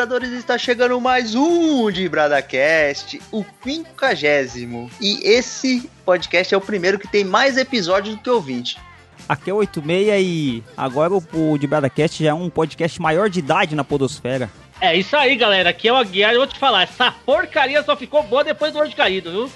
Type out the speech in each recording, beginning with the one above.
Dibradores, está chegando mais um DibradaCast, o quinquagésimo. E esse podcast é o primeiro que tem mais episódios do que ouvinte. Aqui é o 86 e agora o, o DibradaCast já é um podcast maior de idade na podosfera. É isso aí, galera. Aqui é o Aguiar e eu vou te falar, essa porcaria só ficou boa depois do Anjo Caído, viu?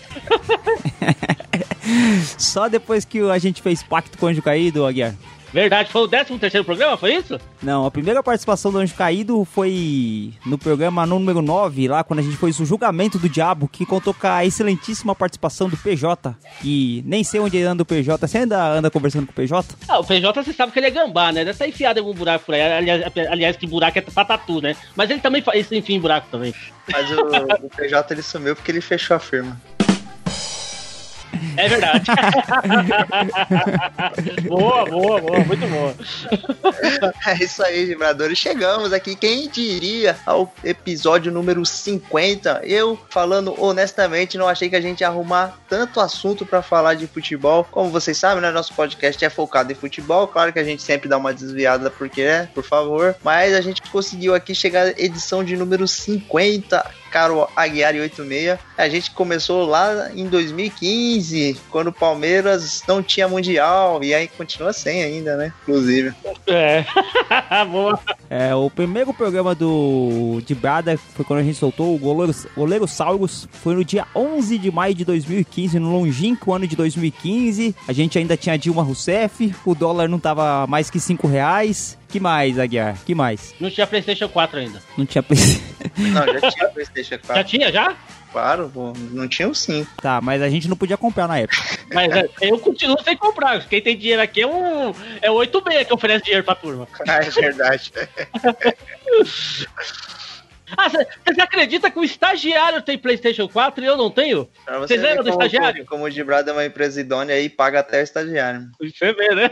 Só depois que a gente fez pacto com o Anjo Caído, Aguiar. Verdade, foi o 13 terceiro programa, foi isso? Não, a primeira participação do Anjo Caído foi no programa número 9, lá quando a gente fez o julgamento do diabo, que contou com a excelentíssima participação do PJ. E nem sei onde anda o PJ. Você ainda anda conversando com o PJ? Ah, o PJ você sabe que ele é gambá, né? Deve estar enfiado em algum buraco por aí. Aliás, aliás, que buraco é pra tatu, né? Mas ele também faz enfim buraco também. Mas o, o PJ ele sumiu porque ele fechou a firma. É verdade. boa, boa, boa, muito boa. É isso aí, vibradores. Chegamos aqui, quem diria, ao episódio número 50. Eu, falando honestamente, não achei que a gente ia arrumar tanto assunto para falar de futebol. Como vocês sabem, né, nosso podcast é focado em futebol. Claro que a gente sempre dá uma desviada porque é, por favor. Mas a gente conseguiu aqui chegar à edição de número 50 Caro Aguiar 86. A gente começou lá em 2015, quando o Palmeiras não tinha Mundial, e aí continua sem ainda, né? Inclusive. É. Boa. É, o primeiro programa do de Brada foi quando a gente soltou o goleiro, goleiro. Foi no dia 11 de maio de 2015, no longínquo ano de 2015. A gente ainda tinha Dilma Rousseff, o dólar não tava mais que 5 reais. Que mais, Aguiar? Que mais? Não tinha PlayStation 4 ainda. Não tinha PlayStation. Não, já tinha PlayStation 4. Já tinha, já? Claro, pô, não tinha o sim. Tá, mas a gente não podia comprar na época. Mas é, eu continuo sem comprar. Quem tem dinheiro aqui é um é o 8B que oferece dinheiro pra turma. Ah, é verdade. Ah, você acredita que o estagiário tem PlayStation 4 e eu não tenho? Vocês lembram do estagiário? Como, como o Gibrado é uma empresa idônea aí, paga até o estagiário. Você vê, né?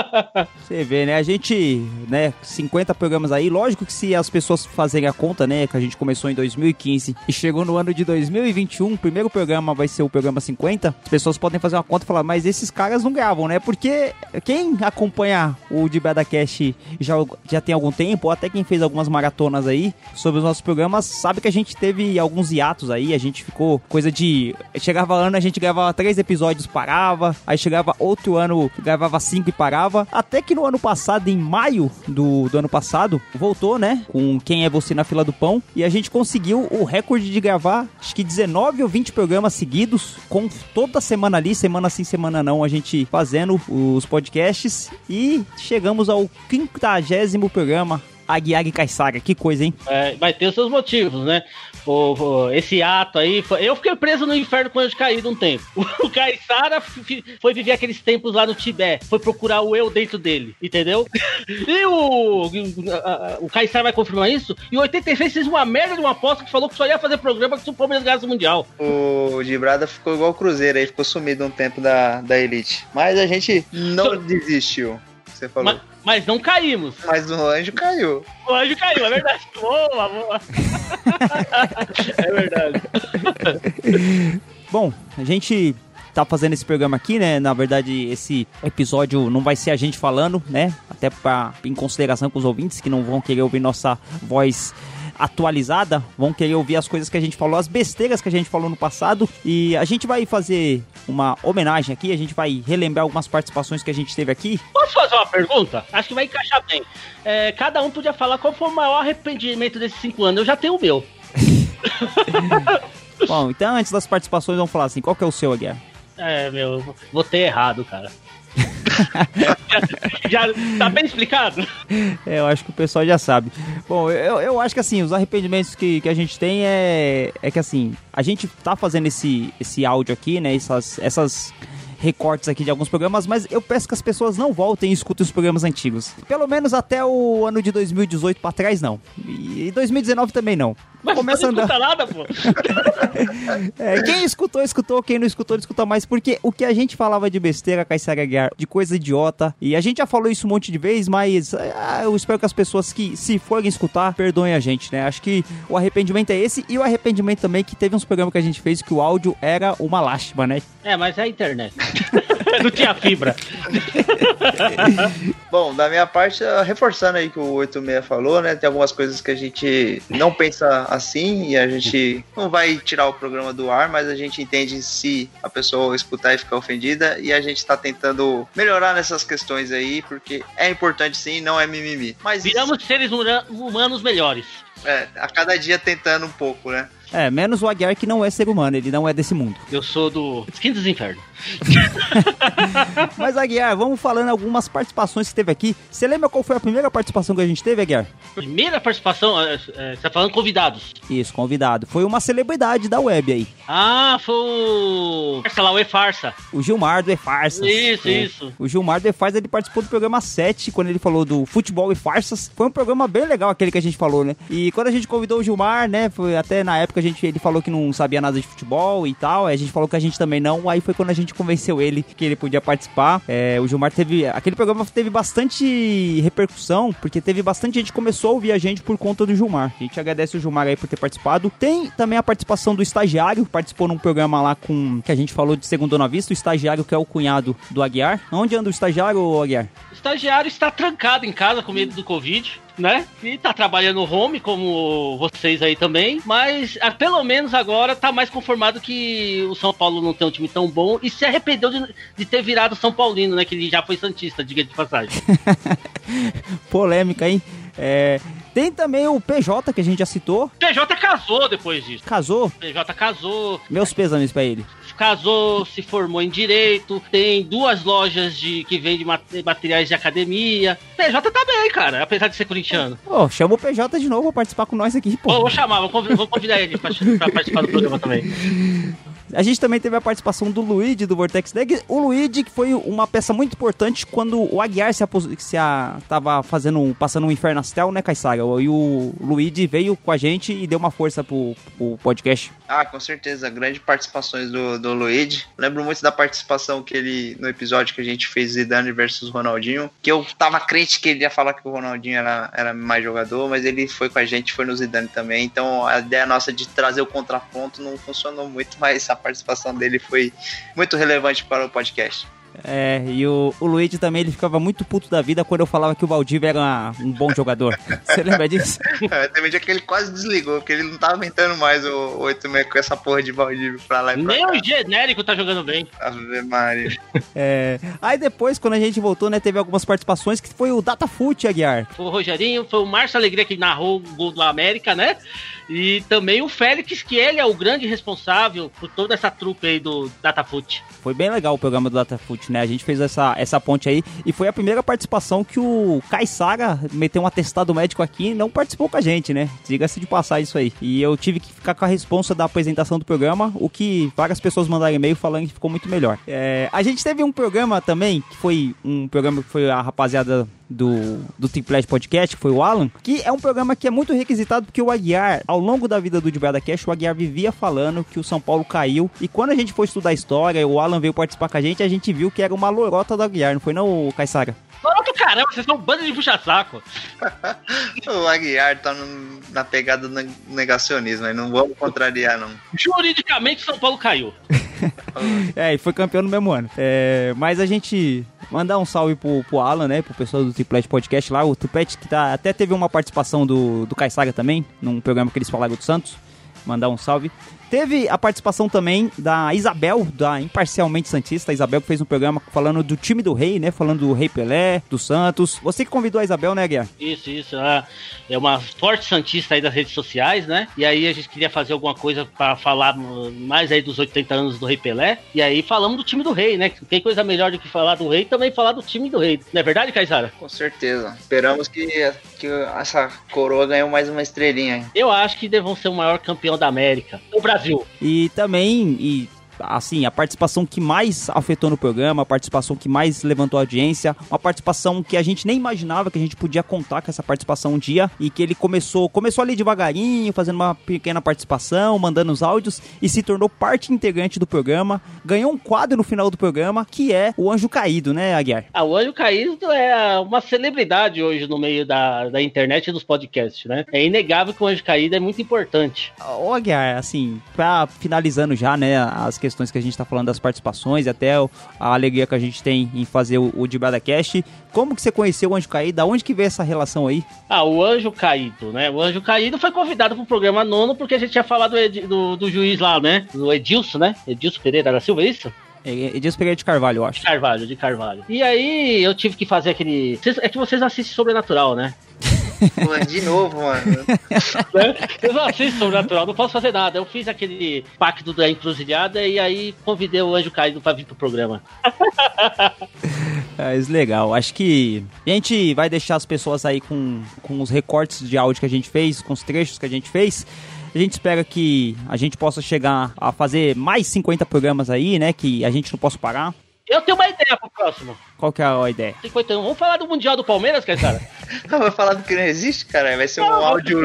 Você vê, né? A gente, né, 50 programas aí. Lógico que se as pessoas fazerem a conta, né, que a gente começou em 2015 e chegou no ano de 2021, o primeiro programa vai ser o programa 50, as pessoas podem fazer uma conta e falar, mas esses caras não gravam, né? Porque quem acompanha o Gibrada Cash já, já tem algum tempo, ou até quem fez algumas maratonas aí sobre os nossos programas sabe que a gente teve alguns hiatos aí, a gente ficou coisa de. Chegava ano, a gente gravava três episódios, parava, aí chegava outro ano, gravava cinco e parava. Até que no ano passado, em maio do, do ano passado, voltou, né? Com Quem é Você na Fila do Pão, e a gente conseguiu o recorde de gravar, acho que 19 ou 20 programas seguidos, com toda semana ali, semana sim, semana não, a gente fazendo os podcasts, e chegamos ao quinquagésimo programa Aguiar e Caissara, que coisa, hein? É, vai ter os seus motivos, né? O, o, esse ato aí. Foi, eu fiquei preso no inferno quando eu caí um tempo. O Caissara foi viver aqueles tempos lá no Tibete. Foi procurar o eu dentro dele, entendeu? E o. O, o Caissara vai confirmar isso. E o 86 fez uma merda de uma aposta que falou que só ia fazer programa se o Palmeiras ganhasse o Mundial. O Gibrada ficou igual o Cruzeiro aí, ficou sumido um tempo da, da Elite. Mas a gente não so... desistiu. Você falou. Mas, mas não caímos. Mas o anjo caiu. O anjo caiu, é verdade. Boa, boa. é verdade. Bom, a gente tá fazendo esse programa aqui, né? Na verdade, esse episódio não vai ser a gente falando, né? Até para em consideração com os ouvintes que não vão querer ouvir nossa voz atualizada, vão querer ouvir as coisas que a gente falou, as besteiras que a gente falou no passado. E a gente vai fazer uma homenagem aqui, a gente vai relembrar algumas participações que a gente teve aqui. Posso fazer uma pergunta? Acho que vai encaixar bem. É, cada um podia falar qual foi o maior arrependimento desses cinco anos. Eu já tenho o meu. Bom, então antes das participações, vamos falar assim: qual que é o seu, Aguiar? É, meu, vou ter errado, cara. já, tá bem explicado? É, eu acho que o pessoal já sabe. Bom, eu, eu acho que assim, os arrependimentos que, que a gente tem é, é que assim, a gente tá fazendo esse, esse áudio aqui, né? Essas, essas recortes aqui de alguns programas, mas eu peço que as pessoas não voltem e escutem os programas antigos. Pelo menos até o ano de 2018 para trás, não. E 2019 também não. Mas Começa não escuta nada, pô. é, quem escutou, escutou. Quem não escutou, não escuta mais. Porque o que a gente falava de besteira, Caissara Guiar, de coisa idiota, e a gente já falou isso um monte de vezes, mas ah, eu espero que as pessoas que, se forem escutar, perdoem a gente, né? Acho que o arrependimento é esse, e o arrependimento também que teve uns programas que a gente fez que o áudio era uma lástima, né? É, mas é a internet. Não tinha fibra. Bom, da minha parte, reforçando aí que o 86 falou, né? Tem algumas coisas que a gente não pensa assim e a gente não vai tirar o programa do ar, mas a gente entende se a pessoa escutar e ficar ofendida e a gente está tentando melhorar nessas questões aí, porque é importante sim, não é mimimi. Mas Viramos seres humanos melhores. É, a cada dia tentando um pouco, né? É, menos o Aguiar que não é ser humano, ele não é desse mundo. Eu sou do Skin dos Infernos. Mas, Aguiar, vamos falando algumas participações que teve aqui. Você lembra qual foi a primeira participação que a gente teve, Aguiar? Primeira participação? É, é, você tá falando convidados? Isso, convidado. Foi uma celebridade da web aí. Ah, foi o... Farsa lá, o E-Farsa. O Gilmar do E-Farsas. Isso, é. isso. O Gilmar do E-Farsas, ele participou do programa 7, quando ele falou do futebol e farsas. Foi um programa bem legal aquele que a gente falou, né? E quando a gente convidou o Gilmar, né, foi até na época a gente, ele falou que não sabia nada de futebol e tal, a gente falou que a gente também não, aí foi quando a gente convenceu ele que ele podia participar. É, o Gilmar teve. Aquele programa teve bastante repercussão, porque teve bastante gente que começou a ouvir a gente por conta do Gilmar. A gente agradece o Gilmar aí por ter participado. Tem também a participação do estagiário, participou num programa lá com. que a gente falou de segundo na vista, o estagiário que é o cunhado do Aguiar. Onde anda o estagiário, Aguiar? O estagiário está trancado em casa com medo do Covid né? E tá trabalhando home, como vocês aí também. Mas ah, pelo menos agora tá mais conformado que o São Paulo não tem um time tão bom e se arrependeu de, de ter virado São Paulino, né? Que ele já foi Santista, diga de passagem. Polêmica, hein? É, tem também o PJ que a gente já citou. PJ casou depois disso. Casou? PJ casou. Meus pêsames pra ele casou, se formou em direito, tem duas lojas de que vende materiais de academia. PJ tá bem, cara, apesar de ser corintiano. Ô, oh, chama o PJ de novo pra participar com nós aqui, pô. Oh, vou chamar, vou convidar, vou convidar ele pra, pra participar do programa também. A gente também teve a participação do Luigi do Vortex Deck. O Luigi que foi uma peça muito importante quando o Aguiar se, apos... se a... tava fazendo passando um Inferno Astel, né, Caissaga? E o Luigi veio com a gente e deu uma força pro, pro podcast. Ah, com certeza. Grandes participações do, do Luigi. Lembro muito da participação que ele, no episódio que a gente fez Zidane versus Ronaldinho, que eu tava crente que ele ia falar que o Ronaldinho era, era mais jogador, mas ele foi com a gente, foi no Zidane também. Então a ideia nossa de trazer o contraponto não funcionou muito, mas a participação dele foi muito relevante para o podcast. É, e o, o Luigi também ele ficava muito puto da vida quando eu falava que o Valdívia era um bom jogador. Você lembra disso? É, teve um dia que ele quase desligou, porque ele não tava aguentando mais o 8 com essa porra de Valdívia pra lá e pra Nem cá. o genérico tá jogando bem. Ave Maria. É, aí depois, quando a gente voltou, né, teve algumas participações que foi o Datafute, Aguiar. Foi o Rogerinho, foi o Márcio Alegria que narrou o gol do América, né? E também o Félix, que ele é o grande responsável por toda essa trupe aí do Datafoot. Foi bem legal o programa do Datafoot, né? A gente fez essa, essa ponte aí e foi a primeira participação que o Kai Saga meteu um atestado médico aqui e não participou com a gente, né? Diga-se de passar isso aí. E eu tive que ficar com a responsa da apresentação do programa, o que várias pessoas mandaram e-mail falando que ficou muito melhor. É, a gente teve um programa também, que foi um programa que foi a rapaziada do, do Triplete Podcast, que foi o Alan, que é um programa que é muito requisitado porque o Aguiar, ao longo da vida do Dibrada Cash, o Aguiar vivia falando que o São Paulo caiu. E quando a gente foi estudar a história, o Alan veio participar com a gente, a gente viu que era uma lorota do Aguiar, não foi não, Caissara? Lorota caramba, vocês são um bando de puxa-saco. o Aguiar tá no, na pegada do negacionismo, aí não vamos contrariar, não. Juridicamente, São Paulo caiu. é, e foi campeão no mesmo ano. É, mas a gente mandar um salve pro, pro Alan, né? Pro pessoal do Triplet Podcast lá. O Triplet que tá, até teve uma participação do, do Caissaga também, num programa que eles falaram do Santos. Mandar um salve. Teve a participação também da Isabel, da Imparcialmente Santista. A Isabel que fez um programa falando do time do rei, né? Falando do Rei Pelé, do Santos. Você que convidou a Isabel, né, Guia? Isso, isso. É uma forte Santista aí das redes sociais, né? E aí a gente queria fazer alguma coisa para falar mais aí dos 80 anos do Rei Pelé. E aí falamos do time do rei, né? Tem coisa melhor do que falar do rei também falar do time do rei. Não é verdade, Caizara? Com certeza. Esperamos que, que essa coroa ganhe mais uma estrelinha. Eu acho que devam ser o maior campeão da América. O Brasil. E também, e assim, a participação que mais afetou no programa, a participação que mais levantou a audiência, uma participação que a gente nem imaginava que a gente podia contar com essa participação um dia e que ele começou, começou ali devagarinho, fazendo uma pequena participação, mandando os áudios e se tornou parte integrante do programa, ganhou um quadro no final do programa que é o Anjo Caído, né, Aguiar? Ah, o Anjo Caído é uma celebridade hoje no meio da, da internet e dos podcasts, né? É inegável que o Anjo Caído é muito importante. Ô, Aguiar, assim, pra finalizando já, né, as questões que a gente tá falando das participações, até a alegria que a gente tem em fazer o, o Dibrada Cast. Como que você conheceu o Anjo Caído? Da onde que veio essa relação aí? Ah, o Anjo Caído, né? O Anjo Caído foi convidado pro programa nono porque a gente tinha falado do, do, do juiz lá, né? Do Edilson, né? Edilson Pereira da Silva, é isso? Edilson Pereira de Carvalho, eu acho. De Carvalho, de Carvalho. E aí eu tive que fazer aquele. É que vocês assistem Sobrenatural, né? Mano, de novo, mano. Eu não assisto Sobrenatural, não posso fazer nada. Eu fiz aquele pacto da encruzilhada e aí convidei o Anjo Caído pra vir pro programa. Mas legal, acho que a gente vai deixar as pessoas aí com, com os recortes de áudio que a gente fez, com os trechos que a gente fez. A gente espera que a gente possa chegar a fazer mais 50 programas aí, né? Que a gente não possa parar. Eu tenho uma ideia pro próximo. Qual que é a ideia? 51. Vamos falar do Mundial do Palmeiras, cara? não, vai falar do que não existe, cara. Vai ser não, um áudio.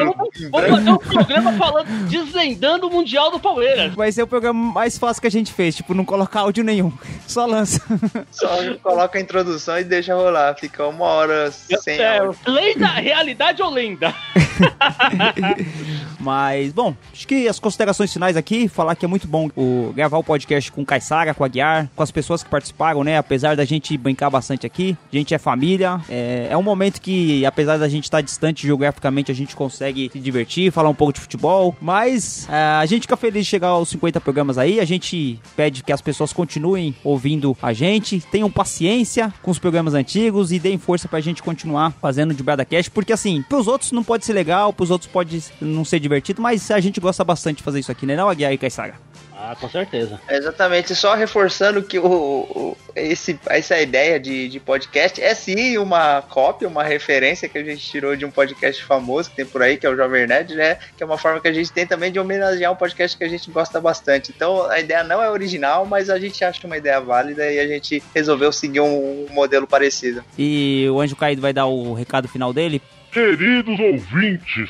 Vamos fazer um programa falando, desvendando o Mundial do Palmeiras. Vai ser o programa mais fácil que a gente fez, tipo, não colocar áudio nenhum. Só lança. Só coloca a introdução e deixa rolar. Fica uma hora sem. É, áudio. lenda, realidade ou lenda? Mas, bom, acho que as considerações finais aqui, falar que é muito bom o, gravar o podcast com o Caissara, com a Guiar, com as pessoas que participaram, né? Apesar da gente brincar bastante aqui, a gente é família. É, é um momento que, apesar da gente estar tá distante geograficamente, a gente consegue se divertir, falar um pouco de futebol. Mas é, a gente fica feliz de chegar aos 50 programas aí. A gente pede que as pessoas continuem ouvindo a gente, tenham paciência com os programas antigos e deem força pra gente continuar fazendo de Bradacast, porque assim, pros outros não pode ser legal, pros outros pode não ser divertido, mas a gente gosta bastante de fazer isso aqui, né, não, Aguiar e Caissara? Ah, com certeza. É exatamente, só reforçando que o, o, esse, essa ideia de, de podcast é sim uma cópia, uma referência que a gente tirou de um podcast famoso que tem por aí, que é o Jovem Nerd, né? Que é uma forma que a gente tem também de homenagear um podcast que a gente gosta bastante. Então a ideia não é original, mas a gente acha uma ideia válida e a gente resolveu seguir um, um modelo parecido. E o Anjo Caído vai dar o recado final dele? Queridos ouvintes,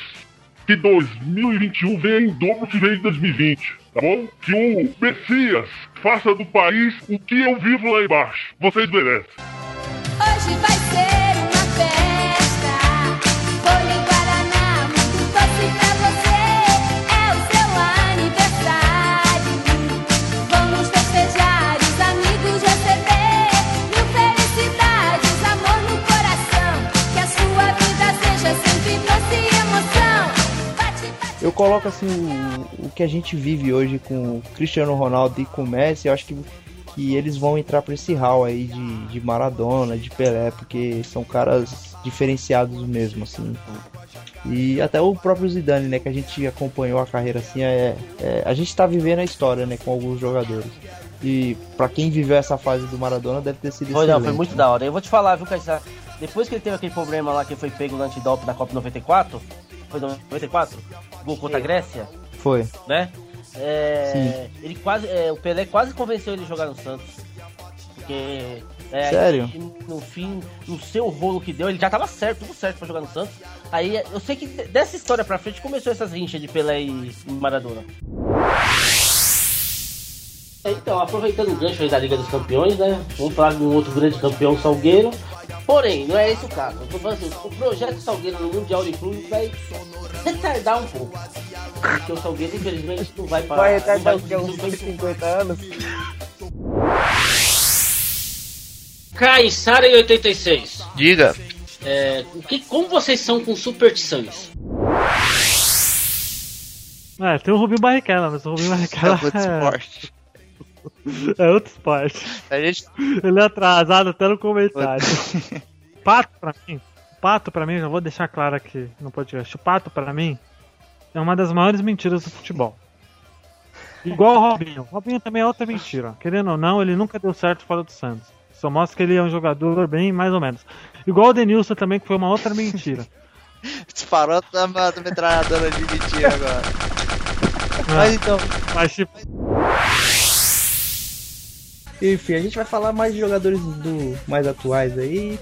que 2021 venha em dobro que veio em 2020 tá bom? Que o Messias faça do país o que eu vivo lá embaixo. Vocês merecem. Hoje vai ser eu coloco assim o, o que a gente vive hoje com o Cristiano Ronaldo e com o Messi, eu acho que, que eles vão entrar para esse hall aí de, de Maradona, de Pelé, porque são caras diferenciados mesmo, assim. E até o próprio Zidane, né, que a gente acompanhou a carreira assim, é, é a gente tá vivendo a história, né, com alguns jogadores. E para quem viveu essa fase do Maradona deve ter sido Foi, não, foi muito né? da hora. Eu vou te falar, viu, Caissara? Depois que ele teve aquele problema lá que foi pego no antidoping da Copa 94, foi 94? Gol contra a Grécia? Foi. Né? É, ele quase, é, o Pelé quase convenceu ele a jogar no Santos. Porque. É, Sério? No fim, no seu rolo que deu, ele já tava certo, tudo certo pra jogar no Santos. Aí eu sei que dessa história pra frente começou essas rinchas de Pelé e Maradona. Então, aproveitando o gancho aí da Liga dos Campeões, né? Vamos falar de um outro grande campeão, Salgueiro. Porém, não é esse o caso. Assim, o projeto Salgueiro no Mundial de Clubes vai retardar um pouco. Porque o Salgueiro, infelizmente, não vai parar. Vai retardar o que? Uns 50 anos? Caissara em 86. Diga. É, que, como vocês são com superstições? É, tem o Rubinho Barrichello, mas o Rubinho Barrichello é... esporte. É outro esporte. Gente... Ele é atrasado até no comentário. pato pra mim, pato pra mim, já vou deixar claro aqui no podcast. O pato pra mim é uma das maiores mentiras do futebol. Igual o Robinho. O Robinho também é outra mentira. Querendo ou não, ele nunca deu certo fora do Santos. Só mostra que ele é um jogador bem mais ou menos. Igual o Denilson também, que foi uma outra mentira. Disparou a metralhadora de mentira agora. É. Mas então. Mas tipo. Enfim, a gente vai falar mais de jogadores do mais atuais aí.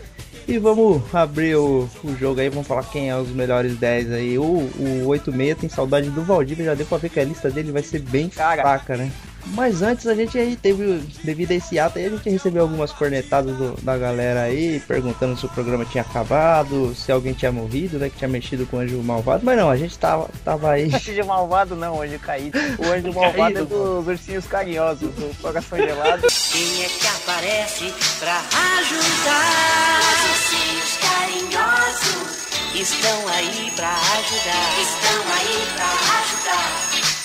E vamos abrir o, o jogo aí, vamos falar quem é os melhores 10 aí. O, o 86 tem saudade do Valdívia, já deu pra ver que a lista dele vai ser bem Cara, fraca, né? Mas antes a gente aí teve, devido a esse ato aí, a gente recebeu algumas cornetadas do, da galera aí, perguntando se o programa tinha acabado, se alguém tinha morrido, né? Que tinha mexido com o anjo malvado. Mas não, a gente tava, tava aí. Anjo malvado não, o anjo caído. O anjo malvado é dos ursinhos carinhosos, do coração gelado. Quem é que aparece pra ajudar? Os ursinhos carinhosos estão aí pra ajudar. Estão aí pra ajudar.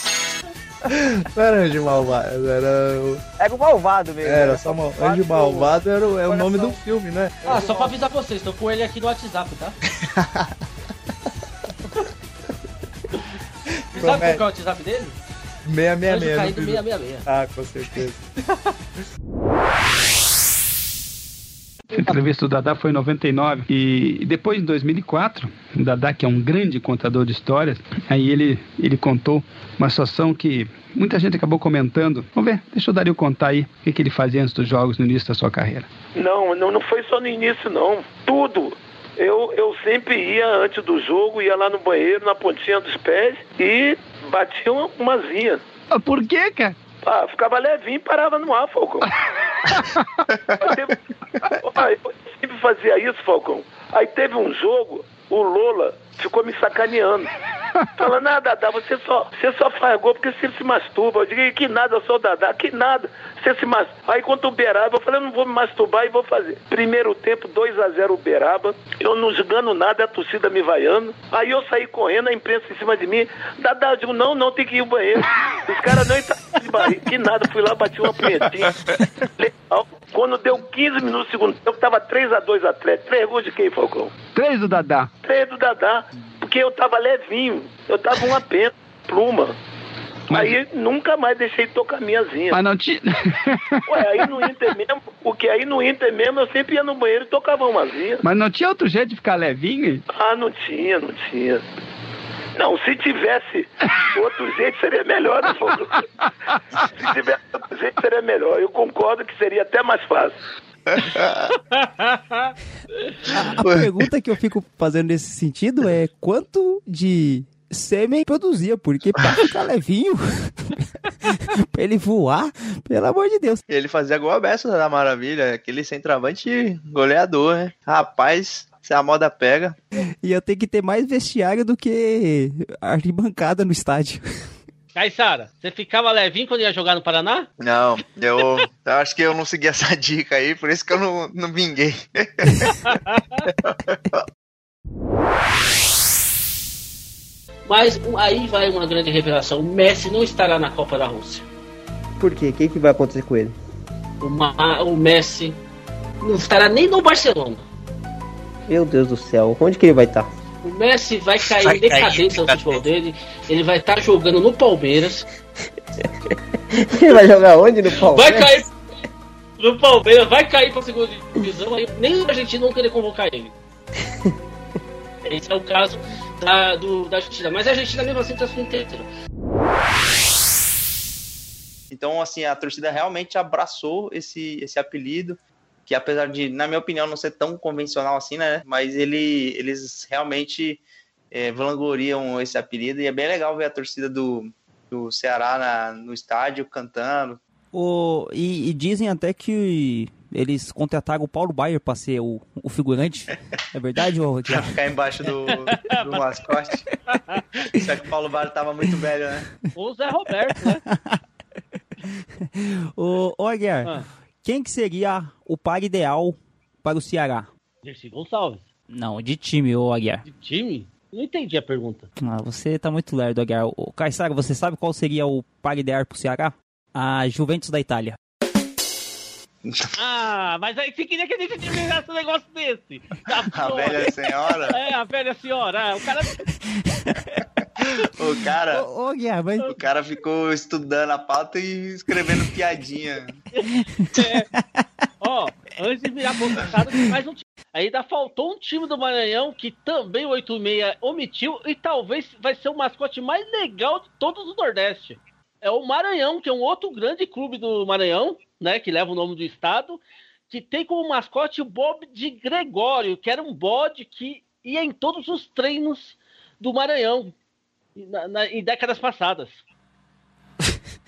Não era anjo malvado, era o. Era o malvado mesmo. Era, era só mal... anjo malvado era o, é o nome do filme, né? Ah, só pra avisar vocês, tô com ele aqui no WhatsApp, tá? Sabe qual é o WhatsApp dele? 666. Caído 666. Ah, com certeza. A entrevista do Dadá foi em 99 e depois em 2004, o Dadá, que é um grande contador de histórias, aí ele, ele contou uma situação que muita gente acabou comentando. Vamos ver, deixa o Dario contar aí o que, que ele fazia antes dos jogos no início da sua carreira. Não, não, não foi só no início não, tudo. Eu, eu sempre ia antes do jogo, ia lá no banheiro, na pontinha dos pés e batia uma, uma zinha. Ah, por quê, cara? Ah, ficava levinho e parava no ar, Falcão. eu sempre fazia isso, Falcão. Aí teve um jogo, o Lola ficou me sacaneando. Falando, ah, Dadá, você só, você só faz gol porque você se masturba. Eu digo, que nada, eu sou Dadá, que nada. Você se masturba. Aí quando o Uberaba, eu falei, eu não vou me masturbar e vou fazer. Primeiro tempo, 2 a 0 Uberaba. Eu não jogando nada, a torcida me vaiando. Aí eu saí correndo, a imprensa em cima de mim. Dadá, eu digo, não, não, tem que ir ao banheiro. Os caras não entraram de barriga. Que nada, fui lá, bati uma punhetinha. Legal. Quando deu 15 minutos do segundo tempo, tava 3x2 Atlético. Três gols de quem, Falcão? Três do Dadá. Três do Dadá. Porque eu tava levinho. Eu tava uma pena, pluma. Mas... Aí nunca mais deixei tocar minhazinha. Mas não tinha. Ué, aí no Inter mesmo, o que aí no Inter mesmo eu sempre ia no banheiro e tocava umazinha. Mas não tinha outro jeito de ficar levinho? Ah, não tinha, não tinha. Não, se tivesse outro jeito seria melhor, né, Se tivesse outro jeito seria melhor. Eu concordo que seria até mais fácil. A, a pergunta que eu fico fazendo nesse sentido é quanto de sêmen produzia, porque pra ficar levinho, pra ele voar, pelo amor de Deus. Ele fazia gol aberto da maravilha, aquele centroavante goleador, né? Rapaz, se a moda pega. E eu tenho que ter mais vestiário do que arquibancada no estádio. Caissara, você ficava levinho quando ia jogar no Paraná? Não, eu, eu, acho que eu não segui essa dica aí, por isso que eu não, não vinguei. Mas aí vai uma grande revelação: o Messi não estará na Copa da Rússia. Por quê? O que, que vai acontecer com ele? O, o Messi não estará nem no Barcelona. Meu Deus do céu, onde que ele vai estar? O Messi vai cair vai em decadência no futebol dele. Ele vai estar jogando no Palmeiras. ele vai jogar onde no Palmeiras? Vai cair no Palmeiras, vai cair pra segunda divisão. Aí nem o Argentina não querer convocar ele. Esse é o caso da, do, da Argentina. Mas a Argentina mesmo assim tá sendo terceiro. Então, assim, a torcida realmente abraçou esse, esse apelido que apesar de, na minha opinião, não ser tão convencional assim, né? Mas ele, eles realmente é, vangloriam esse apelido e é bem legal ver a torcida do, do Ceará na, no estádio cantando. O, e, e, dizem até que eles contrataram o Paulo Baier para ser o, o figurante. É verdade, ou Pra ficar embaixo do, do mascote. Só que o Paulo Baier tava muito velho, né? O Zé Roberto, né? o, ô, Aguiar, ah. Quem que seria o par ideal para o Ceará? Dercy Gonçalves. Não, de time, ô Aguiar. De time? Não entendi a pergunta. Ah, você tá muito lerdo, Aguiar. O Caissara, você sabe qual seria o par ideal para o Ceará? A Juventus da Itália. Ah, mas aí você queria que a gente divulgasse um negócio desse. A, a velha senhora? É, a velha senhora. O cara. o cara. Ô, ô Guia, mas... O cara ficou estudando a pauta e escrevendo piadinha. É. Ó, antes de virar tem mais um time. Ainda faltou um time do Maranhão que também o 86 omitiu e talvez vai ser o mascote mais legal de todos o Nordeste. É o Maranhão, que é um outro grande clube do Maranhão, né? Que leva o nome do estado, que tem como mascote o Bob de Gregório, que era um bode que ia em todos os treinos do Maranhão na, na, em décadas passadas.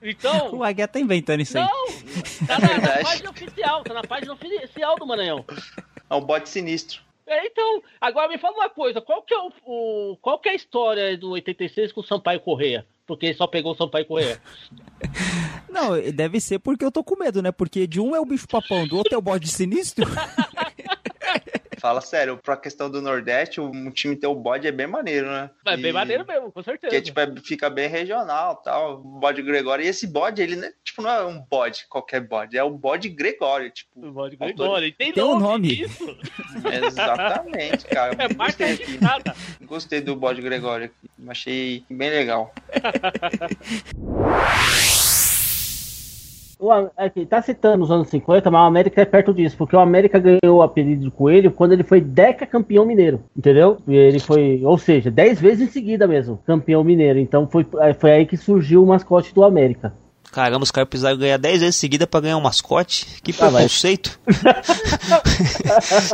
Então. O Aguiar tá inventando isso aí. Não! Tá na, na página oficial, tá na página oficial do Maranhão. É um bode sinistro. É, então, agora me fala uma coisa, qual que é o, o qual que é a história do 86 com o Sampaio Correia? Porque ele só pegou o Sampaio Correia. Não, deve ser porque eu tô com medo, né? Porque de um é o bicho papão, do outro é o bode sinistro. Fala sério, pra questão do Nordeste, um time ter o bode é bem maneiro, né? É bem e... maneiro mesmo, com certeza. Porque, tipo, é, fica bem regional tal, o bode Gregório. E esse bode, ele, né, tipo, não é um bode, qualquer bode, é o bode Gregório, tipo. O bode Gregório, tem, tem um nome. Exatamente, cara. É Gostei aqui. Gostei do bode Gregório aqui. Achei bem legal. O, aqui, tá citando os anos 50, mas o América é perto disso, porque o América ganhou o apelido de Coelho quando ele foi deca campeão mineiro, entendeu? E ele foi, ou seja, 10 vezes em seguida mesmo, campeão mineiro. Então foi, foi aí que surgiu o mascote do América. Caramba, os caras precisaram ganhar 10 vezes seguida para ganhar um mascote? Que ah, preconceito!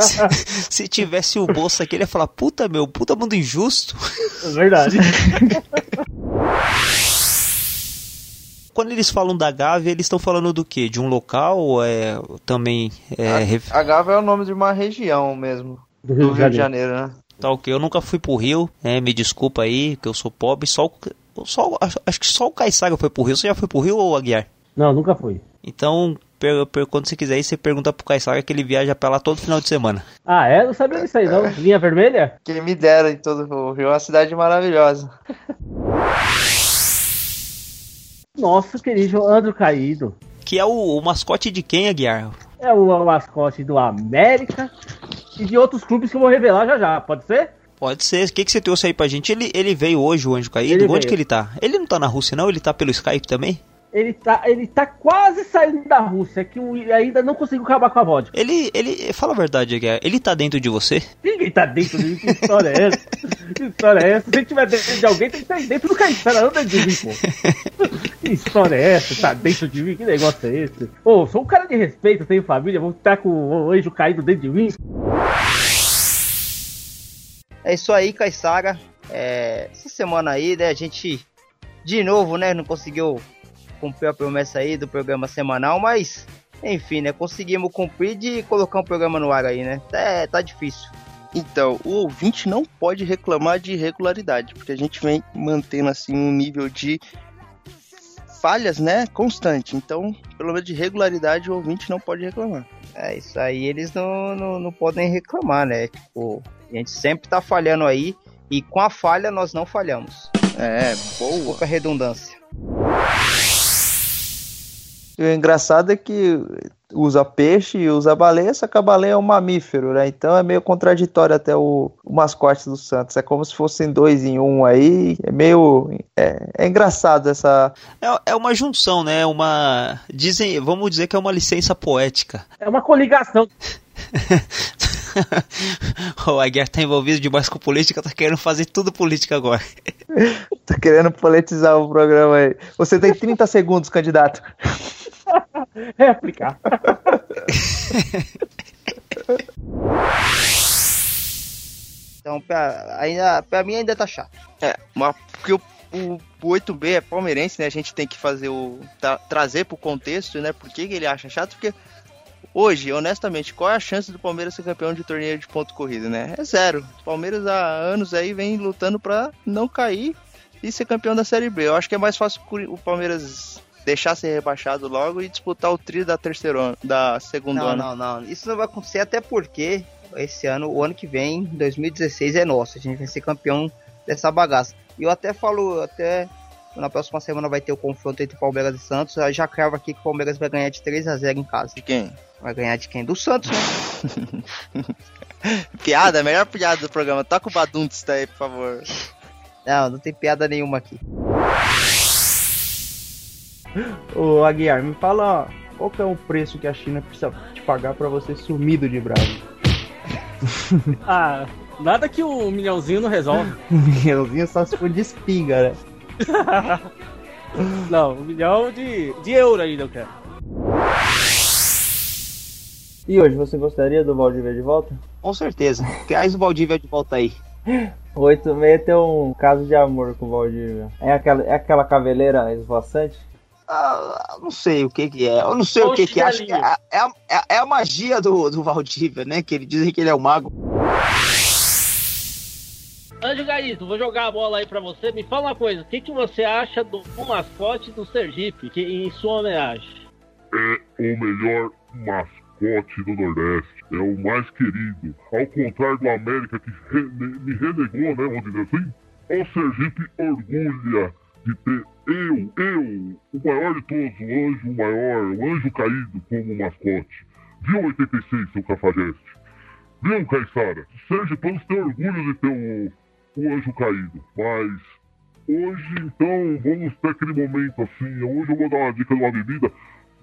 se, se, tivesse o bolso aqui, ele ia falar: puta meu, puta mundo injusto. É verdade. quando eles falam da Gávea, eles estão falando do quê? De um local ou é também... É... A, a Gávea é o nome de uma região mesmo, do Rio, do Rio de Janeiro, né? Tá ok, eu nunca fui pro Rio, é, me desculpa aí, que eu sou pobre, só, só acho que só o Caissaga foi pro Rio. Você já foi pro Rio ou Aguiar? Não, nunca fui. Então, per, per, quando você quiser ir, você pergunta pro Caissaga que ele viaja pra lá todo final de semana. Ah, é? Não sabia disso aí não. Linha Vermelha? Que me dera em todo o Rio, é uma cidade maravilhosa. Nosso querido Andro Caído. Que é o, o mascote de quem, Aguiar? É o, o, mascote do América e de outros clubes que eu vou revelar já já, pode ser? Pode ser. O que, que você trouxe aí pra gente? Ele, ele veio hoje, o Anjo Caído. Ele Onde veio. que ele tá? Ele não tá na Rússia, não? Ele tá pelo Skype também? Ele tá, ele tá quase saindo da Rússia, que ainda não conseguiu acabar com a vodka. Ele, ele, fala a verdade, Guerra, ele tá dentro de você? Ninguém tá dentro de mim, que história é essa? Que história é essa? Se ele tiver dentro de alguém, tem que estar dentro do Caetano, não dentro de mim, pô. Que história é essa? Tá dentro de mim? Que negócio é esse? Pô, sou um cara de respeito, tenho família, vou estar com o anjo caído dentro de mim? É isso aí, Caissara. É, essa semana aí, né, a gente de novo, né, não conseguiu cumprir a promessa aí do programa semanal, mas enfim, né? Conseguimos cumprir de colocar um programa no ar aí, né? É, tá difícil. Então, o ouvinte não pode reclamar de irregularidade, porque a gente vem mantendo assim um nível de falhas, né, constante. Então, pelo menos de regularidade, o ouvinte não pode reclamar. É, isso aí eles não, não, não podem reclamar, né? Tipo, a gente sempre tá falhando aí e com a falha nós não falhamos. É, boa. Pouca redundância. E o engraçado é que usa peixe e usa baleia, só que a baleia é um mamífero, né? Então é meio contraditório até o, o mascote do Santos. É como se fossem dois em um aí. É meio. É, é engraçado essa. É, é uma junção, né? Uma. Dizem, vamos dizer que é uma licença poética. É uma coligação. o Aguiar tá envolvido demais com política, tá querendo fazer tudo política agora. tá querendo politizar o programa aí. Você tem 30 segundos, candidato. Réplica. então, pra, ainda, pra mim ainda tá chato. É, mas porque o, o, o 8B é palmeirense, né? A gente tem que fazer o. Tra, trazer pro contexto, né? Por que ele acha chato? Porque Hoje, honestamente, qual é a chance do Palmeiras ser campeão de torneio de ponto corrido, né? É zero. O Palmeiras há anos aí vem lutando para não cair e ser campeão da Série B. Eu acho que é mais fácil o Palmeiras deixar ser rebaixado logo e disputar o tri da terceira da segunda não, ano. Não, não, não. Isso não vai acontecer até porque esse ano, o ano que vem, 2016 é nosso. A gente vai ser campeão dessa bagaça. E eu até falo, até na próxima semana vai ter o confronto entre Palmeiras e Santos. Eu já cravo aqui que o Palmeiras vai ganhar de 3 a 0 em casa. De quem? Vai ganhar de quem? Do Santos, né? piada, melhor piada do programa. Toca o Baduntos aí, por favor. Não, não tem piada nenhuma aqui. Ô Aguiar, me fala qual que é o preço que a China precisa te pagar para você sumir do de Brasil? ah, nada que um milhãozinho não resolve. um milhãozinho só se for de espinga, né? não, um milhão de, de euro ainda eu quero. E hoje você gostaria do Valdívia de volta? Com certeza. Traz o Valdívia de volta aí. O 86 tem um caso de amor com o Valdívia. É aquela, é aquela caveleira esvoaçante? Ah, não sei o que que é. Eu não sei Ou o que que é. Acho que é, é, é, é, a magia do, do Valdívia, né? Que ele dizem que ele é o mago. Anjo Gaíto, vou jogar a bola aí pra você. Me fala uma coisa, o que, que você acha do mascote do Sergipe, que, em sua homenagem? É o melhor mascote do Nordeste. É o mais querido. Ao contrário do América, que re me renegou, né, vamos dizer assim. O Sergipe orgulha de ter eu, eu, o maior de todos, o anjo maior, o anjo caído como mascote. Viu 86, seu cafajeste? Viu, Caissara? Panos tem orgulho de ter o, o anjo caído, mas hoje, então, vamos ter aquele momento assim. Hoje eu vou dar uma dica de uma bebida.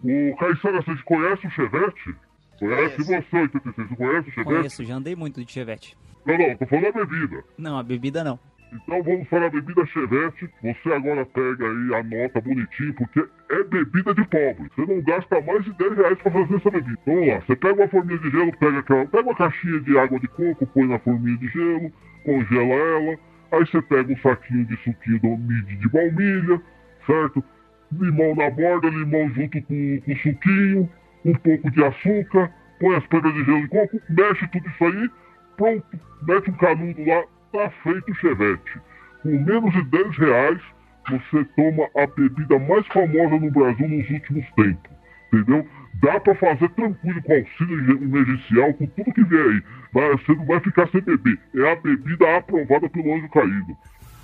O Caissara, você conhece o Chevette? Conhece você, 86? Você conhece o Chevette? Conheço, já andei muito de Chevette. Não, não, tô falando da bebida. Não, a bebida não. Então vamos para a bebida Chevette. Você agora pega aí, anota bonitinho, porque é bebida de pobre. Você não gasta mais de 10 reais para fazer essa bebida. Vamos lá, você pega uma forminha de gelo, pega, aquela, pega uma caixinha de água de coco, põe na forminha de gelo, congela ela. Aí você pega um saquinho de suquinho do mid de baunilha, certo? Limão na borda, limão junto com, com o suquinho, um pouco de açúcar, põe as pedras de gelo de coco, mexe tudo isso aí, pronto, mete um canudo lá, tá feito o chevette. Com menos de 10 reais, você toma a bebida mais famosa no Brasil nos últimos tempos. Entendeu? Dá para fazer tranquilo com auxílio emergencial, com tudo que vier aí. Você não vai ficar sem beber. É a bebida aprovada pelo anjo caído.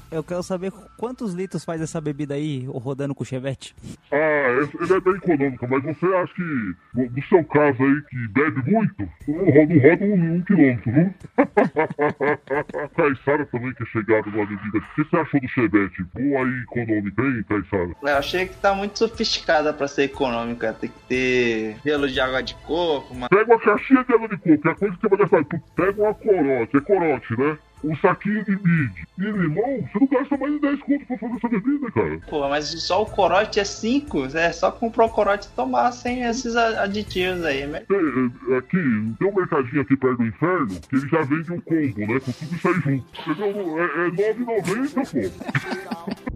Eu quero saber quantos litros faz essa bebida aí, rodando com o Chevette. Ah, ele é bem econômico, mas você acha que, no seu caso aí, que bebe muito, não roda, não roda um, um quilômetro, viu? Caissara também, que é chegado numa bebida. O que você achou do Chevette? Boa e econômica, hein, Caissara? Eu achei que tá muito sofisticada pra ser econômica. Tem que ter gelo de água de coco. Uma... Pega uma caixinha de água de coco, é a coisa que você vai gastar. Pega uma corote, é corote, né? Um saquinho de mid e limão, você não gasta mais de 10 conto pra fazer essa bebida, cara. Pô, mas só o corote é 5, é só comprar o corote e tomar sem esses aditivos aí, né? Tem, aqui, tem um mercadinho aqui perto do inferno que ele já vende um combo, né? Com tudo isso aí junto. Entendeu? É, é 9,90, pô.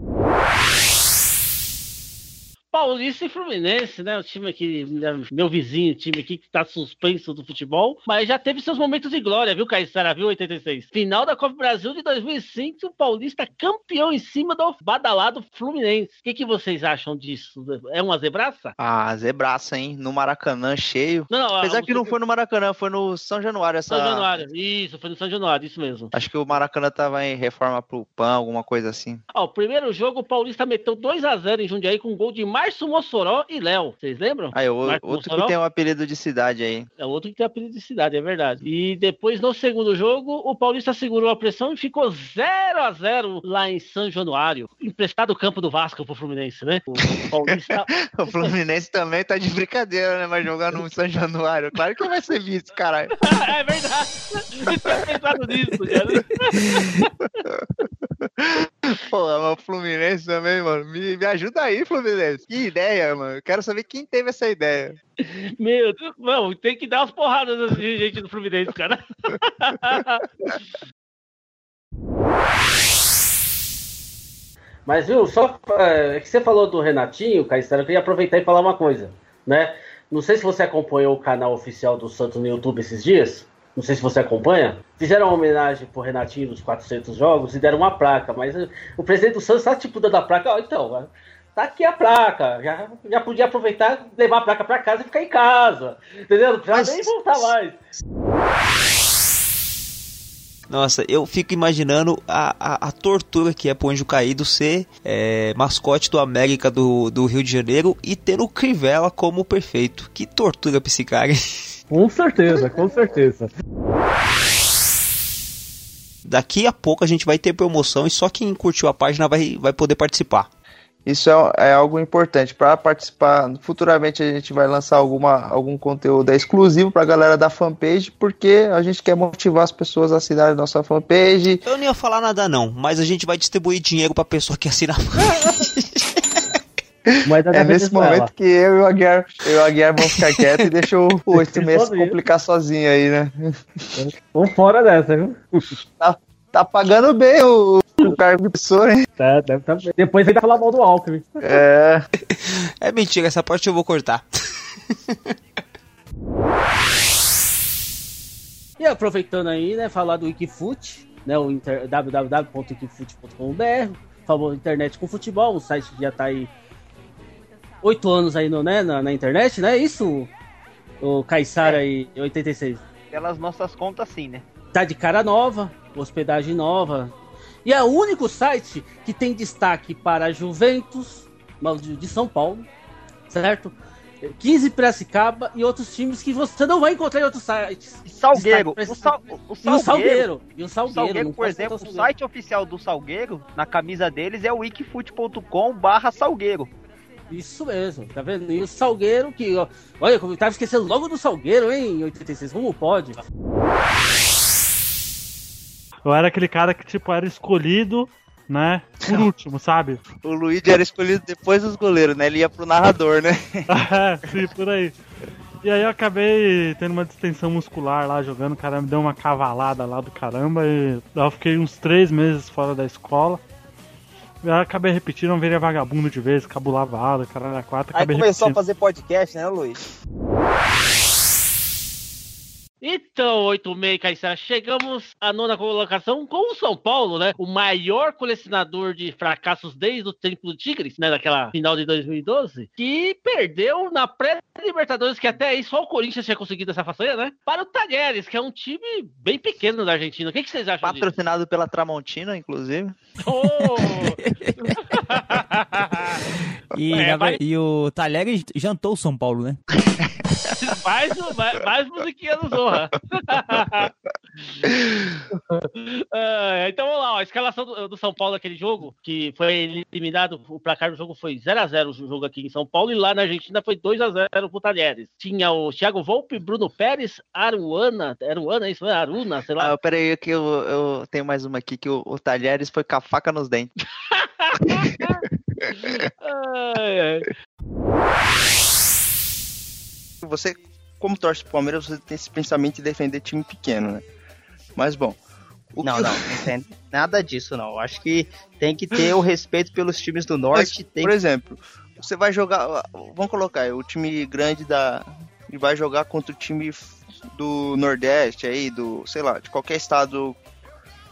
Paulista e Fluminense, né? O time aqui, meu vizinho, time aqui que tá suspenso do futebol, mas já teve seus momentos de glória, viu, Caissara, viu, 86? Final da Copa Brasil de 2005, o Paulista campeão em cima do badalado Fluminense. O que, que vocês acham disso? É uma zebraça? Ah, zebraça, hein? No Maracanã, cheio. Não, não, Apesar que não foi no Maracanã, foi no São Januário essa... São Januário, isso, foi no São Januário, isso mesmo. Acho que o Maracanã tava em reforma pro PAN, alguma coisa assim. Ó, o primeiro jogo, o Paulista meteu 2 a 0 em Jundiaí com um gol de Márcio Mossoró e Léo. Vocês lembram? Ah, é o, outro Mossoró? que tem um apelido de cidade aí. É outro que tem apelido de cidade, é verdade. E depois, no segundo jogo, o Paulista segurou a pressão e ficou 0 a 0 lá em São Januário. Emprestado o campo do Vasco pro Fluminense, né? O Paulista... o Fluminense também tá de brincadeira, né? Mas jogando no São Januário. Claro que vai ser visto, caralho. é verdade. Eu tinha pensado nisso, cara. Pô, o Fluminense também, mano. Me, me ajuda aí, Fluminense. Que ideia, mano. Eu quero saber quem teve essa ideia. Meu Deus, não, tem que dar umas porradas nos dirigentes do Fluminense, cara. Mas viu, só é, que você falou do Renatinho, Caissara, eu queria aproveitar e falar uma coisa, né? Não sei se você acompanhou o canal oficial do Santos no YouTube esses dias não sei se você acompanha, fizeram uma homenagem pro Renatinho nos 400 jogos e deram uma placa, mas o presidente do Santos tá tipo dando a placa, ó, então, tá aqui a placa, já, já podia aproveitar, levar a placa para casa e ficar em casa, entendeu? Não precisa nem voltar mais. Nossa, eu fico imaginando a, a, a, tortura que é pro Anjo Caído ser é, mascote do América do, do Rio de Janeiro e ter o Crivella como perfeito. Que tortura pra esse cara. Com certeza, com certeza. Daqui a pouco a gente vai ter promoção e só quem curtiu a página vai, vai poder participar. Isso é, é algo importante. Para participar, futuramente a gente vai lançar alguma, algum conteúdo exclusivo para a galera da fanpage, porque a gente quer motivar as pessoas a assinarem nossa fanpage. Eu não ia falar nada não, mas a gente vai distribuir dinheiro para pessoa que assina a fanpage. é nesse momento que eu e o Aguiar, eu e o Aguiar vamos ficar quietos e deixa o, o esse mês complicar sozinho aí, né? Vamos fora dessa, viu? Tá, Tá pagando bem o, o cargo de pessoa, hein? Tá, deve tá bem. Depois ainda falar mal do Alckmin. É. É mentira, essa parte eu vou cortar. E aproveitando aí, né, falar do Wikifoot, né, o inter, www.wikifoot.com.br, famoso internet com futebol, o site já tá aí oito anos aí no, né, na, na internet, né? Isso, o Caissara é. e 86. Pelas nossas contas, sim, né? Tá de cara nova, hospedagem nova. E é o único site que tem destaque para Juventus, de São Paulo, certo? 15 Piracicaba e outros times que você não vai encontrar em outros sites. Salgueiro. O, sal, o, Salgueiro. E o Salgueiro. E o Salgueiro, Salgueiro por exemplo, o site oficial do Salgueiro, na camisa deles, é o wikifut.com barra Salgueiro. Isso mesmo, tá vendo? E o Salgueiro que. Ó, olha, eu tava esquecendo logo do Salgueiro, hein, em 86. Como pode? Eu era aquele cara que, tipo, era escolhido né? Por último, sabe? O Luigi era escolhido depois dos goleiros, né? Ele ia pro narrador, né? é, sim, por aí. E aí eu acabei tendo uma distensão muscular lá jogando, o cara me deu uma cavalada lá do caramba e eu fiquei uns três meses fora da escola. E aí acabei repetindo, não virei vagabundo de vez, cabulava aula, caralho, a quatro. Aí começou repetindo. a fazer podcast, né, Luiz? Então, 86 Caissara, chegamos à nona colocação com o São Paulo, né? O maior colecionador de fracassos desde o tempo do Tigres, né? Naquela final de 2012, que perdeu na pré-Libertadores, que até aí só o Corinthians tinha conseguido essa façanha, né? Para o Talheres, que é um time bem pequeno da Argentina. O que, que vocês acham Patrocinado disso? pela Tramontina, inclusive. Oh! e, é, vai... e o Talheres jantou o São Paulo, né? mais, mais, mais musiquinha do Zorra. uh, então vamos lá, ó, a escalação do, do, São Paulo naquele jogo, que foi eliminado, o placar do jogo foi 0x0 o jogo aqui em São Paulo, e lá na Argentina foi 2x0 pro Talheres. Tinha o Thiago Volpe, Bruno Pérez, Aruana, Aruana, isso é Aruna, sei lá. Ah, peraí, que eu, eu tenho mais uma aqui, que o, o Talheres foi com a faca nos dentes. ai, ai você, como torce pro Palmeiras, você tem esse pensamento de defender time pequeno, né? Mas bom. não, que... não, não tem nada disso, não. Eu acho que tem que ter o respeito pelos times do norte. Mas, por que... exemplo, você vai jogar. Vamos colocar o time grande da. E vai jogar contra o time do Nordeste aí, do, sei lá, de qualquer estado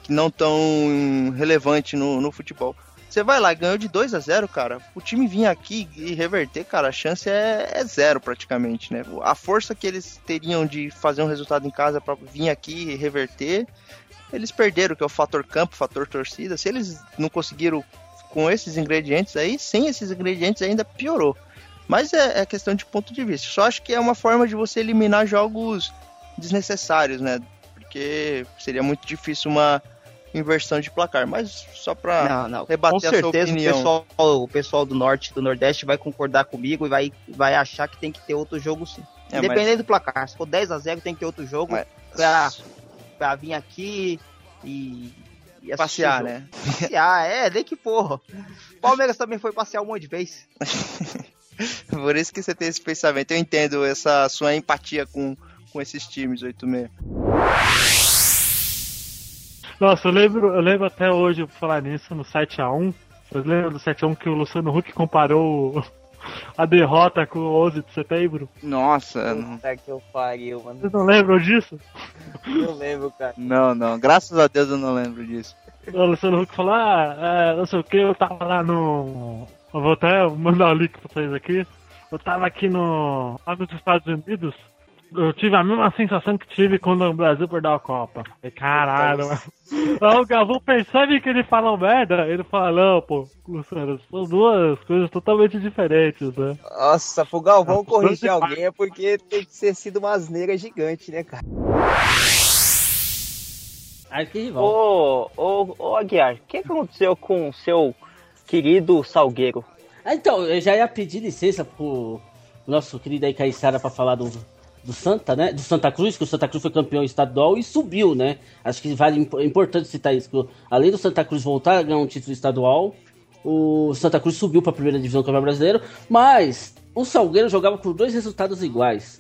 que não tão relevante no, no futebol. Você vai lá, ganhou de 2 a 0 cara. O time vir aqui e reverter, cara, a chance é, é, zero praticamente, né? A força que eles teriam de fazer um resultado em casa para vir aqui e reverter, eles perderam, que é o fator campo, fator torcida. Se eles não conseguiram com esses ingredientes aí, sem esses ingredientes ainda piorou. Mas é, é questão de ponto de vista. Só acho que é uma forma de você eliminar jogos desnecessários, né? Porque seria muito difícil uma inversão de placar, mas só para rebater Com certeza, O pessoal, o pessoal do norte do nordeste vai concordar comigo e vai, vai achar que tem que ter outro jogo sim. É, Independente mas... do placar, se for 10 a 0 tem que ter outro jogo mas... pra vir aqui e, e passear, né? Passear, é, nem que porra. Palmeiras também foi passear um monte de vez. Por isso que você tem esse pensamento. Eu entendo essa sua empatia com, com esses times 86. Nossa, eu lembro, eu lembro até hoje, por falar nisso, no 7x1. Vocês lembram do 7x1 que o Luciano Huck comparou a derrota com o 11 de setembro? Nossa, Puta que eu pariu, mano. Vocês não lembram disso? Não lembro, cara. Não, não. Graças a Deus eu não lembro disso. O Luciano Huck falou, ah, é, não sei o que, eu tava lá no... Eu vou até mandar o link pra vocês aqui. Eu tava aqui no... lá nos Estados Unidos eu tive a mesma sensação que tive quando o Brasil perdeu a Copa. Caralho, mano. o Galvão percebe que ele fala merda, ele fala, não, pô, Luciano, são duas coisas totalmente diferentes, né? Nossa, pro Galvão corrigir alguém é porque tem que ser sido uma asneira gigante, né, cara? Ô, ô, ô, Aguiar, o que aconteceu com o seu querido Salgueiro? Então, eu já ia pedir licença pro nosso querido aí Caissara pra falar do do Santa, né? Do Santa Cruz, que o Santa Cruz foi campeão estadual e subiu, né? Acho que vale é importante citar isso. Que, além do Santa Cruz voltar a ganhar um título estadual, o Santa Cruz subiu para a primeira divisão do Campeonato Brasileiro, mas o Salgueiro jogava com dois resultados iguais.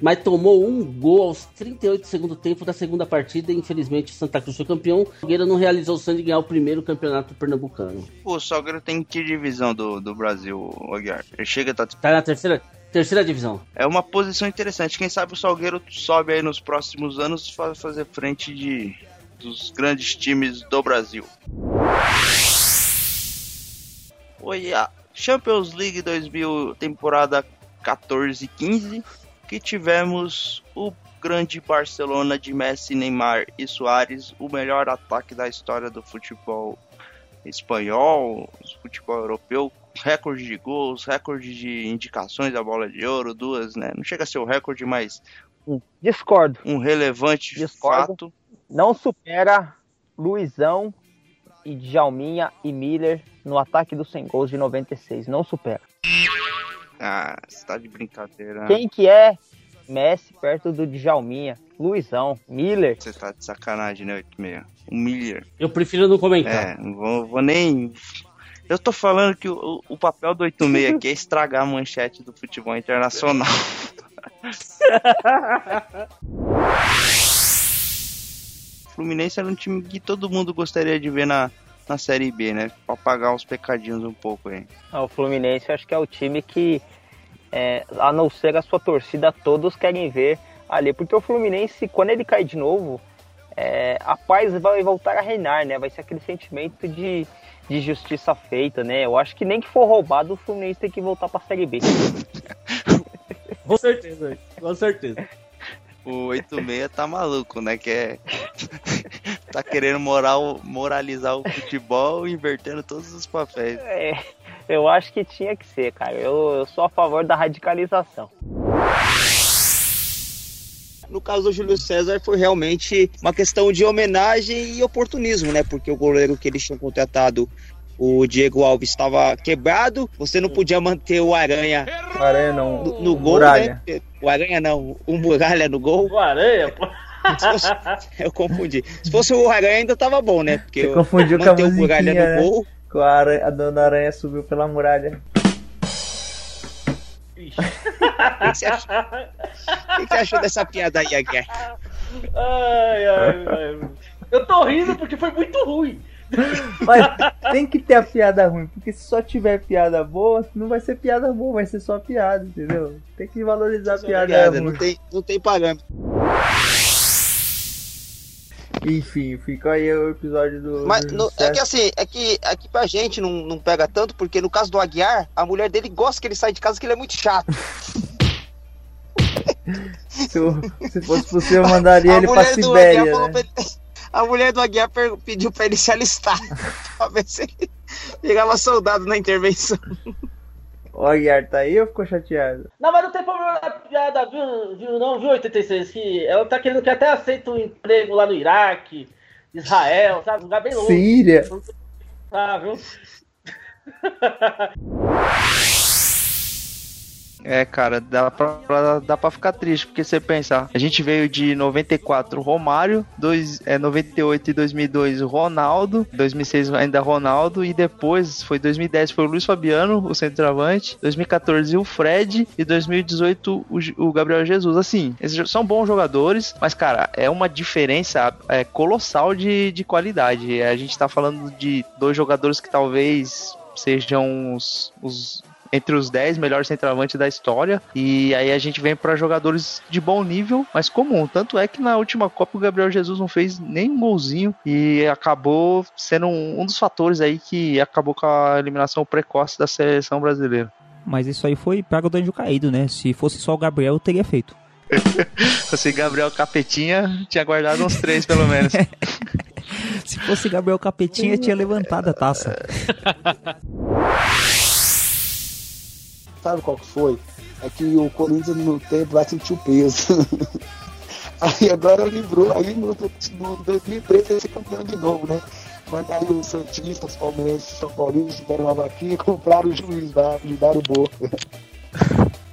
mas tomou um gol aos 38 do segundo tempo da segunda partida. E, infelizmente, o Santa Cruz foi campeão. O Salgueiro não realizou o sonho de ganhar o primeiro campeonato pernambucano. Pô, o Salgueiro tem que divisão do, do Brasil, Aguiar? Ele chega tá... tá na terceira, terceira divisão. É uma posição interessante. Quem sabe o Salgueiro sobe aí nos próximos anos para fazer frente de dos grandes times do Brasil. Foi a Champions League 2000, temporada 14-15, que tivemos o grande Barcelona de Messi, Neymar e Soares, o melhor ataque da história do futebol espanhol, futebol europeu, recorde de gols, recorde de indicações da bola de ouro, duas, né? Não chega a ser o recorde, mas discordo. Um relevante discordo. fato. Não supera Luizão e Djalminha e Miller no ataque dos 100 gols de 96. Não supera. Ah, você tá de brincadeira. Quem que é Messi perto do Djalminha? Luizão, Miller. Você tá de sacanagem, né, 86? O Miller. Eu prefiro não comentar. É, não vou, vou nem... Eu tô falando que o, o papel do 86 aqui é estragar a manchete do futebol internacional. Fluminense era um time que todo mundo gostaria de ver na, na Série B, né? Pra pagar os pecadinhos um pouco aí. Ah, o Fluminense acho que é o time que, é, a não ser a sua torcida, todos querem ver ali. Porque o Fluminense, quando ele cai de novo, é, a paz vai voltar a reinar, né? Vai ser aquele sentimento de, de justiça feita, né? Eu acho que nem que for roubado, o Fluminense tem que voltar pra Série B. com certeza, com certeza o 86 tá maluco, né? Que é. tá querendo moral, moralizar o futebol invertendo todos os papéis. É, eu acho que tinha que ser, cara. Eu, eu sou a favor da radicalização. No caso do Júlio César foi realmente uma questão de homenagem e oportunismo, né? Porque o goleiro que eles tinham contratado o Diego Alves estava quebrado, você não podia manter o Aranha, o Aranha não, no, no gol, Muralha. né? O Aranha não, o Muralha no gol. O Aranha, pô. Fosse, eu confundi. Se fosse o Aranha ainda tava bom, né? Porque Você confundiu com a o Muralha né? no gol. Com a, aranha, a dona Aranha subiu pela muralha. O que, você achou? o que você achou dessa piada aí, Aguiar? Ai, ai, ai. Eu tô rindo porque foi muito ruim. Mas tem que ter a piada ruim, porque se só tiver piada boa, não vai ser piada boa, vai ser só piada, entendeu? Tem que valorizar a piada, piada ruim. Não tem, não tem parâmetro. Enfim, fica aí o episódio do. Mas do no, é que assim, é que aqui pra gente não, não pega tanto, porque no caso do Aguiar, a mulher dele gosta que ele sai de casa, que ele é muito chato. se, eu, se fosse possível, eu mandaria a ele pra Sibéria. Né? a mulher do Aguiar pediu pra ele se alistar. pra ver se ele pegava soldado na intervenção. O Aguiar tá aí ou ficou chateado? Não, mas não tem problema na piada, viu, viu, não, viu, 86? Que ela tá querendo que até aceita um emprego lá no Iraque, Israel, sabe? Um lugar bem longe. Síria. Ah, viu? É, cara, dá pra, dá pra ficar triste, porque você pensa, a gente veio de 94 Romário, dois, é, 98 e 2002 Ronaldo, 2006 ainda Ronaldo, e depois foi 2010 foi o Luiz Fabiano, o centroavante, 2014 o Fred e 2018 o, o Gabriel Jesus. Assim, esses são bons jogadores, mas, cara, é uma diferença é, colossal de, de qualidade. A gente tá falando de dois jogadores que talvez sejam os, os entre os 10 melhores centroavantes da história. E aí a gente vem para jogadores de bom nível, mas comum. Tanto é que na última Copa o Gabriel Jesus não fez nem um golzinho e acabou sendo um, um dos fatores aí que acabou com a eliminação precoce da seleção brasileira. Mas isso aí foi praga do anjo caído, né? Se fosse só o Gabriel, eu teria feito. Se Gabriel Capetinha, tinha guardado uns três pelo menos. Se fosse Gabriel Capetinha, tinha levantado a taça. Sabe qual que foi? É que o Corinthians no tempo vai sentir o peso. aí agora lembrou, aí no, no 2003 vai ser campeão de novo, né? Mas aí os Santistas, Palmeirenses, São Paulistas deram uma vaquinha e compraram o juiz lá, lhe deram boca.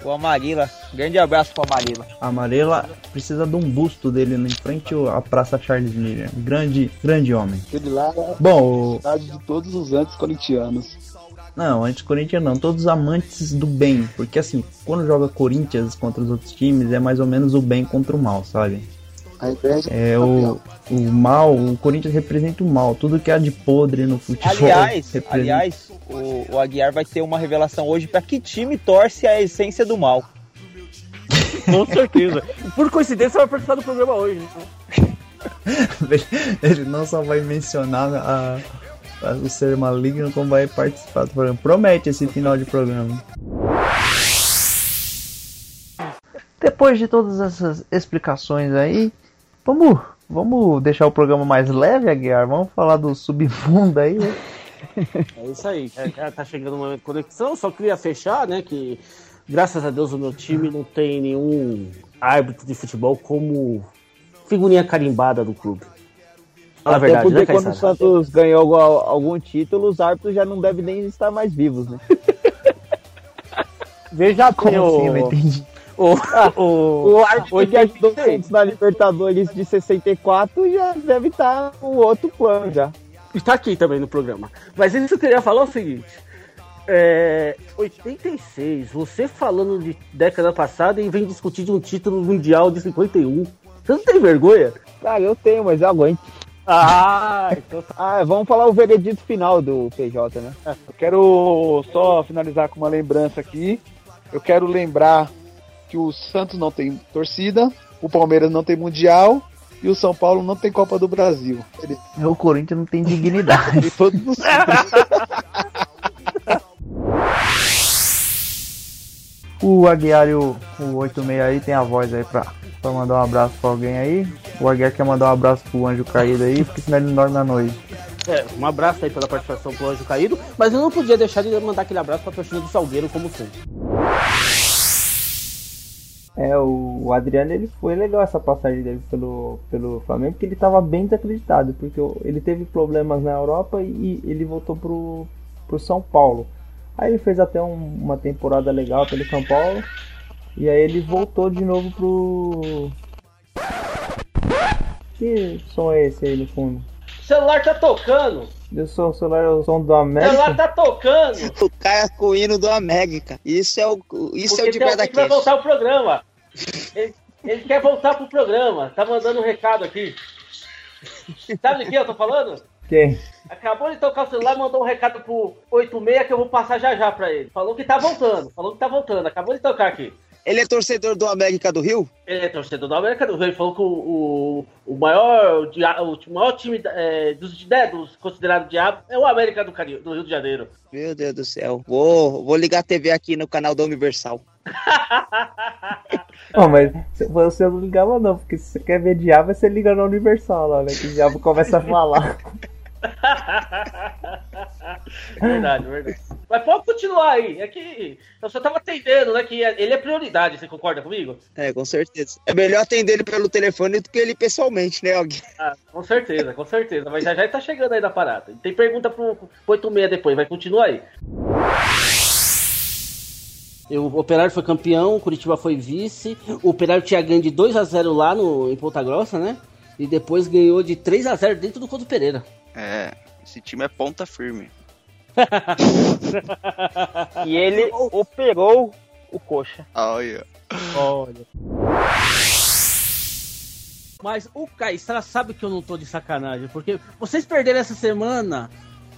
O Amarila, grande abraço pro Amarila. Amarela precisa de um busto dele em frente à Praça Charles Miller. Grande, grande homem. Ele lá é Bom, a de todos os antes corintianos. Não, anti-Corinthians não, todos os amantes do bem. Porque assim, quando joga Corinthians contra os outros times, é mais ou menos o bem contra o mal, sabe? É o, o mal, o Corinthians representa o mal, tudo que há de podre no futebol. Aliás, aliás o, o Aguiar vai ter uma revelação hoje para que time torce a essência do mal. Com certeza. Por coincidência, vai participar do programa hoje. Né? Ele não só vai mencionar a, o ser maligno, como vai participar do programa. Promete esse final de programa. Depois de todas essas explicações aí, vamos, vamos deixar o programa mais leve, Aguiar? Vamos falar do submundo aí, né? É isso aí, já tá chegando o momento de conexão. Só queria fechar, né? Que graças a Deus o meu time não tem nenhum árbitro de futebol como figurinha carimbada do clube. Fala Até verdade, porque né, quando o Santos ganhou algum título, os árbitros já não devem nem estar mais vivos, né? Veja como assim, eu entendi. O, ah, o, o árbitro que ajudou o Santos na Libertadores de 64 já deve estar com outro plano já. Está aqui também no programa. Mas isso eu queria falar o seguinte. É, 86, você falando de década passada e vem discutir de um título mundial de 51. Você não tem vergonha? Cara, eu tenho, mas eu aguento. Ah, então tá. ah, vamos falar o veredito final do PJ, né? Eu quero só finalizar com uma lembrança aqui. Eu quero lembrar que o Santos não tem torcida, o Palmeiras não tem Mundial e o São Paulo não tem Copa do Brasil. Ele... O Corinthians não tem dignidade. todos os O Aguiar e o, o 86 aí tem a voz aí pra, pra mandar um abraço pra alguém aí. O Aguiar quer mandar um abraço pro Anjo Caído aí, porque senão ele não dorme na noite. É, um abraço aí pela participação pro Anjo Caído, mas eu não podia deixar de mandar aquele abraço pra torcida do Salgueiro, como sempre. É, o, Adriano ele foi legal essa passagem dele pelo, pelo Flamengo, porque ele estava bem desacreditado, porque ele teve problemas na Europa e, ele voltou pro, pro São Paulo. Aí ele fez até um, uma temporada legal pelo São Paulo. E aí ele voltou de novo pro. Que som é esse aí no fundo? O celular tá tocando! Eu sou o celular é o som do América. O celular tá tocando! O Caio com o hino do América. Isso é o, isso Porque é o de guarda vai voltar o programa. Ele, ele, quer voltar pro programa. Tá mandando um recado aqui. Sabe de que eu tô falando? Quem? Acabou de tocar o celular e mandou um recado pro 86 que eu vou passar já já pra ele. Falou que tá voltando. Falou que tá voltando. Acabou de tocar aqui. Ele é torcedor do América do Rio? Ele é torcedor do América do Rio. Ele falou que o, o, o maior, o maior time é, dos, né, dos considerados diabo é o América do, do, Rio de Janeiro. Meu Deus do céu. Vou, vou ligar a TV aqui no canal da Universal. Não, mas você não ligava não, porque se você quer ver diabo, você liga na Universal lá, né? Que o diabo começa a falar. verdade, verdade. Mas pode continuar aí. É que eu só tava atendendo, né? Que ele é prioridade, você concorda comigo? É, com certeza. É melhor atender ele pelo telefone do que ele pessoalmente, né, alguém? Ah, com certeza, com certeza. Mas já já tá chegando aí da parada. Tem pergunta pro, pro 86 depois, vai continuar aí. O Operário foi campeão, o Curitiba foi vice. O Operário tinha ganho de 2 a 0 lá no, em Ponta Grossa, né? E depois ganhou de 3 a 0 dentro do Couto Pereira. É, esse time é ponta firme. e ele operou o coxa. Olha. Olha. Mas o Caissara sabe que eu não tô de sacanagem, porque vocês perderam essa semana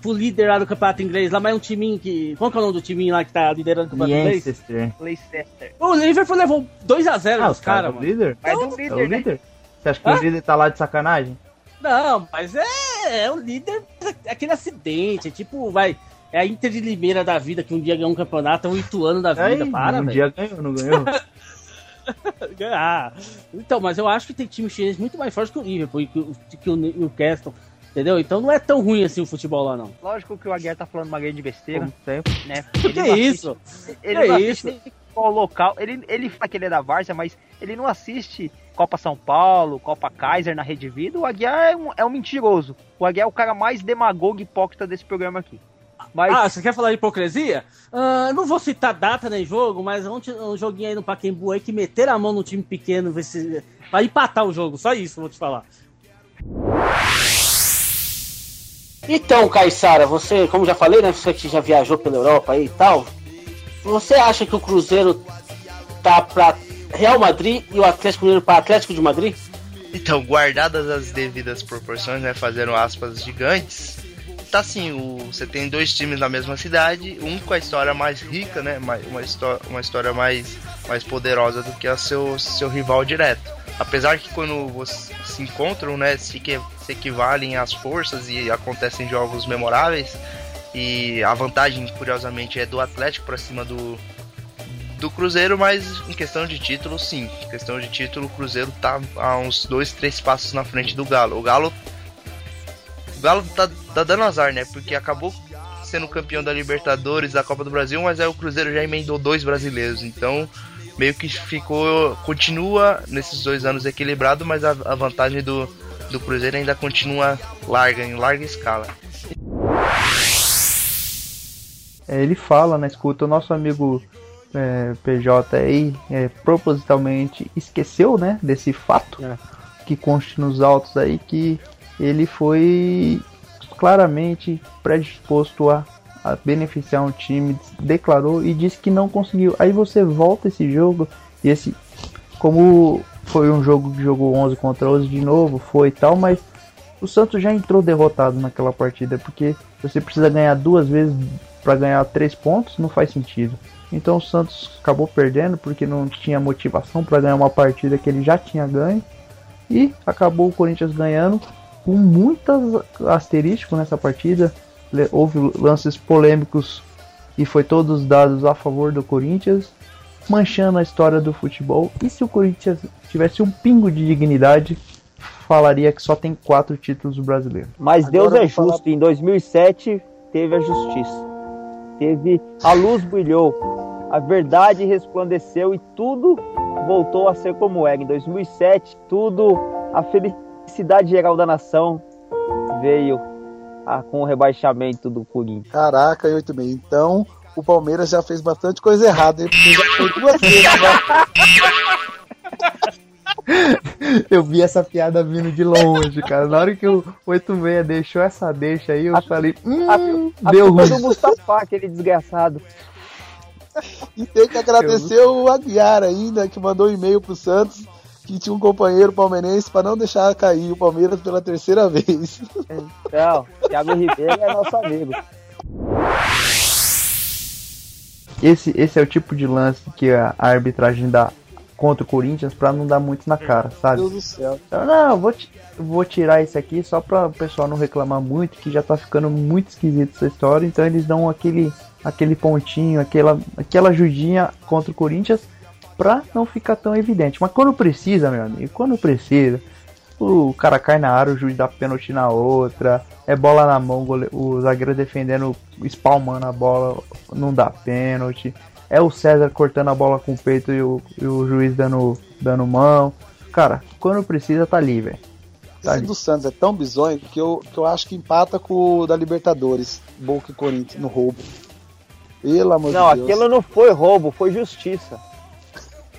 pro líder lá do campeonato inglês, lá, mas é um timinho que. Qual que é o nome do timinho lá que tá liderando o campeonato Leicester. inglês? Leicester. O Liverpool levou 2x0 ah, nos caras, mano. Líder? Mas é o líder, é o líder? Né? Você acha que o líder tá lá de sacanagem? Não, mas é, é o líder, é aquele acidente, é tipo, vai. É a Inter de Limeira da vida, que um dia ganhou um campeonato, é o Ituano da vida, para, Um véio. dia ganhou, não ganhou? ah, então, mas eu acho que tem time chinês muito mais forte que o Liverpool, que, que o Newcastle. Entendeu? Então não é tão ruim assim o futebol lá, não. Lógico que o Aguiar tá falando uma grande besteira. Como sempre. Né? Ele que isso? ele que não isso? qual local. Ele, ele fala que ele é da Várzea, mas ele não assiste Copa São Paulo, Copa Kaiser na Rede Vida. O Aguiar é um, é um mentiroso. O Aguiar é o cara mais demagogo e hipócrita desse programa aqui. Mas... Ah, você quer falar de hipocrisia? Uh, não vou citar data nem jogo, mas ontem um joguinho aí no Paquembu aí que meteram a mão no time pequeno ver se... pra empatar o jogo. Só isso, vou te falar. Então, Caissara, você, como já falei, né? Você que já viajou pela Europa aí e tal, você acha que o Cruzeiro tá para Real Madrid e o Atlético Mineiro para Atlético de Madrid? Então, guardadas as devidas proporções, né, fazendo aspas gigantes, tá assim, o, você tem dois times na mesma cidade, um com a história mais rica, né, uma, história, uma história mais, mais poderosa do que a seu, seu rival direto. Apesar que quando vocês se encontram, né, se, que, se equivalem as forças e acontecem jogos memoráveis, e a vantagem, curiosamente, é do Atlético para cima do, do Cruzeiro, mas em questão de título, sim. Em questão de título, o Cruzeiro tá a uns dois, três passos na frente do Galo. O Galo. O Galo tá, tá dando azar, né? Porque acabou sendo campeão da Libertadores, da Copa do Brasil, mas aí o Cruzeiro já emendou dois brasileiros. Então, meio que ficou. Continua nesses dois anos equilibrado, mas a, a vantagem do, do Cruzeiro ainda continua larga, em larga escala. É, ele fala na escuta, o nosso amigo é, PJ aí é, propositalmente esqueceu né, desse fato é. que conste nos autos aí que ele foi claramente predisposto a, a, beneficiar um time, declarou e disse que não conseguiu. Aí você volta esse jogo e esse como foi um jogo que jogou 11 contra 11 de novo, foi tal, mas o Santos já entrou derrotado naquela partida porque você precisa ganhar duas vezes para ganhar três pontos, não faz sentido. Então o Santos acabou perdendo porque não tinha motivação para ganhar uma partida que ele já tinha ganho. E acabou o Corinthians ganhando com muitas asterísticos nessa partida. Houve lances polêmicos e foi todos dados a favor do Corinthians, manchando a história do futebol. E se o Corinthians tivesse um pingo de dignidade, falaria que só tem quatro títulos brasileiros. Mas Agora Deus é justo. Falar... Em 2007 teve a justiça teve a luz brilhou, a verdade resplandeceu e tudo voltou a ser como era. Em 2007, tudo, a felicidade geral da nação veio a, com o rebaixamento do Corinthians. Caraca, eu também. Então, o Palmeiras já fez bastante coisa errada, hein? Porque já foi duas vezes, né? eu vi essa piada vindo de longe, cara. Na hora que o 86 deixou essa deixa aí, eu a, falei, hum, a, deu ruim. do Mustafa, aquele desgraçado. E tem que agradecer o Aguiar ainda, que mandou um e-mail pro Santos, que tinha um companheiro palmeirense para não deixar cair o Palmeiras pela terceira vez. Então, Thiago Ribeiro é nosso amigo. Esse, esse é o tipo de lance que a arbitragem dá contra o Corinthians pra não dar muito na cara, sabe? Meu Deus do céu. Então, não, vou, vou tirar isso aqui só pra o pessoal não reclamar muito, que já tá ficando muito esquisito essa história. Então eles dão aquele, aquele pontinho, aquela, aquela ajudinha contra o Corinthians pra não ficar tão evidente. Mas quando precisa, meu amigo, quando precisa, o cara cai na área, o juiz dá pênalti na outra, é bola na mão, o zagueiro defendendo, espalmando a bola, não dá pênalti é o César cortando a bola com o peito e o, e o juiz dando, dando mão. Cara, quando precisa, tá ali, velho. Tá Esse ali. do Santos é tão bizonho que eu, que eu acho que empata com o da Libertadores, Boca e Corinthians, no roubo. Pelo amor não, de Deus. Não, aquilo não foi roubo, foi justiça.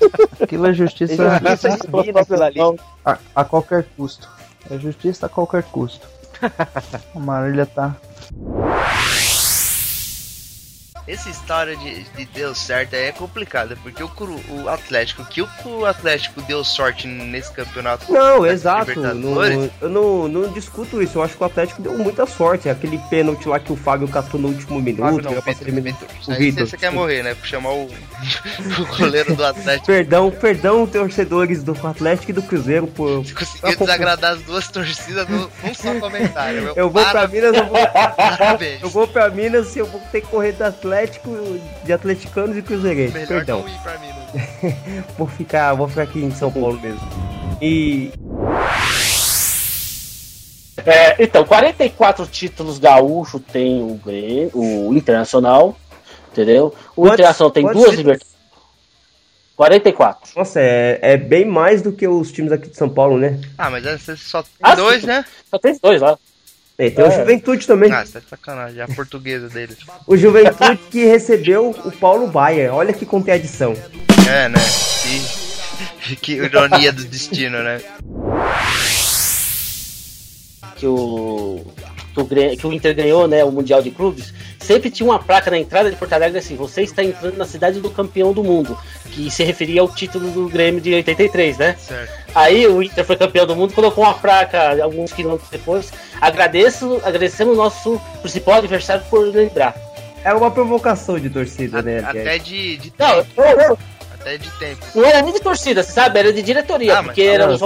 aquilo é justiça, justiça a, a qualquer custo. É justiça a qualquer custo. A Marília tá. Essa história de, de deu certo é complicada, porque o, o Atlético, que o Atlético deu sorte nesse campeonato. Não, exato. Não, eu não, não discuto isso. Eu acho que o Atlético deu muita sorte. Aquele pênalti lá que o Fábio catou no último minuto. Fábio não, Vitor, Vitor. O Vitor. Você quer morrer, né? Por chamar o, o goleiro do Atlético. perdão, perdão, torcedores do Atlético e do Cruzeiro por. Você conseguiu desagradar as duas torcidas num só comentário. Meu. Eu vou Para... pra Minas, eu vou. eu vou pra Minas e eu vou ter que correr do Atlético Atlético, de atleticanos e cruzeirenses. Melhor Perdão. ir pra Minas. vou ficar, vou ficar aqui em São Paulo mesmo. E é, então, 44 títulos gaúcho tem o, Grêmio, o Internacional, entendeu? O quantos, Internacional tem duas Libertadores. 44. Nossa, é, é bem mais do que os times aqui de São Paulo, né? Ah, mas é, só tem ah, dois, sim. né? Só tem dois lá. É, tem é. o Juventude também. Ah, você tá de sacanagem, é a portuguesa deles. o Juventude que recebeu o Paulo Baier. Olha que contradição. É, né? Que, que ironia do destino, né? Que o que o, que o Inter ganhou, né, o Mundial de Clubes, sempre tinha uma placa na entrada de Porto Alegre assim: você está entrando na cidade do campeão do mundo, que se referia ao título do Grêmio de 83, né? Certo. Aí o Inter foi campeão do mundo, colocou uma placa alguns quilômetros depois. Agradeço, agradecemos o nosso principal adversário por lembrar. Era uma provocação de torcida, né? Até de, de tempo. Não, até de tempo. Não era nem de torcida, sabe? Era de diretoria, ah, porque era os,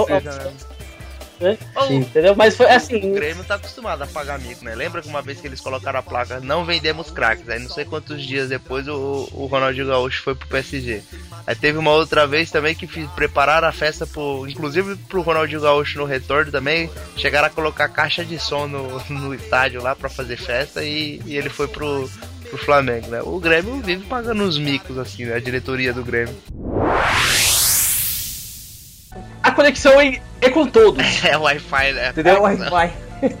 né? Entendeu? Mas foi assim. O Grêmio tá acostumado a pagar mico, né? Lembra que uma vez que eles colocaram a placa, não vendemos craques. Aí não sei quantos dias depois o, o Ronaldinho Gaúcho foi pro PSG. Aí teve uma outra vez também que fiz, prepararam a festa pro. Inclusive pro Ronaldinho Gaúcho no retorno também. Chegaram a colocar caixa de som no, no estádio lá para fazer festa e, e ele foi pro, pro Flamengo, né? O Grêmio vive pagando os micos, assim, né? A diretoria do Grêmio a conexão é, é com todos. É Wi-Fi, né? Entendeu? Wi-Fi.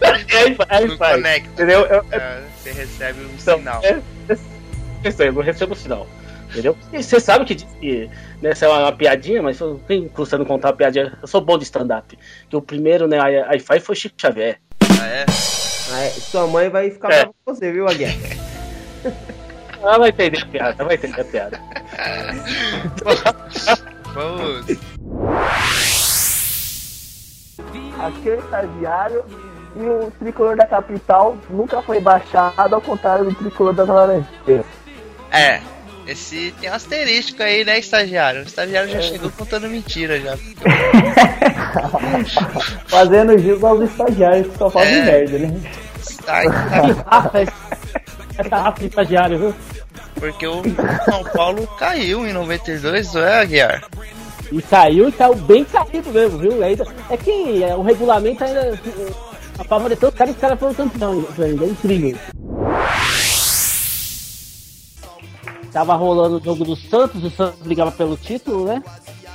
é Wi-Fi. Conecta. Entendeu? Eu, é, você recebe um então, sinal. É, é, eu não recebo sinal. Entendeu? E você sabe que, que né, essa é uma, uma, piadinha, mas tem custa não contar uma piadinha. Eu sou bom de stand-up. Que o primeiro, né, Wi-Fi foi Chico Xavier. Ah, é? Ah, é. Sua mãe vai ficar é. com você, viu, Aguiar? Ela vai entender a piada, vai entender a piada. Vamos. Aqui é o estagiário e o tricolor da capital nunca foi baixado, ao contrário do tricolor das Laranjeiras. É, esse tem um asterístico aí, né, estagiário? O estagiário já é. chegou contando mentira já. Fazendo jus aos estagiários que só fazem é. merda, né? Tá, tá. Essa raça de estagiário, viu? Porque o São Paulo caiu em 92, não é, Aguiar? E caiu e caiu bem caído mesmo, viu? Ainda, é que é, o regulamento ainda a favoreceu os caras e os caras foram campeões ainda. É incrível. Tava rolando o jogo do Santos, o Santos brigava pelo título, né?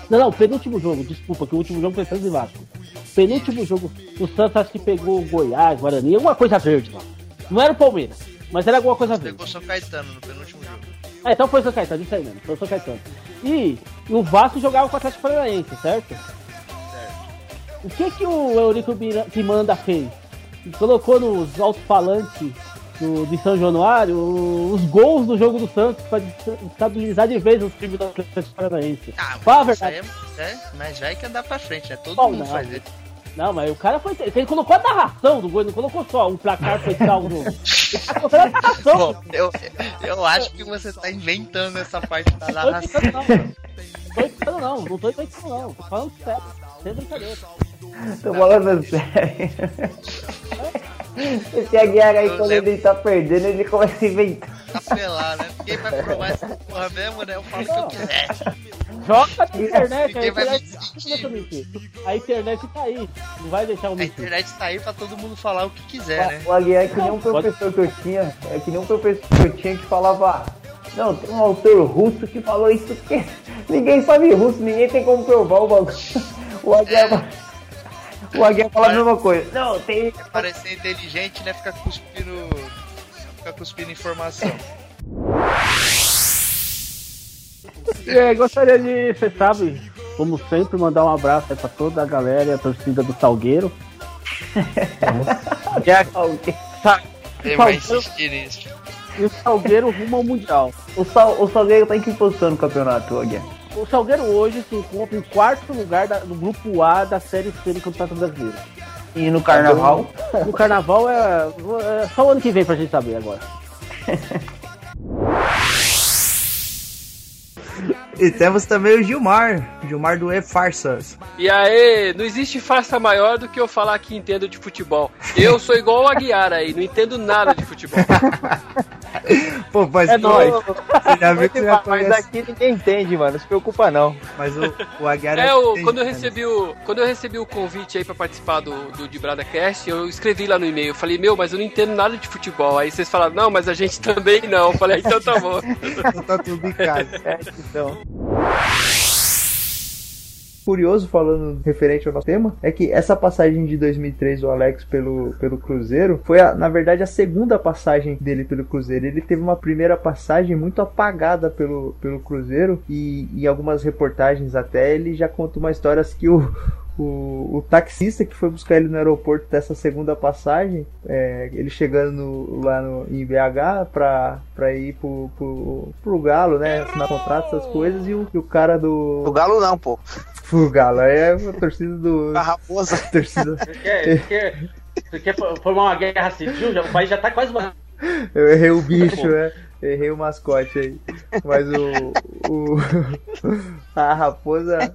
Não, não, penúltimo jogo, desculpa, que o último jogo foi Santos e Vasco. Penúltimo jogo, o Santos acho que pegou o Goiás, Guarani, alguma coisa verde lá. Não era o Palmeiras, mas era alguma coisa verde. Pegou São Caetano no penúltimo jogo. É, então foi o São Caetano, isso aí mesmo, foi o São Caetano. E o Vasco jogava com o Atlético Paranaense, certo? Certo. O que que o Eurico Pimanda fez? Colocou nos alto-falantes de São Januário os gols do jogo do Santos para estabilizar de vez os times do Atlético Paranaense. Ah, Fala a verdade. É, é, mas já é que andar pra frente, né? Todo Bom, mundo não. faz isso. Não, mas o cara foi. Ele colocou a narração do gol, não colocou só um placar foi tal no. Bom, eu, eu acho que você tá inventando essa parte da narração. Não, tô inventando não, não tô inventando não, tô falando sério, sem brincadeira. Tô falando sério. Esse Aguiar aí, quando ele tá perdendo, ele começa a inventar. Apelar, né? Quem vai provar essa porra mesmo, né? Eu falo o que eu quiser. Joga na internet, a internet, a internet tá aí, não vai deixar o mentir. A internet tá aí pra todo mundo falar o que quiser, né? O Aguiar é que nem um professor que eu tinha, é que nem um professor que eu tinha que falava, não, tem um autor russo que falou isso porque ninguém sabe russo, ninguém tem como provar o bagulho. O Aguiar... É. O Aguiar fala a mesma coisa. Não, tem. Parecer inteligente, né? Ficar cuspindo. Ficar cuspindo informação. É, gostaria de, você sabe, como sempre, mandar um abraço aí pra toda a galera e a torcida do Salgueiro. Já Quem vai insistir nisso? E o Salgueiro rumo ao Mundial. O, Sal, o Salgueiro tá em que posição no campeonato, Aguiar? O Salgueiro hoje se encontra em quarto lugar da, do grupo A da Série C do Campeonato Brasileiro. E no Carnaval? No Carnaval é, é só o ano que vem pra gente saber agora. E temos também o Gilmar, Gilmar do E-Farsas. E aí, não existe farsa maior do que eu falar que entendo de futebol. Eu sou igual o Aguiar aí, não entendo nada de futebol. Pô, mas é nóis. Você já viu que você Mas aqui ninguém entende, mano, não se preocupa não. Mas o, o Aguiar é, é o, quando eu recebi o Quando eu recebi o convite aí pra participar do, do de Cast, eu escrevi lá no e-mail, eu falei, meu, mas eu não entendo nada de futebol. Aí vocês falaram, não, mas a gente também não. Eu falei, então tá bom. então tá tudo em casa. É, então curioso falando referente ao nosso tema é que essa passagem de 2003 do Alex pelo, pelo Cruzeiro foi a, na verdade a segunda passagem dele pelo Cruzeiro. Ele teve uma primeira passagem muito apagada pelo, pelo Cruzeiro e em algumas reportagens até ele já conta uma história que o o, o, taxista que foi buscar ele no aeroporto dessa segunda passagem, é, ele chegando no, lá no, em BH pra, pra ir pro, pro, pro Galo, né? Assinar contrato, essas coisas, e o, e o cara do. O Galo não, pô. Pro Galo, aí é a torcida do. A raposa. A torcida. Você quer, você quer, você quer formar uma guerra civil? Já, o país já tá quase. Eu errei o bicho, né? Errei o mascote aí. Mas o. o a raposa.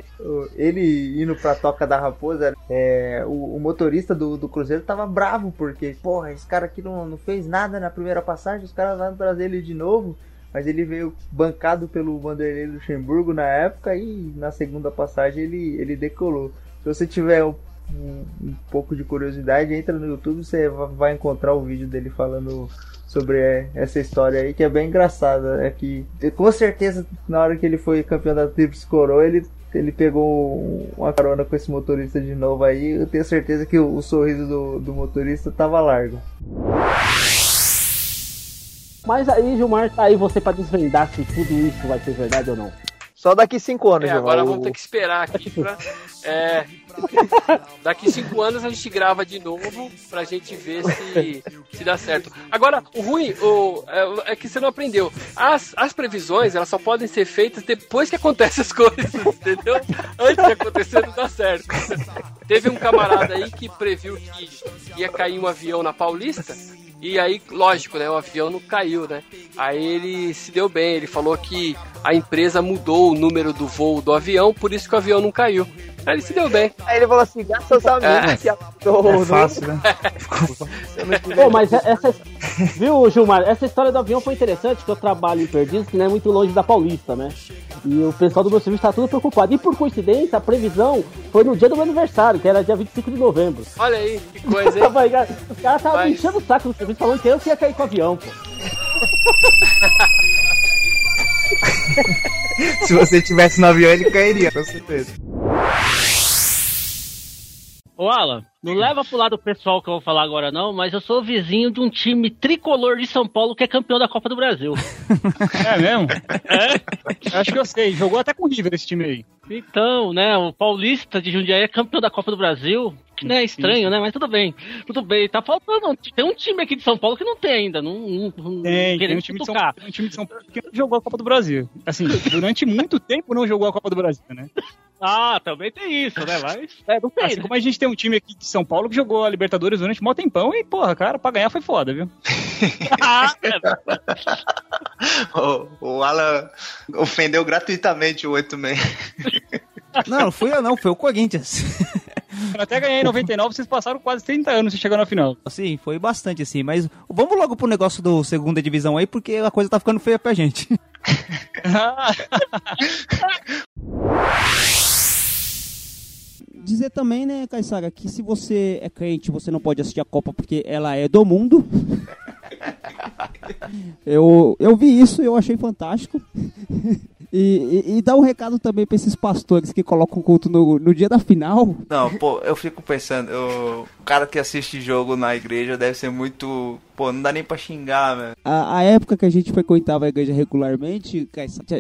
Ele indo pra toca da raposa, é, o, o, motorista do, do Cruzeiro tava bravo, porque, porra, esse cara aqui não, não fez nada na primeira passagem, os caras vão trazer ele de novo. Mas ele veio bancado pelo Vanderlei Luxemburgo na época e na segunda passagem ele, ele decolou. Se você tiver um, um pouco de curiosidade, entra no YouTube, você vai encontrar o vídeo dele falando sobre essa história aí, que é bem engraçada. É que, com certeza, na hora que ele foi campeão da Trips Coroa, ele, ele pegou uma carona com esse motorista de novo aí. Eu tenho certeza que o, o sorriso do, do motorista tava largo. Mas aí, Gilmar, tá aí você para desvendar se tudo isso vai ser verdade ou não. Só daqui cinco anos, é, Agora vamos ter que esperar aqui pra. É, daqui cinco anos a gente grava de novo pra gente ver se, se dá certo. Agora, o ruim o, é, é, que você não aprendeu. As, as previsões, elas só podem ser feitas depois que acontecem as coisas, entendeu? Antes de acontecer não dá certo. Teve um camarada aí que previu que ia cair um avião na Paulista e aí, lógico, né? O avião não caiu, né? Aí ele se deu bem, ele falou que a empresa mudou o número do voo do avião, por isso que o avião não caiu. Aí ele se deu bem. Aí ele falou assim, graças aos amigos é. que apitou. É fácil, né? Pô, mas essa... Viu, Gilmar? Essa história do avião foi interessante, que eu trabalho em Perdidos, que não é muito longe da Paulista, né? E o pessoal do meu serviço tá tudo preocupado. E por coincidência, a previsão foi no dia do meu aniversário, que era dia 25 de novembro. Olha aí, que coisa, hein? Os caras estavam mas... enchendo o saco no serviço, falando que eu ia cair com o avião, pô. Se você tivesse no avião, ele cairia, com certeza. Ô Alan, não leva pro lado pessoal que eu vou falar agora não, mas eu sou vizinho de um time tricolor de São Paulo que é campeão da Copa do Brasil. É mesmo? É? Acho que eu sei, jogou até com o River esse time aí. Então, né, o Paulista de Jundiaí é campeão da Copa do Brasil, que não é estranho, Isso. né, mas tudo bem, tudo bem, tá faltando, tem um time aqui de São Paulo que não tem ainda, não, não tem, tem um time, de São, um time de São Paulo que não jogou a Copa do Brasil. Assim, durante muito tempo não jogou a Copa do Brasil, né? Ah, também tem isso, né? Mas. É, não tem. Assim como a gente tem um time aqui de São Paulo que jogou a Libertadores durante um tempão e, porra, cara, pra ganhar foi foda, viu? ah, o, o Alan ofendeu gratuitamente o 86. não, não fui eu não, foi o Corinthians. Eu até ganhei em 99, vocês passaram quase 30 anos chegando na final. Sim, foi bastante assim, mas vamos logo pro negócio do segunda divisão aí, porque a coisa tá ficando feia pra gente. dizer também, né, Caissara, que se você é crente, você não pode assistir a Copa porque ela é do mundo. eu, eu vi isso e eu achei fantástico. E, e, e, dá um recado também pra esses pastores que colocam o culto no, no dia da final. Não, pô, eu fico pensando, eu, o cara que assiste jogo na igreja deve ser muito. Pô, não dá nem pra xingar, velho. A, a, época que a gente frequentava a igreja regularmente,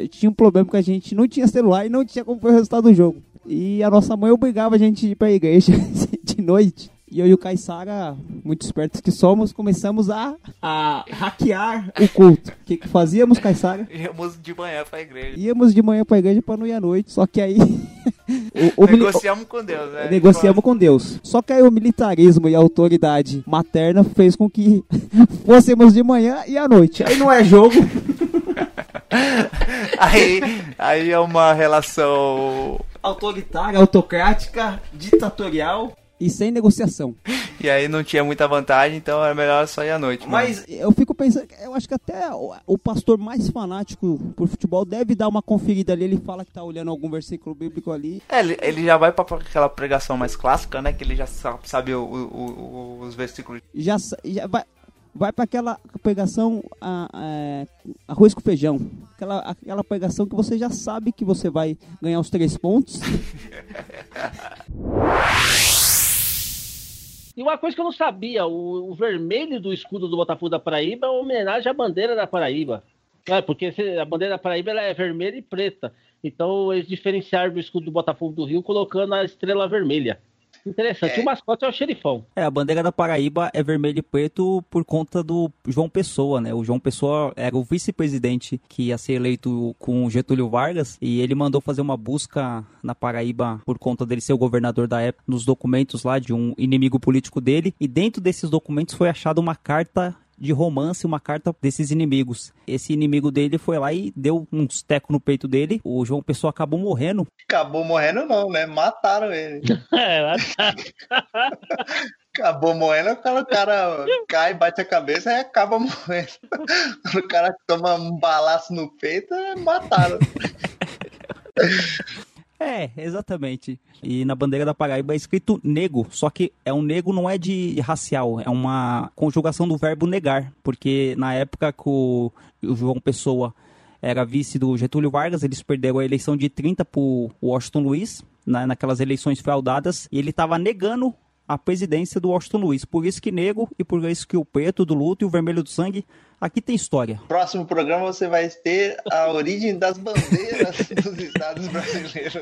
tinha um problema que a gente não tinha celular e não tinha como ver o resultado do jogo. E a nossa mãe obrigava a gente a ir pra igreja de noite. E eu e o Caissara, muito espertos que somos, começamos a, a hackear o culto. O que, que fazíamos, Caissara? Íamos de manhã pra igreja. Íamos de manhã pra igreja pra não ir à noite. Só que aí. o, o negociamos com Deus, né? Negociamos com Deus. Só que aí o militarismo e a autoridade materna fez com que fôssemos de manhã e à noite. Aí não é jogo. Aí, aí é uma relação autoritária, autocrática, ditatorial e sem negociação. E aí não tinha muita vantagem, então era melhor só ir à noite. Mas mano. eu fico pensando, eu acho que até o, pastor mais fanático por futebol deve dar uma conferida ali. Ele fala que tá olhando algum versículo bíblico ali. É, ele, ele já vai para aquela pregação mais clássica, né? Que ele já sabe, sabe o, o, os versículos. Já, já vai vai para aquela pegação a, a, arroz com feijão. Aquela, aquela pegação que você já sabe que você vai ganhar os três pontos. E uma coisa que eu não sabia, o, o vermelho do escudo do Botafogo da Paraíba é uma homenagem à bandeira da Paraíba. É, porque a bandeira da Paraíba é vermelha e preta. Então eles diferenciaram do escudo do Botafogo do Rio colocando a estrela vermelha. Interessante. É. O mascote é o xerifão. É, a bandeira da Paraíba é vermelho e preto por conta do João Pessoa, né? O João Pessoa era o vice-presidente que ia ser eleito com Getúlio Vargas e ele mandou fazer uma busca na Paraíba por conta dele ser o governador da época, nos documentos lá de um inimigo político dele. E dentro desses documentos foi achada uma carta de romance, uma carta desses inimigos. Esse inimigo dele foi lá e deu uns tecos no peito dele. O João Pessoa acabou morrendo. Acabou morrendo não, né? Mataram ele. é, mataram. acabou morrendo quando o cara cai, bate a cabeça e acaba morrendo. Quando o cara toma um balaço no peito, é mataram. É, exatamente. E na bandeira da Paraíba é escrito nego, só que é um nego não é de racial, é uma conjugação do verbo negar, porque na época que o, João Pessoa era vice do Getúlio Vargas, eles perderam a eleição de 30 pro Washington Luiz, na, naquelas eleições fraudadas, e ele estava negando a presidência do Washington Luiz. Por isso que nego e por isso que o preto do luto e o vermelho do sangue Aqui tem história. Próximo programa você vai ter a origem das bandeiras dos estados brasileiros.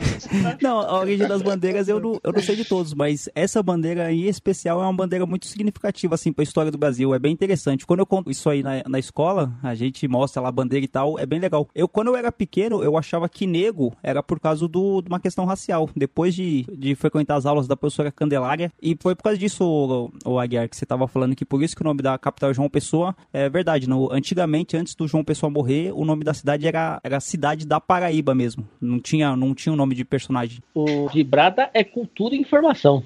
Não, a origem das bandeiras eu não, eu não sei de todos, mas essa bandeira em especial é uma bandeira muito significativa assim para a história do Brasil. É bem interessante. Quando eu conto isso aí na, na escola, a gente mostra lá a bandeira e tal, é bem legal. Eu quando eu era pequeno, eu achava que nego era por causa do, de uma questão racial. Depois de, de frequentar as aulas da professora Candelária, e foi por causa disso, o, o Aguiar, que você estava falando que por isso que o nome da capital é João Pessoa, é verdade no, antigamente, antes do João Pessoa morrer, o nome da cidade era, era Cidade da Paraíba mesmo. Não tinha, não tinha o um nome de personagem. O Vibrada é cultura e informação.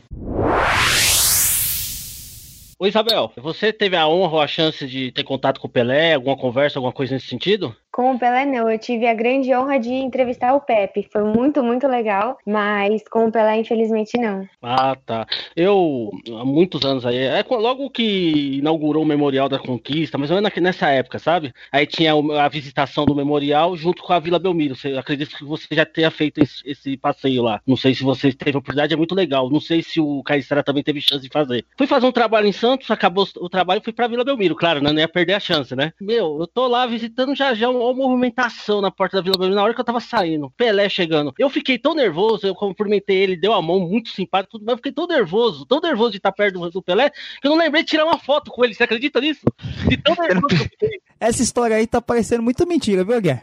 Ô Isabel, você teve a honra ou a chance de ter contato com o Pelé, alguma conversa, alguma coisa nesse sentido? Com o Pelé, não. Eu tive a grande honra de entrevistar o Pepe. Foi muito, muito legal. Mas com o Pelé, infelizmente, não. Ah, tá. Eu, há muitos anos aí, é logo que inaugurou o Memorial da Conquista, mas nessa época, sabe? Aí tinha a visitação do Memorial junto com a Vila Belmiro. Você, acredito que você já tenha feito esse, esse passeio lá. Não sei se você teve a oportunidade, é muito legal. Não sei se o Caissara também teve chance de fazer. Fui fazer um trabalho em Santos, acabou o trabalho e fui pra Vila Belmiro. Claro, né? não ia perder a chance, né? Meu, eu tô lá visitando já já uma movimentação na porta da Vila Belmiro na hora que eu tava saindo. Pelé chegando. Eu fiquei tão nervoso, eu cumprimentei ele, deu a mão, muito simpático, tudo, mas eu fiquei tão nervoso, tão nervoso de estar perto do, do, Pelé, que eu não lembrei de tirar uma foto com ele. Você acredita nisso? De tão nervoso que eu fiquei. Essa história aí tá parecendo muito mentira, viu, Guerra?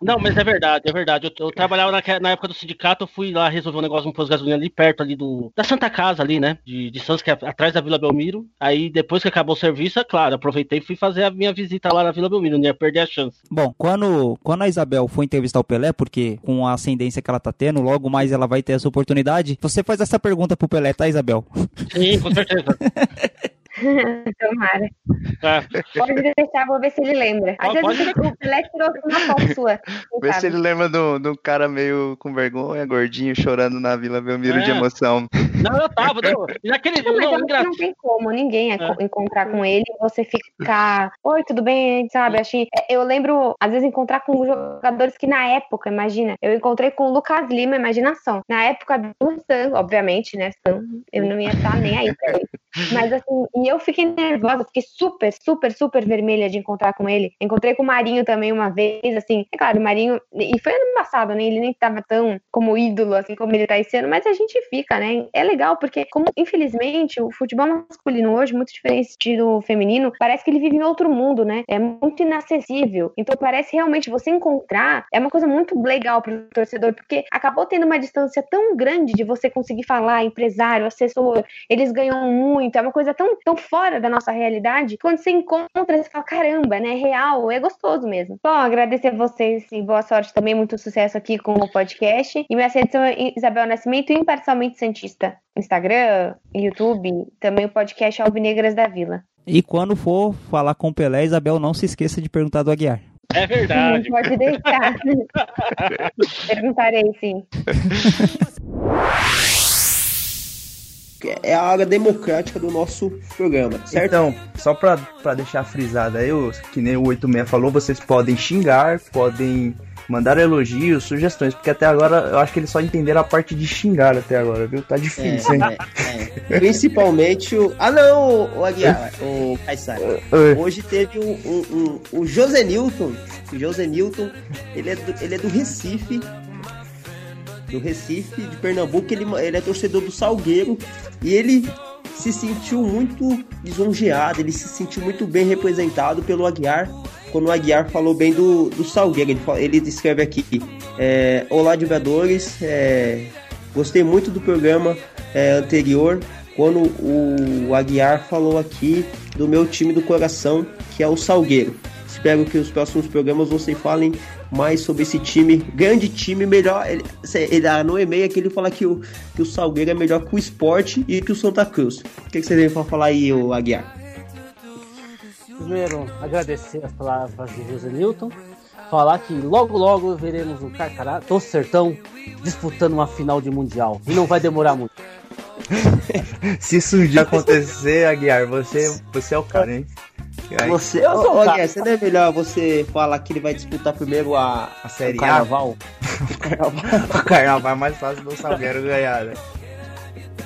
Não, mas é verdade, é verdade. Eu, eu trabalhava na, na, época do sindicato, eu fui lá resolver um negócio no posto de gasolina ali perto ali do. Da Santa Casa ali, né? De, de Santos, que é atrás da Vila Belmiro. Aí depois que acabou o serviço, é claro, aproveitei e fui fazer a minha visita lá na Vila Belmiro, não ia perder a chance. Bom, quando, quando a Isabel foi entrevistar o Pelé, porque com a ascendência que ela tá tendo, logo mais ela vai ter essa oportunidade, você faz essa pergunta pro Pelé, tá, Isabel? Sim, com certeza. Tomara. É. Pode deixar, vou ver se ele lembra. Às vezes pode... o Pelé tirou uma foto sua. Vê se ele lembra do, do cara meio com vergonha, gordinho, chorando na Vila Belmiro é. de emoção. Não, eu tava. Não, naquele não, não, não, não tem como ninguém é. encontrar com ele e você ficar. Oi, tudo bem? Sabe? Achei... É, eu lembro, às vezes, encontrar com jogadores que na época, imagina, eu encontrei com o Lucas Lima, imaginação. Na época do Sam, obviamente, né? Sam, eu não ia estar nem aí pra ele. Mas assim, eu fiquei nervosa, fiquei super, super, super vermelha de encontrar com ele. Encontrei com o Marinho também uma vez, assim, é claro, o Marinho, e foi ano passado, né? Ele nem tava tão como ídolo, assim, como ele tá esse ano, mas a gente fica, né? É legal, porque, como infelizmente, o futebol masculino hoje, muito diferente do feminino, parece que ele vive em outro mundo, né? É muito inacessível. Então parece realmente você encontrar, é uma coisa muito legal pro torcedor, porque acabou tendo uma distância tão grande de você conseguir falar, empresário, assessor, eles ganham muito, é uma coisa tão, tão fora da nossa realidade, quando você encontra, você fala, caramba, né? É real, é gostoso mesmo. Bom, agradecer a vocês e boa sorte também, muito sucesso aqui com o podcast. E minha edição é Isabel Nascimento, imparcialmente Santista. Instagram, YouTube, também o podcast Alvinegras da Vila. E quando for falar com o Pelé, Isabel, não se esqueça de perguntar do Aguiar. É verdade. Pode deixar. Perguntarei, sim. é a área democrática do nosso programa, certo? Então, só pra, pra deixar frisado aí, que nem o 86 falou, vocês podem xingar, podem mandar elogios, sugestões, porque até agora eu acho que eles só entenderam a parte de xingar até agora, viu? Tá difícil, é, hein? É, é. Principalmente o. Ah, não, o Aguiar, o Caissara. Hoje teve um, um, um, o José Newton. O José Newton, ele é do, ele é do Recife do Recife, de Pernambuco, ele, ele é torcedor do Salgueiro e ele se sentiu muito lisonjeado, ele se sentiu muito bem representado pelo Aguiar, quando o Aguiar falou bem do, do Salgueiro. Ele, ele escreve aqui: é, Olá, jogadores, é, gostei muito do programa é, anterior, quando o Aguiar falou aqui do meu time do coração, que é o Salgueiro. Espero que os próximos programas vocês falem mais sobre esse time, grande time, melhor. Ele, ele, ah, no e-mail aqui ele fala que o, que o Salgueiro é melhor que o esporte e que o Santa Cruz. O que, que você tem pra falar aí, o Aguiar? Primeiro, agradecer as palavras de José Newton. Falar que logo logo veremos o Carcará do Sertão disputando uma final de Mundial. E não vai demorar muito. Se isso um dia acontecer, Aguiar, você, você é o cara, hein? Aí, você, eu sou Aguiar, você não é melhor você falar que ele vai disputar primeiro a, a Série o Carnaval? A? o Carnaval? o Carnaval é mais fácil do Salgueiro ganhar, né?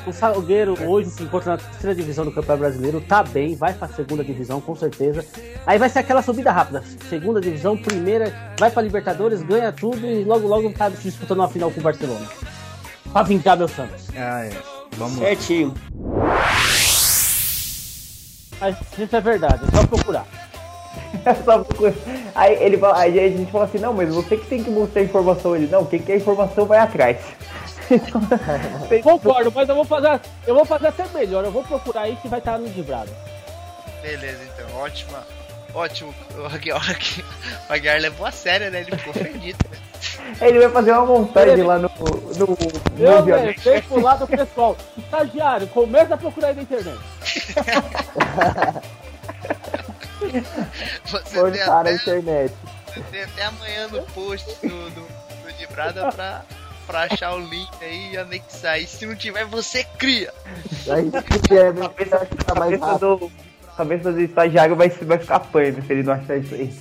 O Salgueiro hoje se encontra na terceira divisão do Campeonato Brasileiro, tá bem, vai pra segunda divisão com certeza. Aí vai ser aquela subida rápida. Segunda divisão, primeira, vai pra Libertadores, ganha tudo e logo logo tá disputando uma final com o Barcelona. Pra vingar meu Santos. Ah, é. Vamos Certinho. Mas isso é verdade, é só procurar. É só procurar. Aí, ele, aí a gente fala assim, não, mas você que tem que mostrar a informação. Ele, não, quem quer informação vai atrás. Concordo, mas eu vou fazer. Eu vou fazer até melhor. Eu vou procurar aí que vai estar no livrado. Beleza, então. Ótima. Ótimo. O Aguiar, o Aguiar levou a sério, né? Ele ficou ofendido. Ele vai fazer uma montagem lá no. no, eu deixei pro lado pessoal. Estagiário, começa a procurar aí na internet. Você Cortar a internet. Você tem até amanhã no post do, do, do Dibrada pra pra achar o link aí e anexar. E se não tiver, você cria. Aí se tiver, vai ficar mais rápido. A cabeça do estagiário vai, vai ficar pano se ele não achar isso aí.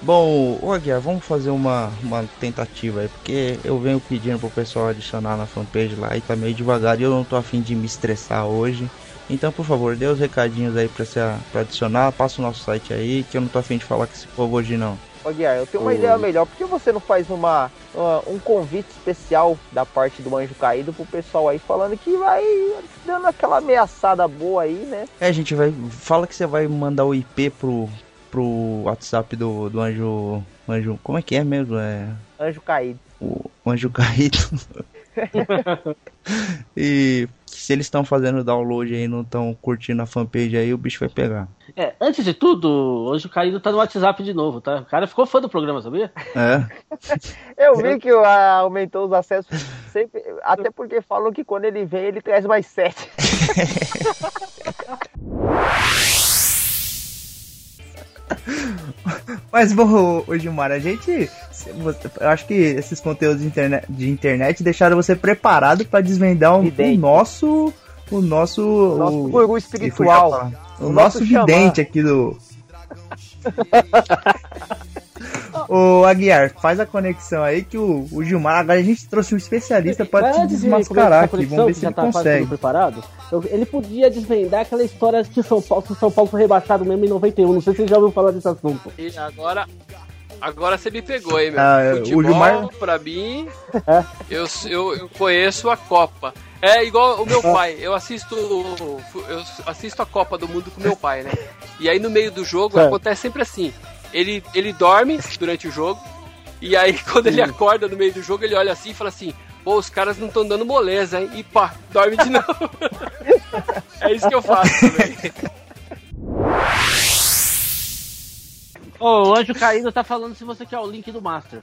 Bom, ô Aguiar, vamos fazer uma, uma tentativa aí, porque eu venho pedindo pro pessoal adicionar na fanpage lá e tá meio devagar e eu não tô afim de me estressar hoje. Então, por favor, dê os recadinhos aí pra, se, pra adicionar, passa o nosso site aí, que eu não tô afim de falar com esse povo hoje não. Guiar, eu tenho uma Oi. ideia melhor. Por que você não faz uma, uma, um convite especial da parte do Anjo Caído pro pessoal aí falando que vai dando aquela ameaçada boa aí, né? É, a gente vai. Fala que você vai mandar o IP pro, pro WhatsApp do, do Anjo. Anjo. Como é que é mesmo? É... Anjo Caído. O, o Anjo Caído. e se eles estão fazendo download aí não estão curtindo a fanpage aí, o bicho vai pegar. É, antes de tudo, hoje o Caído tá no WhatsApp de novo, tá? O cara ficou fã do programa, sabia? É. Eu vi que aumentou os acessos sempre, até porque falam que quando ele vem ele traz mais sete. Mas, bom, o Gilmar, a gente. Eu acho que esses conteúdos de internet, de internet deixaram você preparado para desvendar um, o nosso. O nosso. Nosso guru espiritual. O, o nosso, nosso vidente aqui do. Ô Aguiar, faz a conexão aí que o, o Gilmar, agora a gente trouxe um especialista para te desmascarar aqui. Vamos ver se ele tá consegue. Preparado? ele podia desvendar aquela história que São Paulo, São Paulo foi rebaixado mesmo em 91. Não sei se você já ouviu falar desse assunto. E agora, Agora você me pegou aí, meu. Ah, Futebol, o Gilmar... pra mim, é. eu, eu, eu, conheço a Copa. É igual o meu é. pai. Eu assisto eu assisto a Copa do Mundo com meu pai, né? E aí no meio do jogo é. acontece sempre assim ele, ele dorme durante o jogo. E aí, quando ele acorda no meio do jogo, ele olha assim e fala assim: pô, os caras não estão dando moleza, hein? E pá, dorme de novo. é isso que eu faço também. Ô, o Anjo Caído tá falando se você quer o link do Master.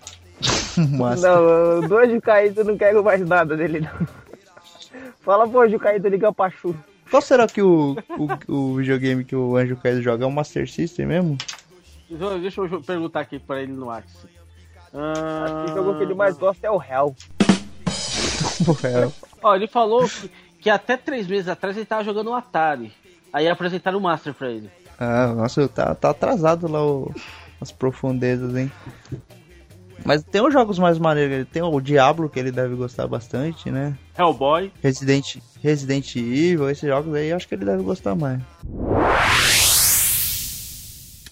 Master. Não, do Anjo Caído não quero mais nada dele, não. Fala pro Anjo Caído ligar pra Chu. Qual será que o, o, o videogame que o Anjo Caído joga é o Master System mesmo? Deixa eu perguntar aqui pra ele no WhatsApp. Ah... Acho que o jogo que ele mais gosta é o Hell. o Hell. Ó, ele falou que, que, até três meses atrás ele tava jogando o Atari. Aí apresentaram o Master pra ele. Ah, nossa, tá, tá atrasado lá o, as profundezas, hein? Mas tem os jogos mais maneiros. Tem o Diablo, que ele deve gostar bastante, né? Hellboy. Resident, Resident Evil, esses jogos aí, acho que ele deve gostar mais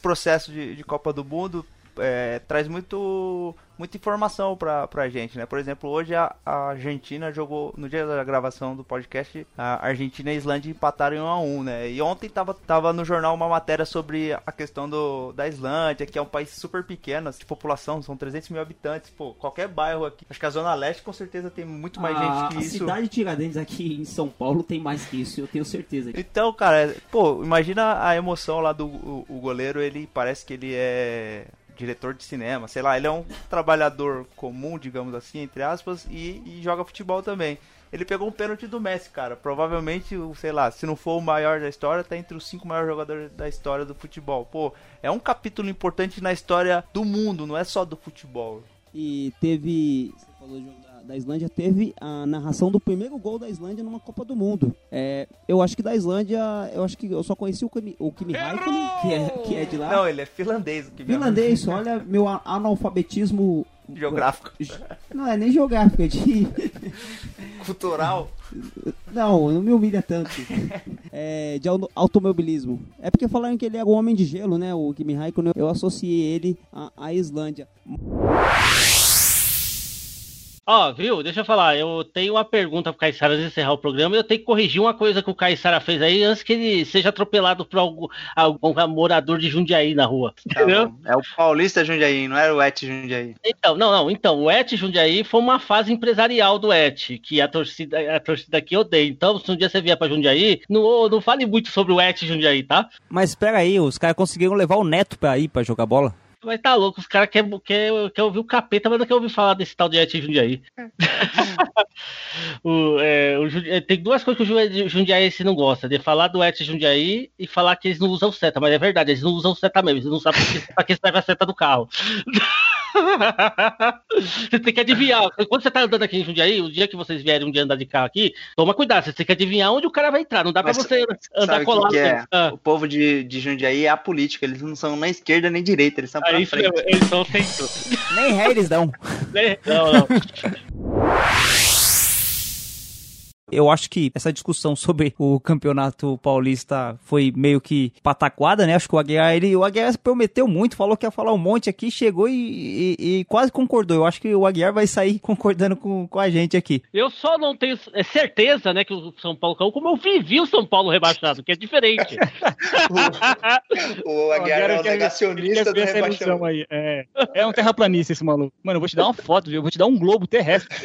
processo de, de Copa do Mundo, é, traz muito muita informação pra, pra gente, né? Por exemplo, hoje a, a, Argentina jogou, no dia da gravação do podcast, a Argentina e a Islândia empataram em 1 a 1 né? E ontem tava, tava no jornal uma matéria sobre a questão do, da Islândia, que é um país super pequeno, assim, de população, são 300 mil habitantes, pô, qualquer bairro aqui. Acho que a Zona Leste com certeza tem muito mais a, gente que a isso. A cidade de Tiradentes aqui em São Paulo tem mais que isso, eu tenho certeza. Então, cara, pô, imagina a emoção lá do o, o goleiro, ele parece que ele é diretor de cinema, sei lá, ele é um trabalhador comum, digamos assim, entre aspas, e, e, joga futebol também. Ele pegou um pênalti do Messi, cara. Provavelmente, sei lá, se não for o maior da história, tá entre os cinco maiores jogadores da história do futebol. Pô, é um capítulo importante na história do mundo, não é só do futebol. E teve. Você falou de da Islândia teve a narração do primeiro gol da Islândia numa Copa do Mundo. É, eu acho que da Islândia, eu acho que eu só conheci o Kimi, o Kimi Raikkonen, que é, que é de lá. Não, ele é finlandês. Finlandês, olha meu analfabetismo Geográfico. Não é nem geográfico, é de. Cultural? Não, não me humilha tanto. É, de automobilismo. É porque falaram que ele era o homem de gelo, né? O Kimi Raikkonen. Eu associei ele à, à Islândia. Ó, oh, viu? Deixa eu falar. Eu tenho uma pergunta pro Caissara antes de encerrar o programa. Eu tenho que corrigir uma coisa que o Caissara fez aí antes que ele seja atropelado por algum, algum morador de Jundiaí na rua. Tá entendeu? é o Paulista Jundiaí, não era o Et Jundiaí. Então, não, não. Então, o Et Jundiaí foi uma fase empresarial do Et, que a torcida, a torcida aqui odeia. Então, se um dia você vier pra Jundiaí, não, não fale muito sobre o Et Jundiaí, tá? Mas espera aí, os caras conseguiram levar o Neto pra ir pra jogar bola? Mas tá louco, os caras querem quer, quer ouvir o capeta, mas não quer ouvir falar desse tal de Et Jundiaí. É. o, é, o, é, tem duas coisas que o Jundiaí se não gosta: de falar do Et Jundiaí e falar que eles não usam seta. Mas é verdade, eles não usam seta mesmo, eles não sabem pra que serve a seta do carro. você tem que adivinhar. Quando você tá andando aqui em Jundiaí, o dia que vocês vierem um dia andar de carro aqui, toma cuidado. Você tem que adivinhar onde o cara vai entrar. Não dá Mas pra você andar colado. Que é? Ah. O povo de, de Jundiaí é a política. Eles não são nem esquerda nem direita. Eles são pra frente. Eles são centro. Nem ré eles dão. não, não. Eu acho que essa discussão sobre o campeonato paulista foi meio que pataquada, né? Acho que o Aguiar, ele, o Aguiar prometeu muito, falou que ia falar um monte aqui, chegou e, e, e quase concordou. Eu acho que o Aguiar vai sair concordando com, com a gente aqui. Eu só não tenho é, certeza, né, que o São Paulo caiu, como eu vivi o São Paulo rebaixado, que é diferente. o, o Aguiar é um negacionista do rebaixamento. Aí. É, é um terraplanista esse maluco. Mano, eu vou te dar uma foto, eu vou te dar um globo terrestre.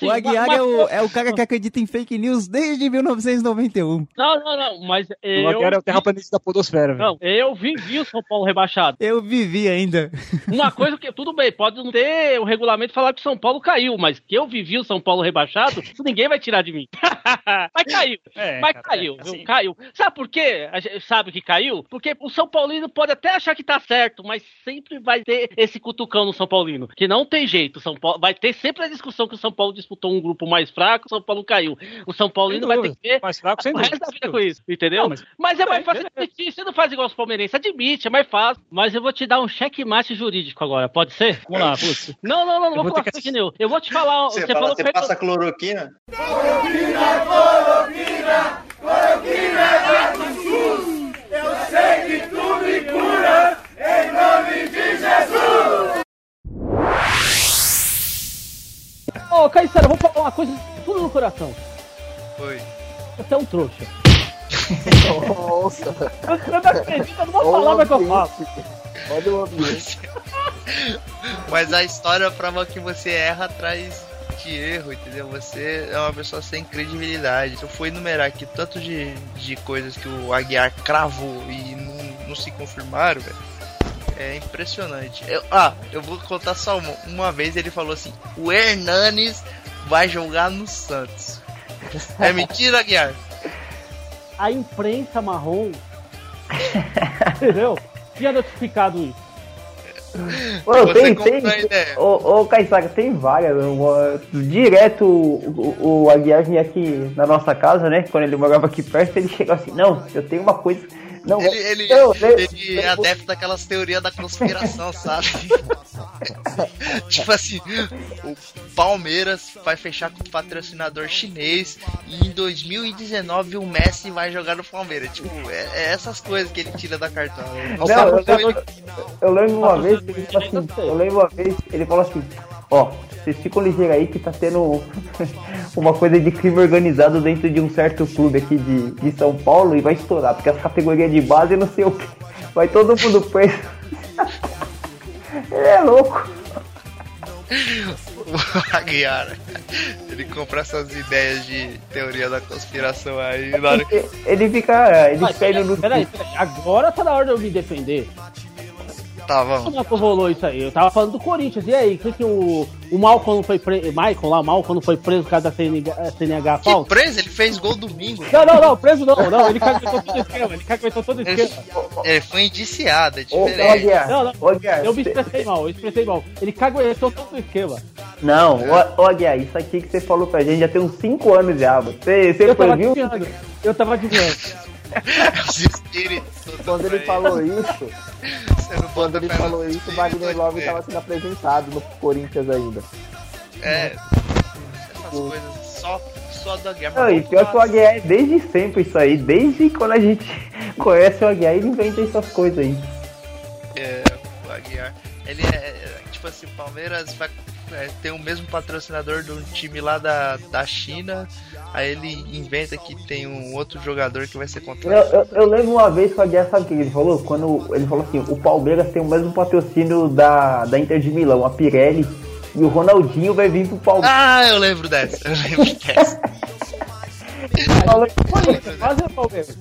o Aguiar é o é o cara que acredita em fake news desde 1991. Não, não, não, mas eu... O é o terraplanista da podosfera. Não, eu vivi o São Paulo rebaixado. Eu vivi ainda. Uma coisa que, tudo bem, pode não ter o regulamento falar que o São Paulo caiu, mas que eu vivi o São Paulo rebaixado, isso ninguém vai tirar de mim. mas caiu, é, mas cara, caiu, é, assim... caiu. Sabe por quê? A gente sabe que caiu? Porque o São Paulino pode até achar que tá certo, mas sempre vai ter esse cutucão no São Paulino, que não tem jeito. São Paulo vai ter sempre a discussão que o São Paulo disputou um grupo mais fraco, o São Paulo caiu. O São Paulino vai ter que ver mais fraco, sem o resto da vida com isso, entendeu? Não, mas... mas... é mais fácil admitir, você não faz igual os palmeirenses, admite, é mais fácil. Mas eu vou te dar um checkmate jurídico agora, pode ser? Vamos lá, putz. Não, não, não, não vou, vou falar que... news. Eu vou te falar. Você, você fala, falou você passa cloroquina? Cloroquina, cloroquina, cloroquina é Ô, oh, Caissara, vou falar uma coisa tudo no coração. Oi. Você é um trouxa. Nossa. Eu não acredito numa palavra que eu faço. Olha o ambiente. Mas a história prova que você erra atrás de erro, entendeu? Você é uma pessoa sem credibilidade. Se eu for enumerar aqui tanto de, de coisas que o Aguiar cravou e não, não se confirmaram, velho é impressionante. Eu, ah, eu vou contar só uma. Uma vez ele falou assim: o Hernanes vai jogar no Santos. É mentira, Guiar? A imprensa marrom. entendeu? Tinha notificado isso. Ô, tem, tem. Ô, ô Caissara, tem várias. direto o, o, o Aguiar vinha aqui na nossa casa, né? Quando ele morava aqui perto, ele chegou assim: Não, eu tenho uma coisa Não, ele, ele, eu, ele é adepto daquelas teorias da conspiração, sabe? tipo assim, o Palmeiras vai fechar com o patrocinador chinês e em 2019 o Messi vai jogar no Palmeiras. Tipo, é, é essas coisas que ele tira da cartola. Não, eu, lembro, eu lembro uma vez, ele falou assim, eu lembro uma vez, ele falou assim, ó, vocês ficam ligeiros aí que tá tendo uma coisa de crime organizado dentro de um certo clube aqui de, de São Paulo e vai estourar, porque as categorias de base não sei o que. Vai todo mundo preso. Ele é louco. O Aguiar, ele compra essas ideias de teoria da conspiração aí. Ele, ele fica. Ele Mas, peraí, peraí, peraí, agora tá na hora de eu me defender. Tá, vamos. Como é que rolou isso aí? Eu tava falando do Corinthians. E aí, o que, que o, o Malcolm não foi preso? Michael lá, o Malcolm não foi preso por causa da CNH, CNH falta? preso? Ele fez gol domingo. Não, não, não, preso não, não. Ele caguetou todo o esquema. Ele caguetou todo o esquema. Ele foi indiciado, é diferente. Ô, não, não, eu me expressei mal, eu expressei mal. Ele caguetou todo o esquema. Não, ô, Aguiar, isso aqui que você falou pra gente já tem uns 5 anos já, Você, você eu foi, viu? Eu tava adivinhando. Quando ele falou isso, quando ele falou isso, o Wagner Love estava sendo apresentado no Corinthians ainda. É, essas coisas só, só do Aguiar. Não, e pior que o Aguiar é desde sempre isso aí, desde quando a gente conhece o Aguiar, ele inventa essas coisas aí. É, o Aguiar, ele é, é tipo assim, Palmeiras vai é, tem o mesmo patrocinador de um time lá da, da China, aí ele inventa que tem um outro jogador que vai ser contratado. Eu, eu, eu, lembro uma vez que o Aguiar, sabe o que ele falou? Quando ele falou assim, o Palmeiras tem o mesmo patrocínio da, da Inter de Milão, a Pirelli, e o Ronaldinho vai vir pro Palmeiras. Ah, eu lembro dessa, eu lembro dessa. Quase o Palmeiras.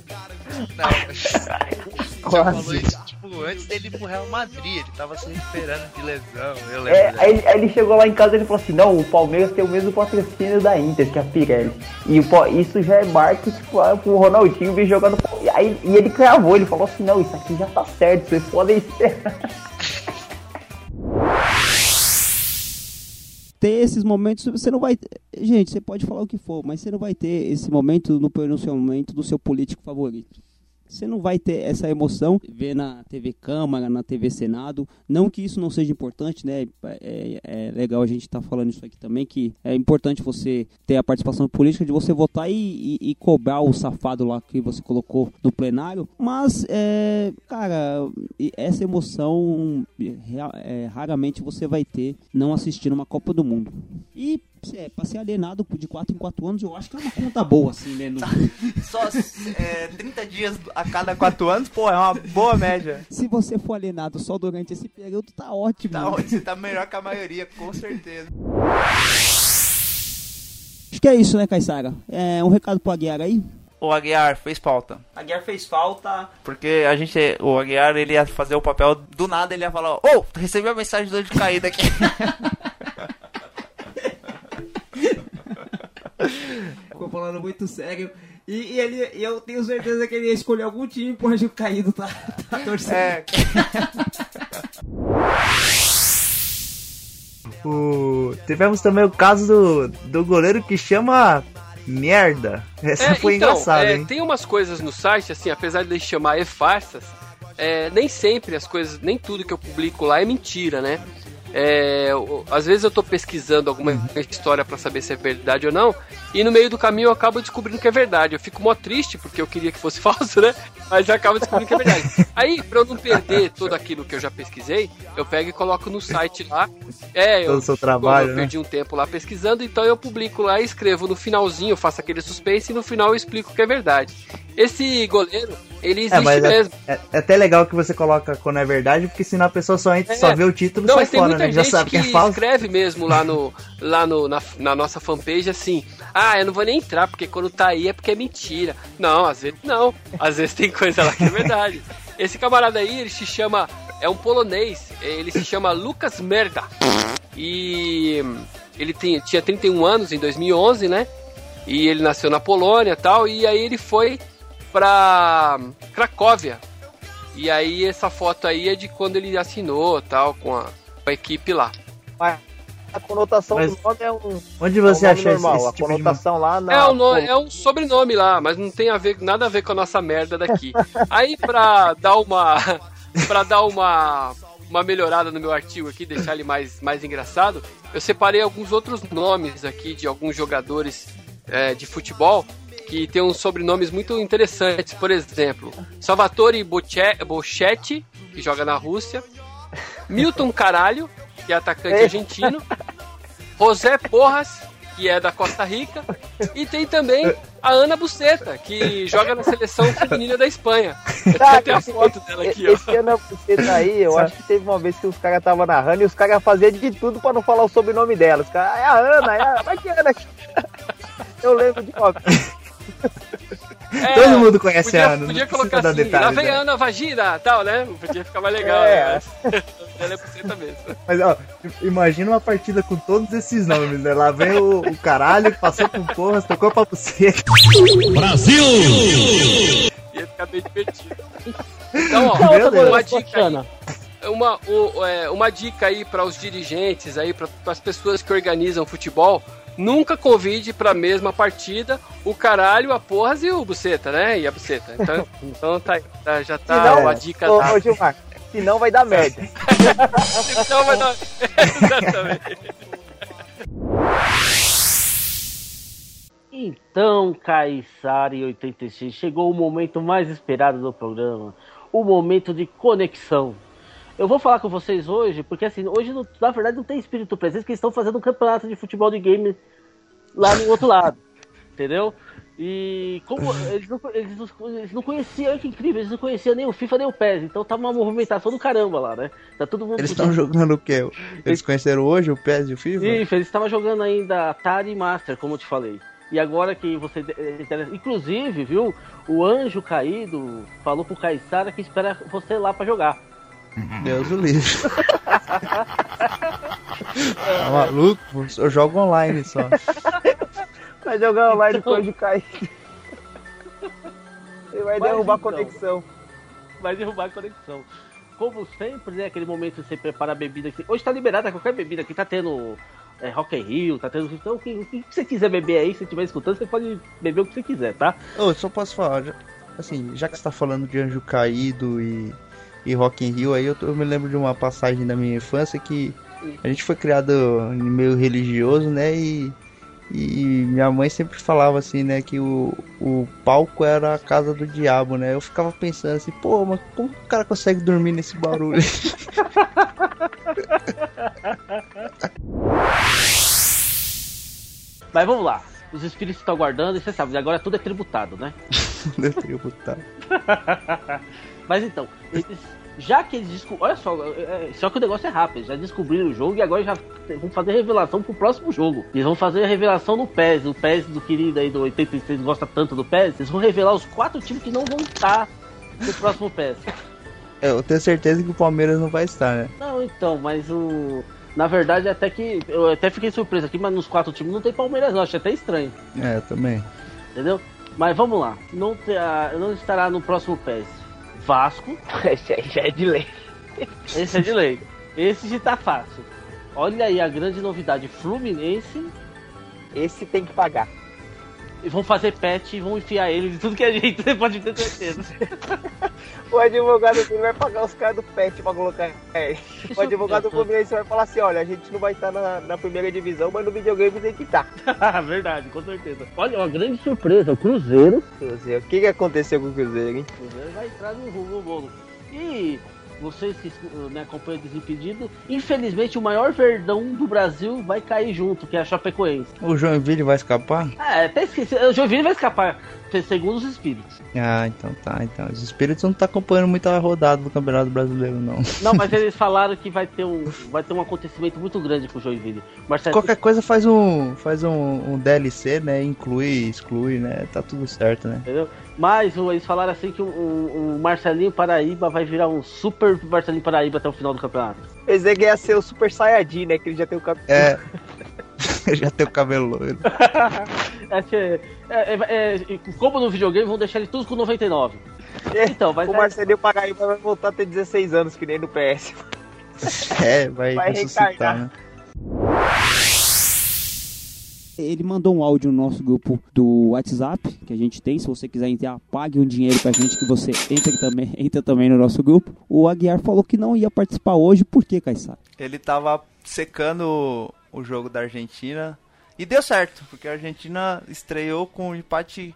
Não, Quase. falou isso, tipo, antes dele ir pro Real Madrid, ele tava se recuperando de lesão, eu lembro. É, aí, aí, ele chegou lá em casa e ele falou assim, não, o Palmeiras tem o mesmo patrocínio da Inter, que é a Pirelli. E o, isso já é marca, tipo, ah, o Ronaldinho vir jogando. Aí, e ele cravou, ele falou assim, não, isso aqui já tá certo, vocês podem esperar. ter esses momentos, você não vai. Gente, você pode falar o que for, mas você não vai ter esse momento no pronunciamento do seu político favorito você não vai ter essa emoção ver na TV Câmara, na TV Senado. Não que isso não seja importante, né? É, é legal a gente estar tá falando isso aqui também, que é importante você ter a participação política de você votar e, e, e cobrar o safado lá que você colocou no plenário. Mas, é, cara, essa emoção é, raramente você vai ter não assistindo uma Copa do Mundo. E é, pra ser alienado de 4 em 4 anos, eu acho que é uma conta boa, assim, né? No... Só é, 30 dias a cada 4 anos, pô, é uma boa média. Se você for alienado só durante esse período, tá ótimo. Tá ótimo, você tá melhor que a maioria, com certeza. Acho que é isso, né, Caissara? É, um recado pro Aguiar aí? o Aguiar fez falta. Aguiar fez falta porque a gente, o Aguiar, ele ia fazer o papel do nada, ele ia falar: Ô, oh, recebi a mensagem do de caída aqui. Ficou falando muito sério. E, e ele, eu tenho certeza que ele ia escolher algum time por onde o caído tá, tá torcendo. É. o, tivemos também o caso do, do goleiro que chama merda. Essa é, foi então, engraçada, é, Tem umas coisas no site, assim, apesar de chamar e-farsas, é, nem sempre as coisas, nem tudo que eu publico lá é mentira, né? É, às vezes eu tô pesquisando alguma história para saber se é verdade ou não, e no meio do caminho eu acabo descobrindo que é verdade. Eu fico mó triste porque eu queria que fosse falso, né? Mas eu acabo descobrindo que é verdade. Aí, pra eu não perder tudo aquilo que eu já pesquisei, eu pego e coloco no site lá. É, eu, seu trabalho, eu perdi né? um tempo lá pesquisando, então eu publico lá e escrevo no finalzinho, faço aquele suspense e no final eu explico que é verdade. Esse goleiro, ele é, existe é, mesmo. É, é, é, até legal que você coloca quando é verdade, porque senão a pessoa só, entra, é, só vê o título e sai fora, né? Já sabe que, que é falso. escreve mesmo lá, no, lá no, na, na nossa fanpage assim: ah, eu não vou nem entrar, porque quando tá aí é porque é mentira. Não, às vezes não. Às vezes tem coisa lá que é verdade. Esse camarada aí, ele se chama. É um polonês. Ele se chama Lucas Merda. E ele tem, tinha 31 anos em 2011, né? E ele nasceu na Polônia e tal. E aí ele foi pra Cracóvia. E aí essa foto aí é de quando ele assinou tal com a, com a equipe lá. a conotação Mas do nome é um. Onde você é um achou normal. esse, A esse tipo de conotação lá na. É um, no- é um sobrenome lá, mas não tem a ver, nada a ver com a nossa merda daqui. Aí, pra dar uma. pra dar uma. Uma melhorada no meu artigo aqui, deixar ele mais, mais engraçado, eu separei alguns outros nomes aqui de alguns jogadores é, de futebol que tem uns sobrenomes muito interessantes. Por exemplo, Salvatore Boche- Bochetti, que joga na Rússia, Milton Caralho, que é atacante argentino, José Porras, que é da Costa Rica, e tem também a Ana Buceta, que joga na seleção feminina da Espanha. Tá, tem a esse- foto dela aqui, ó. Esse você tá aí, eu acho que teve uma vez que os caras estavam narrando e os caras faziam de tudo pra não falar o sobrenome dela. Os caras, é a Ana, é a... Vai que Ana. Eu lembro de uma É, Todo mundo conhece podia, a Ana, Podia precisa colocar assim, detalhes, lá vem né? a Ana Vagina, tal, né? Podia ficar mais legal, É. né? Mas ela é buceta mesmo. Mas, ó, imagina uma partida com todos esses nomes, né? Lá vem o, o caralho, passou por porras, tocou pra você. Ia ficar bem divertido. Então, ó, Meu Deus. uma dica aí. Uma, uma dica aí para os dirigentes aí, para as pessoas que organizam futebol, nunca convide para a mesma partida o caralho, a porras e o buceta, né? E a buceta. Então, então tá, tá- já tá Senão, uma dica ô, dada. ô, Gilmar, senão vai dar merda. Então vai dar. Exatamente. Então, Caissara e 86, chegou o momento mais esperado do programa, o momento de conexão. Eu vou falar com vocês hoje, porque assim, hoje não- na verdade não tem espírito presente, porque eles estão fazendo um campeonato de futebol de game lá no outro lado, entendeu? E como eles não, eles, não, eles não conheciam, olha que incrível, eles não conheciam nem o FIFA nem o PES, então tá uma movimentação do caramba lá, né? Tá todo mundo Eles estão jogando o quê? Eles conheceram hoje o PES e o FIFA? Isso, eles estavam jogando ainda Atari e Master, como eu te falei. E agora que você. Inclusive, viu? O anjo caído falou pro Caissara que espera você lá pra jogar. Deus o livre. Tá maluco? Eu jogo online só. Vai jogar online com o anjo caído. Ele vai Mas derrubar a então. conexão. Vai derrubar a conexão. Como sempre, né? Aquele momento que você prepara a bebida. que- Hoje tá liberada qualquer bebida aqui, tá tendo. É, Rock in Rio, tá tendo. Então, o que, o que você quiser beber aí, se você estiver escutando, você pode beber o que você quiser, tá? Eu só posso falar, assim, já que você tá falando de Anjo Caído e, e Rock in Rio, aí eu, eu me lembro de uma passagem da minha infância que a gente foi criado meio religioso, né, e, e minha mãe sempre falava assim, né, que o, o palco era a casa do diabo, né, eu ficava pensando assim, pô, mas como o cara consegue dormir nesse barulho? Mas vamos lá. Os espíritos estão aguardando e você sabe, agora tudo é tributado, né? Não tenho botado. Mas então, eles, já que eles descobriram. Olha só, é- é- só que o negócio é rápido. Eles já descobriram o jogo e agora já vão fazer revelação pro próximo jogo. Eles vão fazer a revelação no PES. O PES do querido aí do 86 gosta tanto do PES. Eles vão revelar os quatro times que não vão estar no próximo PES. É, eu tenho certeza que o Palmeiras não vai estar, né? Não, então, mas o. Na verdade, até que. Eu até fiquei surpreso aqui, mas nos quatro times não tem Palmeiras, não. Achei até estranho. É, também. Entendeu? Mas vamos lá. Não, terá- não estará no próximo PES. Vasco. Esse aí já é de lei. Esse é de lei. Esse já tá fácil. Olha aí a grande novidade. Fluminense. Esse tem que pagar. E vão fazer patch e vão enfiar ele de tudo que é jeito, você pode ter certeza. O advogado dele vai pagar os caras do pet pra colocar ele. O advogado do Fluminense vai falar assim: olha, a gente não vai estar na, na primeira divisão, mas no videogame tem que estar. Verdade, com certeza. Olha, uma grande surpresa. O Cruzeiro. Cruzeiro. O que, que aconteceu com o Cruzeiro, hein? O Cruzeiro vai entrar no rumo bolo. E vocês que né, acompanham Desimpedido, infelizmente o maior verdão do Brasil vai cair junto, que é a Chapecoense. O Joinville vai escapar? Ah, até esqueci. O Joinville vai escapar, segundo os espíritos. Ah, então tá, então. Os espíritos não tá acompanhando muito a rodada do Campeonato Brasileiro, não. Não, mas eles falaram que vai ter um, vai ter um acontecimento muito grande com o Joinville. Marcelo, Qualquer coisa faz um. faz um, um DLC, né? Inclui, exclui, né? Tá tudo certo, né? Entendeu? Mas eles falaram assim que o, o- o Marcelinho Paraíba vai virar um super Marcelinho Paraíba até o final do campeonato. Pensei que ia ser o Super Saiyajin, né? Que ele já tem o cabelo. É. Já tem o cabelo loiro. É, que- é, é, é, como no videogame, vão deixar ele tudo com 99. Então, vai o Marcelinho Paraíba vai voltar a ter 16 anos, que nem no PS. É, vai, Vai ressuscitar, né? Ele mandou um áudio no nosso grupo do WhatsApp, que a gente tem. Se você quiser entrar, pague um dinheiro pra gente que você entre também, entra também no nosso grupo. O Aguiar falou que não ia participar hoje, por que, Caissara? Ele tava secando o jogo da Argentina e deu certo, porque a Argentina estreou com um empate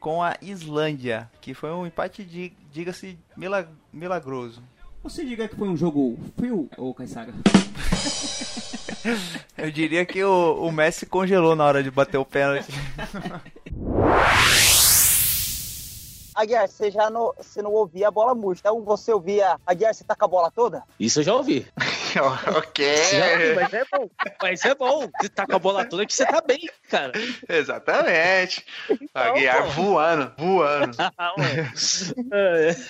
com a Islândia, que foi um empate, de, diga-se, milag milagroso. Você diria que foi um jogo frio, ou Caissara? Eu diria que o, o Messi congelou na hora de bater o pênalti. Aguiar, você já não, você não ouvia a bola murcha. Então você ouvia, Aguiar, você tá com a bola toda? Isso eu já ouvi. ok. Mas é bom. Mas é bom. Você tá com a bola toda que você tá bem, cara. Exatamente. Aguiar pô. voando, voando. É.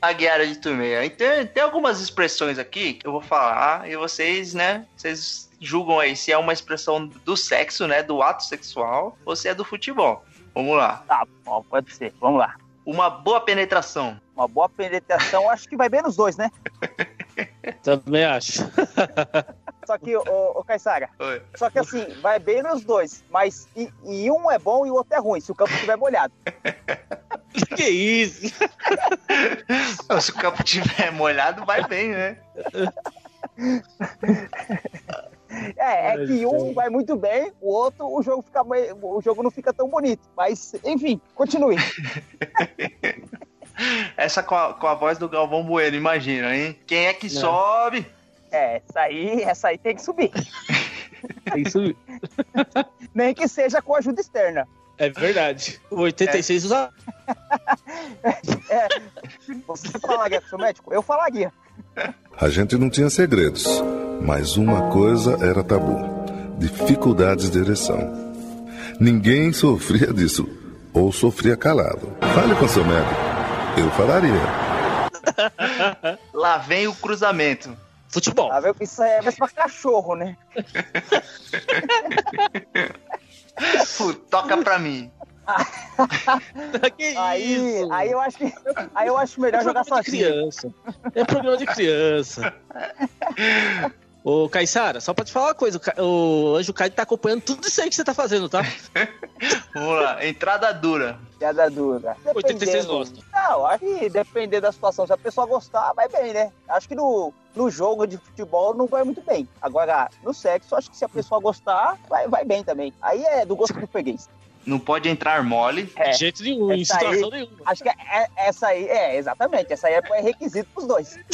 Aguiar de Turmeia. Então, tem algumas expressões aqui que eu vou falar e vocês, né, vocês julgam aí se é uma expressão do sexo, né, do ato sexual, ou se é do futebol. Vamos lá. Tá bom, pode ser. Vamos lá. Uma boa penetração. Uma boa penetração, acho que vai bem nos dois, né? Também acho. Só que, ô, ô Caissara, só que assim, vai bem nos dois, mas e, e um é bom e o outro é ruim, se o campo estiver molhado. que isso? Se o campo tiver molhado, vai bem, né? É, é que um vai muito bem, o outro, o jogo, fica, meio- o jogo não fica tão bonito. Mas, enfim, continue. Essa com a, com a voz do Galvão Bueno, imagina, hein? Quem é que sobe? É, essa aí, essa aí tem que subir. Tem que subir. Nem que seja com ajuda externa. É verdade. O 86 usa. É, você falaria com o seu médico? Eu falaria. A gente não tinha segredos, mas uma coisa era tabu: dificuldades de ereção. Ninguém sofria disso, ou sofria calado. Fale com seu médico. Eu falaria. Lá vem o cruzamento. Futebol. Ah, meu, Isso é mais pra cachorro, né? Toca pra mim. Que aí, isso? aí eu acho que aí eu acho melhor É jogar sozinho. criança. É programa de criança. Ô, Caissara, só pra te falar uma coisa, o Anjo Caio tá acompanhando tudo isso aí que você tá fazendo, tá? Vamos lá, entrada dura. Piada dura. 86 Dependendo- gosta. Não, acho que depender da situação. Se a pessoa gostar, vai bem, né? Acho que no, no jogo de futebol não vai muito bem. Agora, no sexo, acho que se a pessoa gostar, vai, vai bem também. Aí é do gosto do freguês. Não pode entrar mole. É. De jeito nenhum, em situação aí- nenhuma. Acho que é- essa aí, é, exatamente. Essa aí é é requisito pros dois.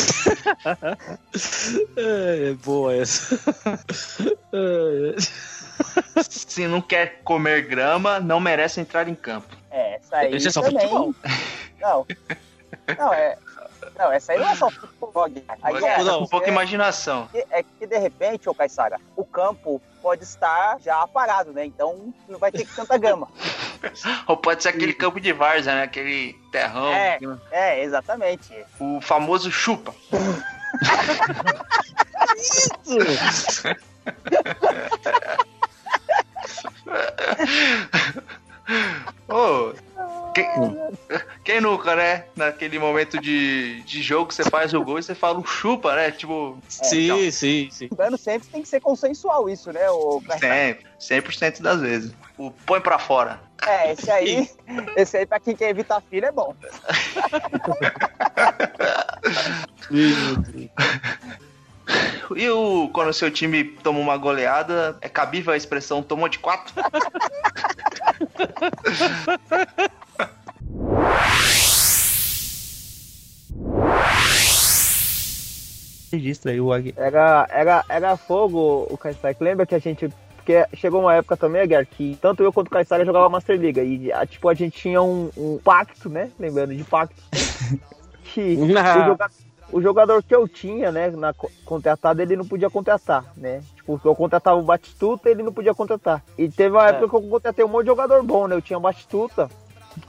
É, boa essa. É. Se não quer comer grama, não merece entrar em campo. É, essa aí Esse é só também. futebol. Não. Não, é. Não, essa aí não é só futebol. Aí Mas é, com pouca é- imaginação. É que de repente, ô Caissara, o campo pode estar já parado, né? Então não vai ter tanta gama. Ou pode ser aquele campo de várzea, né? Aquele terrão. É, é, exatamente. O famoso chupa. Isso! Ô, quem, quem nunca, né? Naquele momento de, de jogo, você faz o gol e você fala um chupa, né? Tipo. Sim, sim, sim. Lembrando sempre tem que ser consensual isso, né? O Sempre, 100% das vezes. O põe pra fora. É, esse aí, esse aí pra quem quer evitar filho é bom. E o, quando o seu time toma uma goleada, é cabível a expressão tomou de quatro? Registra aí o. Era, era, era fogo o Kaysar. Lembra que a gente. Porque chegou uma época também, Aguiar, que tanto eu quanto o Kaysar jogava Master Liga. E a- tipo, a gente tinha um, um pacto, né? Lembrando de pacto. que o, joga- o jogador que eu tinha, né, na co- contratada, ele não podia contratar, né? Tipo, eu contratava o Batistuta, ele não podia contratar. E teve uma É. época que eu contratei um monte de jogador bom, né? Eu tinha o Batistuta.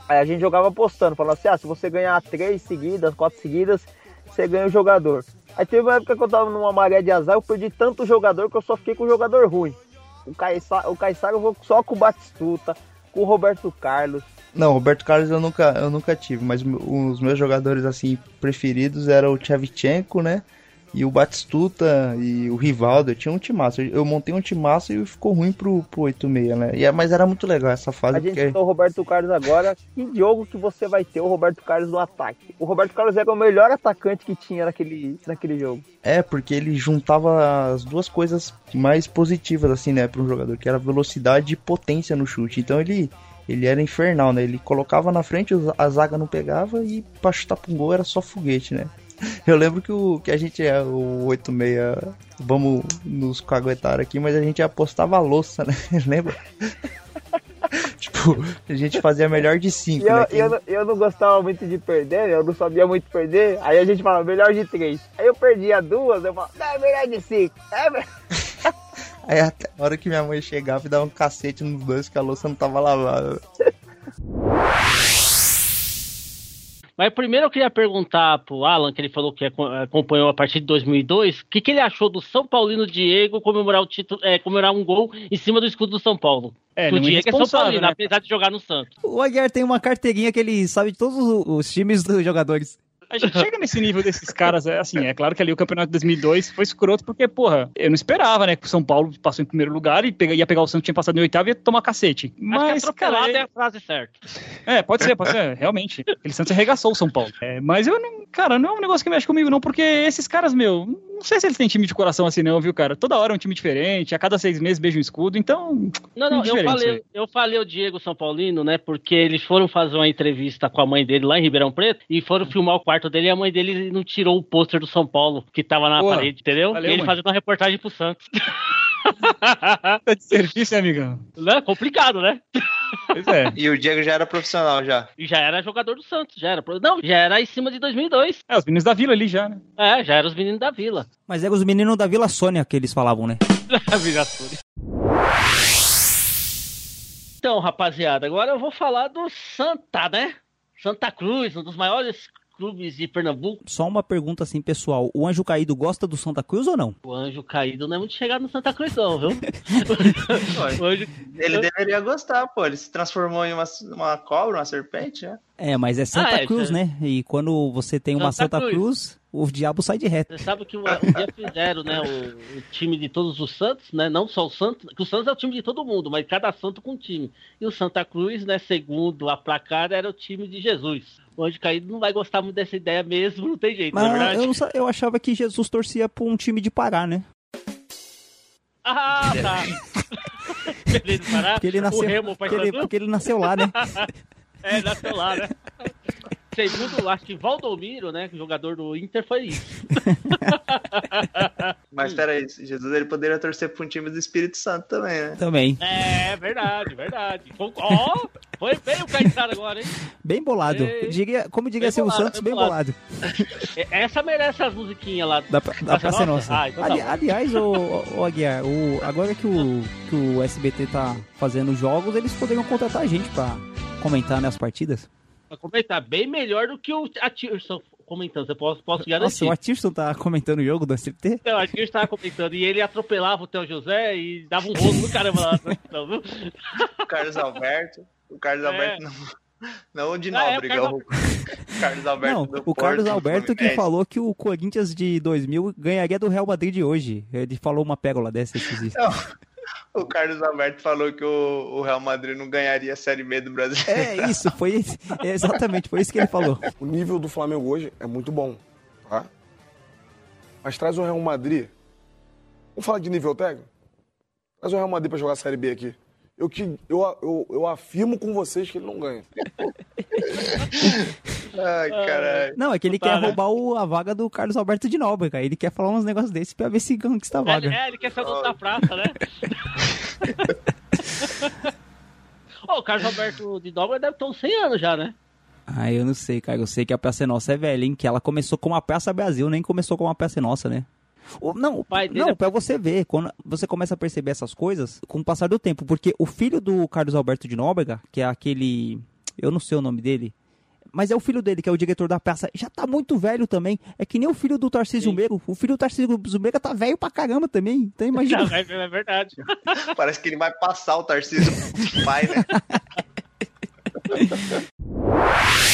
Aí a gente jogava apostando, falando assim, ah, se você ganhar três seguidas, quatro seguidas, você ganha o jogador. Aí teve uma época que eu tava numa maré de azar, eu perdi tanto jogador que eu só fiquei com o jogador ruim. O Caissara, o Caissara eu vou só com o Batistuta, com o Roberto Carlos. Não, Roberto Carlos eu nunca, eu nunca tive, mas os meus jogadores assim preferidos eram o Tchevchenko, né? E o Batistuta e o Rivaldo, eu tinha um timaço. Eu montei um timaço e ficou ruim pro, pro 86, né? E, é, mas era muito legal essa fase. A gente porque... o Roberto Carlos agora. Que jogo que você vai ter o Roberto Carlos no ataque? O Roberto Carlos era o melhor atacante que tinha naquele, naquele jogo. É, porque ele juntava as duas coisas mais positivas, assim, né, para um jogador, que era velocidade e potência no chute. Então ele ele era infernal, né? Ele colocava na frente, a zaga não pegava e pra chutar pra um gol era só foguete, né? Eu lembro que, o, que a gente é o 86, vamos nos caguetar aqui, mas a gente apostava a louça, né? Lembra? tipo, a gente fazia melhor de 5. Eu, né? eu, não, eu não gostava muito de perder, eu não sabia muito perder. Aí a gente falava melhor de 3. Aí eu perdia duas, eu falava, não, é melhor de 5. É melhor... Aí até a hora que minha mãe chegava e dava um cacete nos dois que a louça não tava lavada. Mas primeiro eu queria perguntar pro Alan, que ele falou que acompanhou a partir de 2002, o que, que ele achou do São Paulino Diego comemorar o título, é, comemorar um gol em cima do escudo do São Paulo? É, o Diego é São Paulino, né? apesar de jogar no Santos. O Aguiar tem uma carteirinha que ele sabe de todos os times dos jogadores. A gente chega nesse nível desses caras, é assim, é claro que ali o campeonato de 2002 foi escroto, porque, porra, eu não esperava, né, que o São Paulo passou em primeiro lugar e ia pegar o Santos, tinha passado em oitavo e ia tomar cacete. Mas, Acho que cara, é... é a frase certa. É, pode ser, pode ser, realmente. Aquele Santos arregaçou o São Paulo. É, mas eu, não, cara, não é um negócio que mexe comigo, não, porque esses caras, meu, não sei se eles têm time de coração assim, não, viu, cara? Toda hora é um time diferente, a cada seis meses beija um escudo, então. Não, não, eu falei, eu falei o Diego São Paulino, né, porque eles foram fazer uma entrevista com a mãe dele lá em Ribeirão Preto e foram filmar o quarto dele e a mãe dele não tirou o pôster do São Paulo que tava na Boa. parede, entendeu? Valeu, e ele mãe. fazendo uma reportagem pro Santos. tá de serviço, amigão? Não, é complicado, né? Pois é. E o Diego já era profissional já. E já era jogador do Santos, já era. Não, já era em cima de 2002. É, os meninos da Vila ali já, né? É, já eram os meninos da Vila. Mas eram os meninos da Vila Sônia que eles falavam, né? Vila Sônia. Então, rapaziada, agora eu vou falar do Santa, né? Santa Cruz, um dos maiores clubes de Pernambuco. Só uma pergunta assim, pessoal. O Anjo Caído gosta do Santa Cruz ou não? O Anjo Caído não é muito chegado no Santa Cruz, não, viu? anjo... Ele deveria gostar, pô. Ele se transformou em uma, uma cobra, uma serpente, né? É, mas é Santa ah, é, Cruz, é... né? E quando você tem Santa uma Santa Cruz, Cruz o diabo sai de reto. Você sabe que um, dia fizeram, né, o, o, time de todos os santos, né, não só o Santos, que o Santos é o time de todo mundo, mas cada santo com um time. E o Santa Cruz, né, segundo a placada, era o time de Jesus. O Anjo Caído não vai gostar muito dessa ideia mesmo, não tem jeito, mas é verdade? Eu, não, eu achava que Jesus torcia por um time de Pará, né? Ah, tá. porque ele nasceu, porque ele, porque ele nasceu lá, né? é, nasceu lá, né? Segundo, acho que Valdomiro, né, jogador do Inter, foi isso. Mas peraí, Jesus ele poderia torcer para um time do Espírito Santo também, né? Também. É, verdade, verdade. Ó, oh, foi bem o Caetano agora, hein? Bem bolado. Diria, como diria o Santos, bem bolado. bolado. Essa merece as musiquinhas lá. Da, da Praça Nossa. Ah, então tá Ali, aliás, o, o Aguiar, o, agora que o, que o SBT tá fazendo jogos, eles poderiam contratar a gente para comentar né, partidas pra comentar. Bem melhor do que o Atirson comentando. Você posso, posso garantir. Nossa, o Atirson tá comentando o jogo do SBT? Não, o Atirson tava comentando. E ele atropelava o Theo José e dava um rolo no caramba lá. Não, viu? O Carlos Alberto. O Carlos é. Alberto não. Não de Nóbrega, ah, é, o, Carlos... Alberto. Não, o Carlos Alberto que falou que o Corinthians de 2000 ganharia do Real Madrid de hoje. Ele falou uma pérola dessa Não, o Carlos Alberto falou que o, o, Real Madrid não ganharia a Série B do Brasil. É isso, foi exatamente, foi isso que ele falou. O nível do Flamengo hoje é muito bom, tá? Mas traz o Real Madrid. Vamos falar de nível técnico? Traz o Real Madrid para jogar a Série B aqui. Eu, te, eu, eu, eu afirmo com vocês que ele não ganha. Ai, caralho. Não, é que ele tá, quer né? roubar o, a vaga do Carlos Alberto de Nóbrega. Ele quer falar uns negócios desses pra ver se conquista a vaga. É, ele quer ser o dono da praça, né? oh, o Carlos Alberto de Nóbrega deve ter uns 100 anos já, né? Ah, eu não sei, cara. Eu sei que a Praça Nossa é velha, hein? Que ela começou com a Praça Brasil, nem começou com a Praça Nossa, né? Não, o pai não, é... para você ver, quando você começa a perceber essas coisas com o passar do tempo, porque o filho do Carlos Alberto de Nóbrega, que é aquele, eu não sei o nome dele, mas é o filho dele, que é o diretor da praça, já tá muito velho também. É que nem o filho do Tarcísio Meiro. O filho do Tarcísio Meiro tá velho pra caramba também. Então imagina. é verdade. Parece que ele vai passar o Tarcísio pai, né?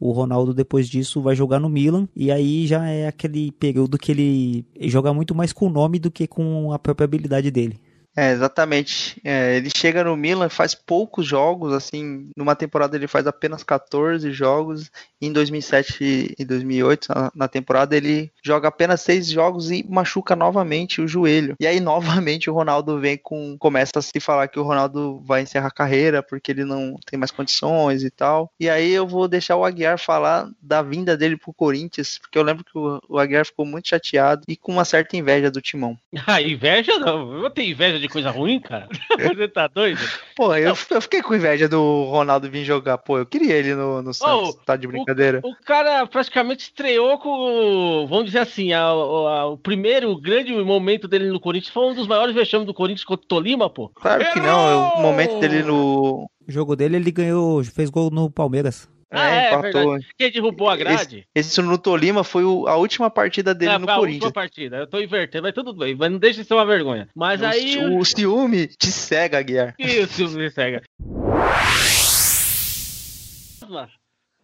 O Ronaldo, depois disso, vai jogar no Milan. E aí já é aquele período que ele joga muito mais com o nome do que com a própria habilidade dele. É, exatamente. É, ele chega no Milan, faz poucos jogos, assim, numa temporada ele faz apenas 14 jogos. Em 2007 e 2008, na, na temporada, ele joga apenas 6 jogos e machuca novamente o joelho. E aí, novamente, o Ronaldo vem com. Começa a se falar que o Ronaldo vai encerrar a carreira porque ele não tem mais condições e tal. E aí eu vou deixar o Aguiar falar da vinda dele pro Corinthians, porque eu lembro que o, o Aguiar ficou muito chateado e com uma certa inveja do timão. Ah, inveja não. Eu tenho inveja de coisa ruim, cara. Você tá doido? Pô, eu, eu, fiquei com inveja do Ronaldo vir jogar. Pô, eu queria ele no, no Santos. Oh, tá de brincadeira. O, o, cara praticamente estreou com, vamos dizer assim, a, a, o primeiro grande momento dele no Corinthians foi um dos maiores vexames do Corinthians contra o Tolima, pô. Claro que não. O momento dele no. O jogo dele, ele ganhou, fez gol no Palmeiras. Ah, é, é verdade. Quem derrubou a grade? Esse, esse no Tolima foi o, a última partida dele é, no Corinthians. A última partida. Eu tô invertendo, mas tudo bem. Mas não deixa de ser uma vergonha. Mas o, aí. O, ciúme te cega, Guiar. E o ciúme te cega.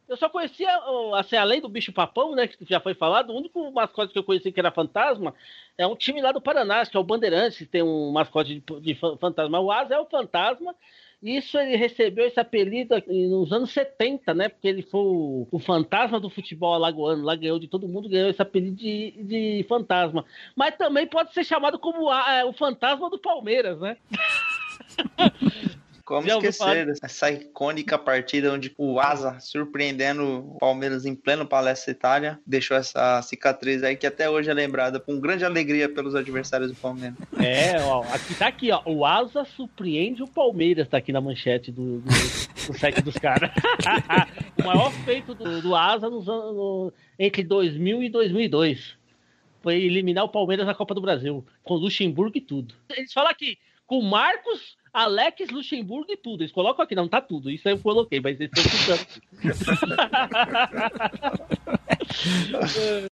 Eu só conhecia, assim, além do bicho papão, né, que já foi falado, o único mascote que eu conheci que era fantasma é um time lá do Paraná, que é o Bandeirantes, que tem um mascote de, de fantasma. O Asa é o fantasma isso ele recebeu esse apelido nos anos 70, né? Porque ele foi o, o fantasma do futebol alagoano, lá ganhou de todo mundo, ganhou esse apelido de, de fantasma. Mas também pode ser chamado como a, é, o fantasma do Palmeiras, né? Como Já esquecer essa icônica partida onde o Asa, surpreendendo o Palmeiras em pleno Palestra Itália, deixou essa cicatriz aí que até hoje é lembrada com grande alegria pelos adversários do Palmeiras. É, ó, aqui tá aqui, ó. O Asa surpreende o Palmeiras, tá aqui na manchete do, do, do site dos caras. o maior feito do, do Asa nos anos, no, entre 2000 e 2002 foi eliminar o Palmeiras na Copa do Brasil, com Luxemburgo e tudo. Eles falam aqui, com Marcos Alex Luxemburgo e tudo. Eles colocam aqui, não tá tudo. Isso eu coloquei, mas eles estão escutando.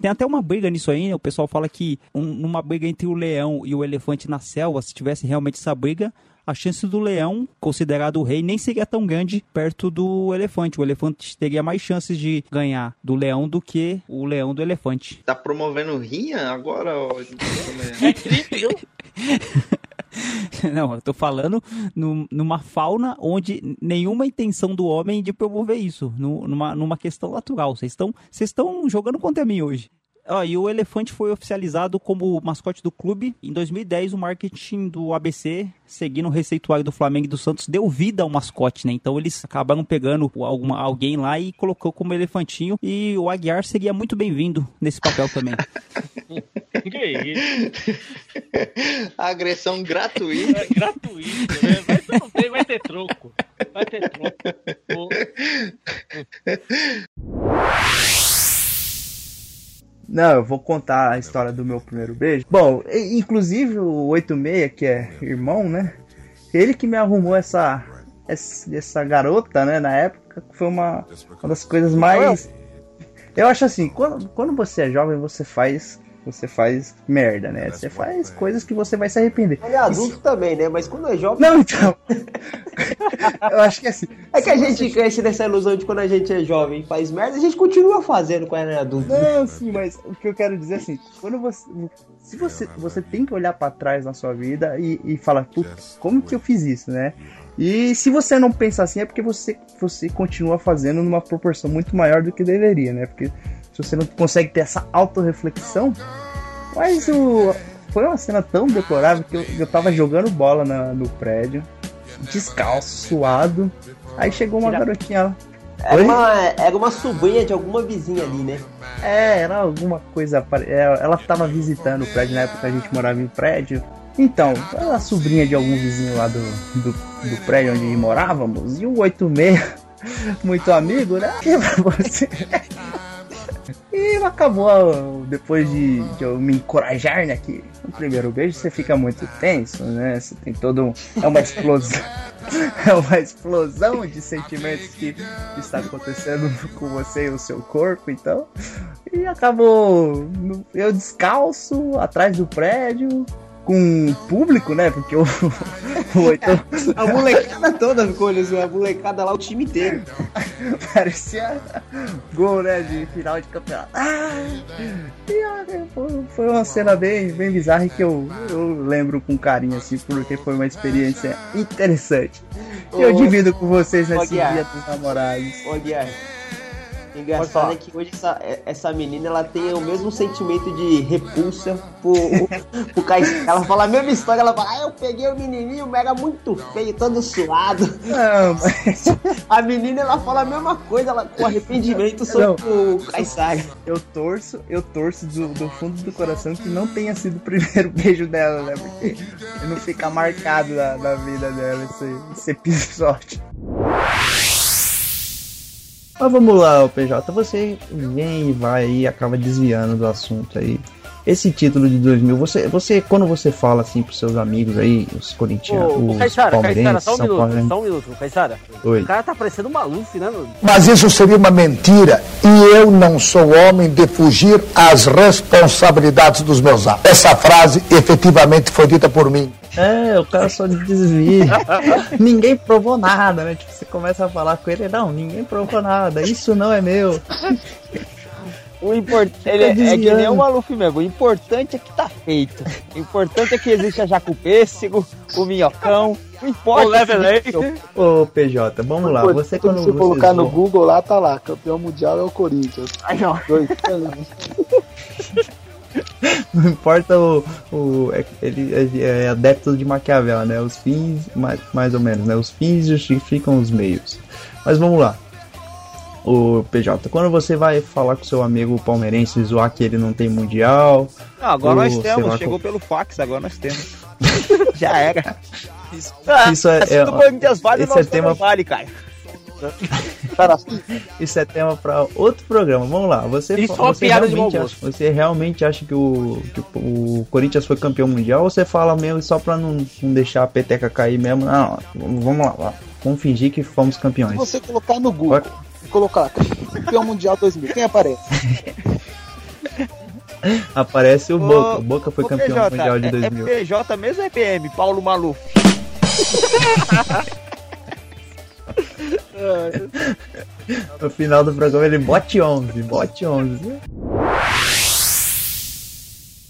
Tem até uma briga nisso aí, né? O pessoal fala que um, numa briga entre o leão e o elefante na selva, se tivesse realmente essa briga, a chance do leão, considerado o rei, nem seria tão grande perto do elefante. O elefante teria mais chances de ganhar do leão do que o leão do elefante. Tá promovendo rinha agora? Ó, é crime, Não, eu tô falando no, numa fauna onde nenhuma intenção do homem de promover isso, no, numa, numa questão natural. Vocês estão jogando contra mim hoje. Ah, e o elefante foi oficializado como mascote do clube. Em 2010, o marketing do ABC, seguindo o receituário do Flamengo e do Santos, deu vida ao mascote, né? Então eles acabaram pegando alguma, alguém lá e colocou como elefantinho. E o Aguiar seria muito bem-vindo nesse papel também. que isso? Agressão gratuita. É, gratuita, né? Vai ter, vai ter troco. Vai ter troco. Não, eu vou contar a história do meu primeiro beijo. Bom, inclusive o 86, que é irmão, né? Ele que me arrumou essa essa garota, né, na época, foi uma, uma das coisas mais. Eu acho assim, quando, quando você é jovem, você faz você faz merda, né? Você faz coisas que você vai se arrepender. Ele é adulto Isso... também, né? Mas quando é jovem. Não, então. eu acho que é assim. É que a gente você... cresce nessa ilusão de quando a gente é jovem faz merda, a gente continua fazendo quando é adulto. Não, sim, mas o que eu quero dizer é assim, quando você. Se você, você tem que olhar para trás na sua vida e, e falar, putz, como que eu fiz isso, né? E se você não pensa assim, é porque você, você continua fazendo numa proporção muito maior do que deveria, né? Porque se você não consegue ter essa autorreflexão. Mas o, foi uma cena tão deplorável que eu, eu tava jogando bola na, no prédio, descalço, suado. Aí chegou uma garotinha lá. Era uma, era uma sobrinha de alguma vizinha ali, né? É, era alguma coisa. É, ela tava visitando o prédio na época que a gente morava em prédio. Então, era a sobrinha de algum vizinho lá do, do, do prédio onde morávamos. E o 86, muito amigo, né? E pra você. E acabou, depois de, de, eu me encorajar, né? Que no primeiro beijo você fica muito tenso, né? Você tem todo um. É uma explosão. é uma explosão de sentimentos que, que está acontecendo com você e o seu corpo, então. E acabou eu descalço, atrás do prédio, com público, né? Porque o, o então, a molecada toda ficou olhando, a molecada lá, o time inteiro. Parecia gol, né? De final de campeonato. Ah, foi, uma cena bem, bem bizarra que eu, eu lembro com carinho, assim, porque foi uma experiência interessante. Eu divido com vocês nesse dia dos namorados. Ô, Guilherme. Engraçado é que hoje essa, essa menina ela tem o mesmo sentimento de repulsa pro, pro Caetano. Ela fala a mesma história, ela fala, ah, eu peguei o menininho, mega muito feio, todo suado. Não, mas... A menina ela fala a mesma coisa, ela com arrependimento sobre não, o Caissara. Eu torço, eu torço do, do, fundo do coração que não tenha sido o primeiro beijo dela, né? Porque não fica marcado na, na vida dela esse, esse episódio. Mas vamos lá, PJ, você vem e vai e acaba desviando do assunto aí. Esse título de 2000, você, você quando você fala assim pros seus amigos aí, os corintianos, ô, os Caissara, palmeirenses, Caissara, só um minuto, Paulo... só um minuto, Caissara. Oi. O cara tá parecendo um Maluf, né, mano? Mas isso seria uma mentira e eu não sou homem de fugir às responsabilidades dos meus atos. Essa frase efetivamente foi dita por mim. É, o cara só desvia. ninguém provou nada, né? Tipo, você começa a falar com ele, não, ninguém provou nada, isso não é meu. O importante é, é que nem o Maluf mesmo. O importante é que tá feito. O importante é que existe a Jacupêssego, o Minhocão. Não importa. O Level Ô, PJ, vamos lá. Você quando Se colocar no. Google lá, tá lá. Campeão mundial é o Corinthians. Ai, não. Dois. Não importa o. o é- ele é, é adepto de Maquiavel, né? Os fins, mais, mais ou menos, né? Os fins justificam os meios. Mas vamos lá. O PJ, quando você vai falar com seu amigo palmeirense zoar que ele não tem mundial. Não, agora ou nós temos, chegou com- pelo fax, agora nós temos. Já era. Isso, Isso é- se é- Corinthians vale, esse é tema- também vale, cara. Isso é tema para outro programa. Vamos lá. Você, Isso você realmente acha, você realmente acha que o, que o, Corinthians foi campeão mundial ou você fala mesmo só pra não, não deixar a peteca cair mesmo? Não, vamos lá, lá. Vamos fingir que fomos Se campeões. você colocar no Google colocar campeão mundial 2000, quem aparece? Aparece o Boca. O Boca foi ô, campeão PJ, mundial de é- 2000. É PJ mesmo é PM? Paulo Maluf. No final do programa ele bote 11, bote 11.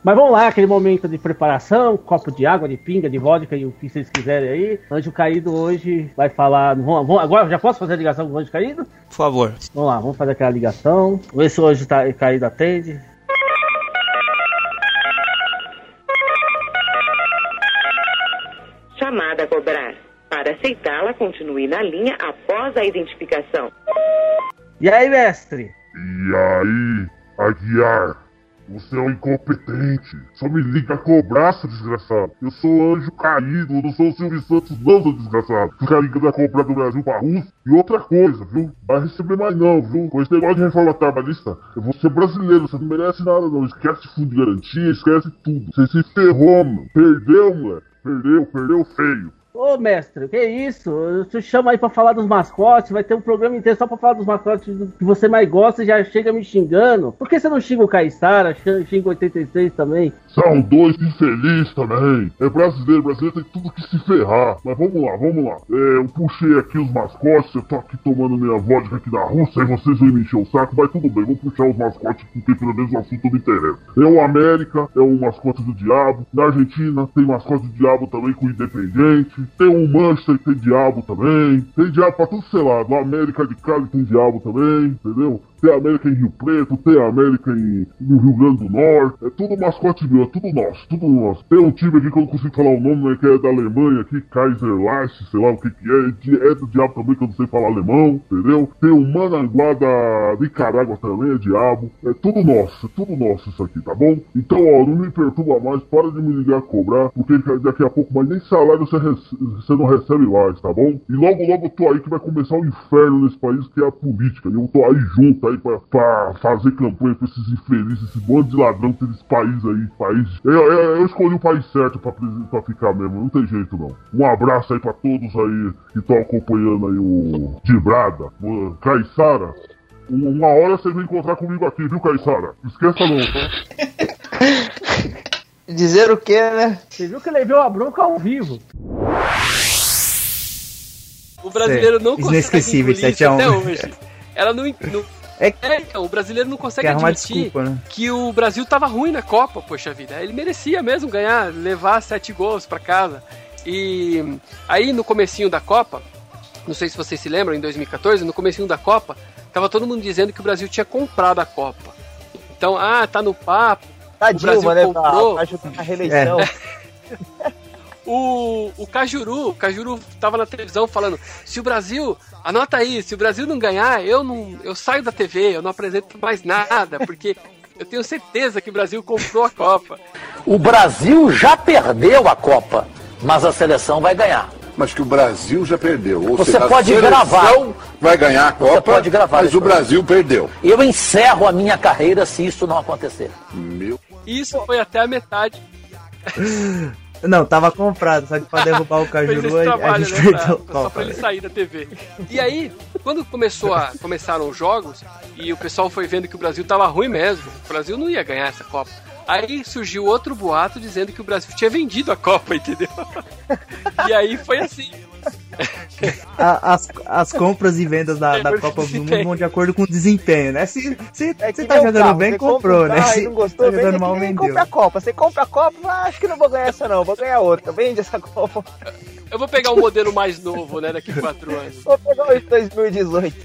Mas vamos lá, aquele momento de preparação, copo de água, de pinga, de vodka e o que vocês quiserem aí. Anjo Caído hoje vai falar. Vamos, vamos- agora já posso fazer a ligação com o Anjo Caído? Por favor. Vamos lá, vamos fazer aquela ligação. Vamos ver se o Anjo tá, Caído atende. Chamada a cobrar. Para aceitá-la, continue na linha após a identificação. E aí, mestre? E aí, Aguiar? Você é um incompetente. Só me liga a cobrar, seu desgraçado. Eu sou anjo caído, eu não sou o Silvio Santos, não, seu desgraçado. Fica ligando a cobrar do Brasil pra Rússia. E outra coisa, viu? Vai receber mais não, viu? Com esse negócio de reforma trabalhista, eu vou ser brasileiro, você não merece nada não. Esquece fundo de garantia, esquece tudo. Você se ferrou, mano. Perdeu, moleque. Perdeu, perdeu feio. Ô, mestre, que isso? Eu te chamo aí pra falar dos mascotes, vai ter um programa inteiro só pra falar dos mascotes que você mais gosta e já chega me xingando. Por que você não xinga o Caissara, xinga o 86 também? São dois infelizes também. É brasileiro, brasileiro tem tudo que se ferrar. Mas vamos lá, vamos lá. É, eu puxei aqui os mascotes, eu tô aqui tomando minha vodka aqui da Rússia e vocês vão me encher o saco, mas tudo bem, vou puxar os mascotes porque pelo menos o assunto me interessa. É o América, é o mascote do diabo. Na Argentina tem mascote do diabo também com o Independente. Tem o Manchester que tem diabo também. Tem diabo pra tudo sei lá. Na América de Cali tem diabo também, entendeu? Tem América em Rio Preto, tem América em, no Rio Grande do Norte. É tudo mascote meu, é tudo nosso, tudo nosso. Tem um time aqui que eu não consigo falar o nome, né, que é da Alemanha aqui, Kaiser Leich, sei lá o que que é. É do diabo também, que eu não sei falar alemão, entendeu? Tem o Mananguá da Nicarágua também, é diabo. É tudo nosso, é tudo nosso isso aqui, tá bom? Então, ó, não me perturba mais, para de me ligar a cobrar, porque daqui a pouco, mas nem salário você, você não recebe mais, tá bom? E logo, logo eu tô aí que vai começar o inferno nesse país, que é a política. E eu tô aí junto aí pra, pra fazer campanha pra esses infelizes, esse bando de ladrão que tem nesse país aí. País. Eu, eu, eu escolhi o país certo pra, pra ficar mesmo, não tem jeito não. Um abraço aí pra todos aí que estão acompanhando aí o Dibrada, o Caissara. Um- Uma hora você vem encontrar comigo aqui, viu, Caissara? Não esqueça não, tá? Dizer o que, né? Você viu que ele levou a bronca ao vivo. O brasileiro não consegue Inesquecível, engolir 7 a 1. até hoje. Ela não, não É, então, o brasileiro não consegue Quer admitir desculpa, né? que o Brasil tava ruim na Copa, poxa vida. Ele merecia mesmo ganhar, levar sete gols pra casa. E aí no comecinho da Copa, não sei se vocês se lembram, em 2014, no comecinho da Copa, tava todo mundo dizendo que o Brasil tinha comprado a Copa. Então, ah, tá no papo. Tá o Brasil Dilma, né? Pra, comprou. pra ajudar a reeleição. O, o Cajuru, o Cajuru tava na televisão falando: se o Brasil, anota aí, se o Brasil não ganhar, eu não, eu saio da TV, eu não apresento mais nada, porque eu tenho certeza que o Brasil comprou a Copa. O Brasil já perdeu a Copa, mas a seleção vai ganhar. Mas que o Brasil já perdeu. Ou Você seja, a pode seleção gravar. Vai ganhar a Copa, Você pode gravar mas o. Brasil perdeu. Eu encerro a minha carreira se isso não acontecer. Meu. Isso foi até a metade. Não, tava comprado, só que pra derrubar o Cajuru a, a gente né, perdeu pra- só pra ele sair da TV. E aí, quando começou a, começaram os jogos e o pessoal foi vendo que o Brasil tava ruim mesmo, o Brasil não ia ganhar essa Copa. Aí surgiu outro boato dizendo que o Brasil tinha vendido a Copa, entendeu? E aí foi assim. As, as compras e vendas da, da Copa do Mundo vão de acordo com o desempenho, né? Se, se, É tá jogando carro, bem, você comprou, né? Se não gostou, tá jogando mal, vendeu. compra a Copa. Você compra a Copa, ah, acho que não vou ganhar essa não, vou ganhar outra. Vende essa Copa. Eu vou pegar um modelo mais novo, né, daqui a quatro anos. Vou pegar o de 2018.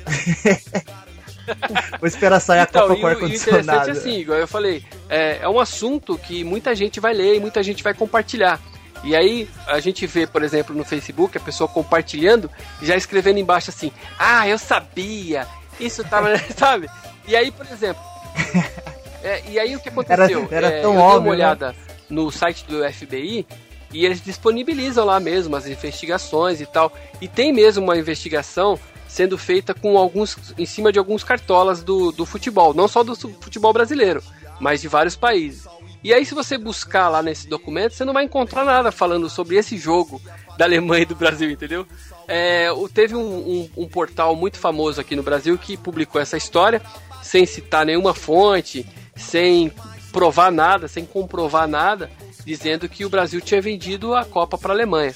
Vou esperar sair a Então, Copa com o- e o interessante ar-condicionado. é assim, igual eu falei, é, é um assunto que muita gente vai ler e muita gente vai compartilhar. E aí a gente vê, por exemplo, no Facebook, a pessoa compartilhando e já escrevendo embaixo assim, ah, eu sabia, isso tava, sabe? E aí, por exemplo, é, e aí o que aconteceu? Era- era É, tão eu dei óbvio, uma né? olhada no site do FBI e eles disponibilizam lá mesmo as investigações e tal. E tem mesmo uma investigação sendo feita com alguns em cima de alguns cartolas do, do futebol, não só do futebol brasileiro, mas de vários países. E aí, se você buscar lá nesse documento, você não vai encontrar nada falando sobre esse jogo da Alemanha e do Brasil, entendeu? É, teve um, um- um portal muito famoso aqui no Brasil que publicou essa história, sem citar nenhuma fonte, sem provar nada, sem comprovar nada, dizendo que o Brasil tinha vendido a Copa para a Alemanha.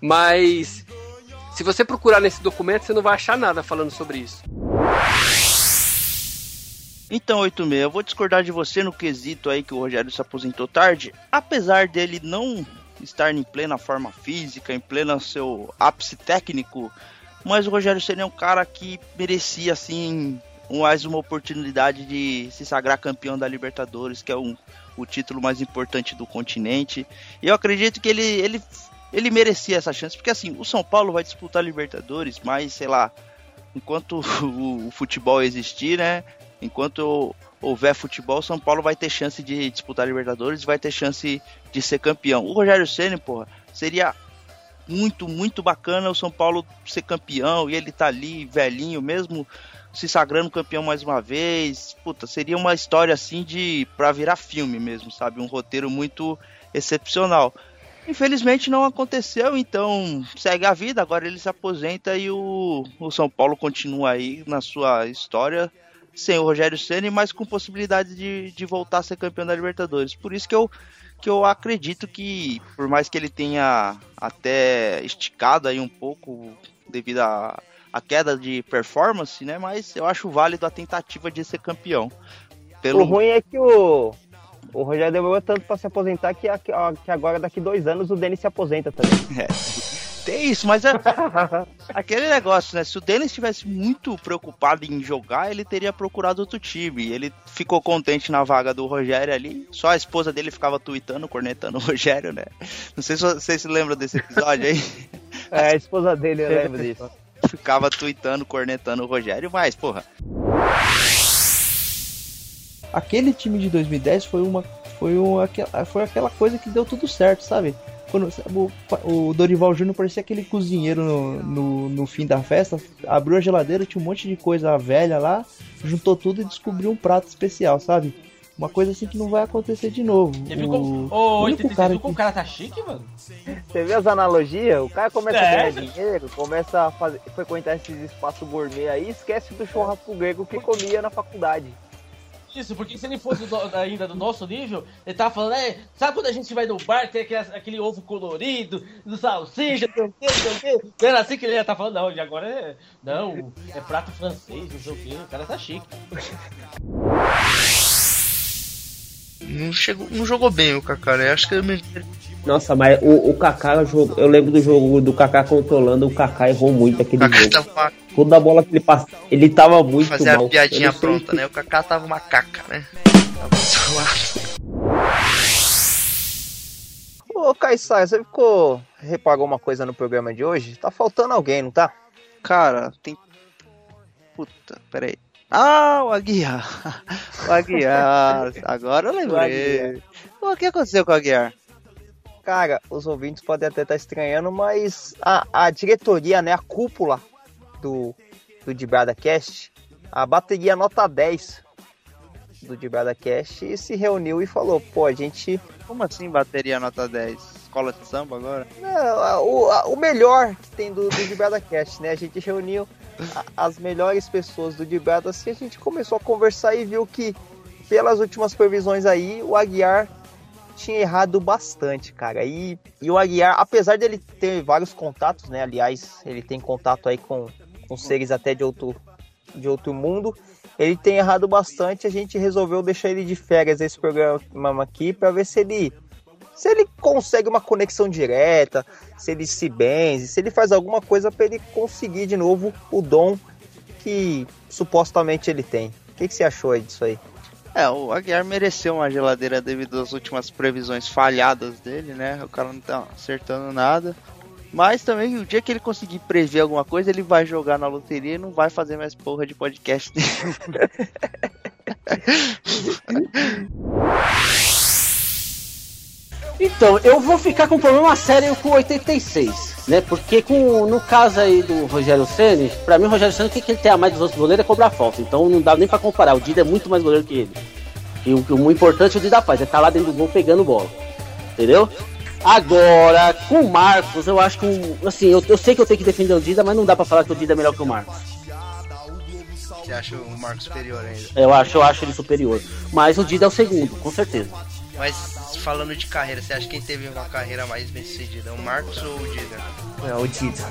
Mas se você procurar nesse documento, você não vai achar nada falando sobre isso. Então, 86, eu vou discordar de você no quesito aí que o Rogério se aposentou tarde. Apesar dele não estar em plena forma física, em pleno seu ápice técnico, mas o Rogério seria um cara que merecia, assim, mais uma oportunidade de se sagrar campeão da Libertadores, que é um, o título mais importante do continente. E eu acredito que ele, ele, ele merecia essa chance, porque assim, o São Paulo vai disputar Libertadores, mas sei lá, enquanto o, o futebol existir, né? Enquanto houver futebol, São Paulo vai ter chance de disputar Libertadores, vai ter chance de ser campeão. O Rogério Ceni, porra, seria muito, muito bacana o São Paulo ser campeão e ele tá ali velhinho mesmo, se sagrando campeão mais uma vez. Puta, seria uma história assim de para virar filme mesmo, sabe? Um roteiro muito excepcional. Infelizmente não aconteceu, então segue a vida. Agora ele se aposenta e o, o São Paulo continua aí na sua história sem o Rogério Ceni, mas com possibilidade de, de voltar a ser campeão da Libertadores. Por isso que eu, que eu acredito que, por mais que ele tenha até esticado aí um pouco devido à à queda de performance, né? Mas eu acho válido a tentativa de ser campeão. O ruim é que o, o Rogério demorou tanto pra se aposentar que, que agora, daqui dois anos, o Denis se aposenta também. É, tem isso, mas é aquele negócio, né? Se o Denis estivesse muito preocupado em jogar, ele teria procurado outro time. Ele ficou contente na vaga do Rogério ali. Só a esposa dele ficava tweetando, cornetando o Rogério, né? Não sei se vocês se lembram desse episódio aí. É, a esposa dele, eu lembro disso. Ficava tweetando, cornetando o Rogério, mas, porra. Aquele time de 2010 foi uma foi uma, aquela- foi aquela coisa que deu tudo certo, sabe? Quando o, o Dorival Júnior parecia aquele cozinheiro no, no, no fim da festa, abriu a geladeira, tinha um monte de coisa velha lá, juntou tudo e descobriu um prato especial, sabe? Uma coisa assim que não vai acontecer de novo. Você viu como, O ô, único 86, cara viu como que- o cara tá chique, mano? Você vê as analogias? O cara começa É. a ganhar dinheiro, começa a fazer, frequentar esses espaços gourmet aí, esquece do churrasco grego que comia na faculdade. Isso, porque se ele fosse do, ainda do nosso nível, ele tava falando, é, sabe quando a gente vai no bar, tem aquele, aquele ovo colorido, do salsicha, não sei o quê, não sei o quê. Não era assim que ele ia estar tá falando, não, agora é. Não, é prato francês, não sei o quê. O cara tá chique. Não, chegou, não jogou bem o Kaká, né? Acho que ele nossa, mas o, o Kaká, eu lembro do jogo do Kaká controlando, o Kaká errou muito aquele Kaká jogo. Tava... Toda a bola que ele passa, ele tava muito Fazer mal. a piadinha pronta, que... né? O Kaká tava uma caca, né? Ô, Caissai, você ficou. Reparou uma coisa no programa de hoje? Tá faltando alguém, não tá? Cara, tem. Puta, peraí. Ah, o Aguiar. O Aguiar. Agora eu lembrei. O, o que aconteceu com o Aguiar? Cara, os ouvintes podem até estar tá estranhando, mas a, a diretoria, né, a cúpula do, do Dibrada Cast, a bateria nota 10 do Dibrada Cast se reuniu e falou, pô, a gente... Como assim bateria nota 10? Escola de samba agora? Não, o, a, o melhor que tem do, do Cast, né? A gente reuniu a, as melhores pessoas do Dibrada, assim, a gente começou a conversar e viu que, pelas últimas previsões aí, o Aguiar tinha errado bastante, cara. E, e o Aguiar, apesar dele ter vários contatos, né? Aliás, ele tem contato aí com, com seres até de outro, de outro mundo. Ele tem errado bastante. A gente resolveu deixar ele de férias esse programa aqui para ver se ele se ele consegue uma conexão direta, se ele se benze, se ele faz alguma coisa para ele conseguir de novo o dom que supostamente ele tem. O que, que você achou disso aí? É, o Aguiar mereceu uma geladeira devido às últimas previsões falhadas dele, né? O cara não tá acertando nada. Mas também o dia que ele conseguir prever alguma coisa, ele vai jogar na loteria e não vai fazer mais porra de podcast Então, eu vou ficar com um problema sério com 86, né? Porque com, no caso aí do Rogério Senna, pra mim o Rogério Senna, o que, que ele tem a mais dos outros goleiros é cobrar falta. Então não dá nem pra comparar. O Dida é muito mais goleiro que ele. E o, o importante o Dida faz, é estar tá lá dentro do gol pegando bola. Entendeu? Agora, com o Marcos, eu acho que, assim, eu, eu sei que eu tenho que defender o Dida, mas não dá pra falar que o Dida é melhor que o Marcos. Você acha o Marcos superior ainda? Eu acho, eu acho ele superior. Mas o Dida é o segundo, com certeza. Mas falando de carreira, você acha que quem teve uma carreira mais bem sucedida? O Marcos ou o Dida? É, o Dida.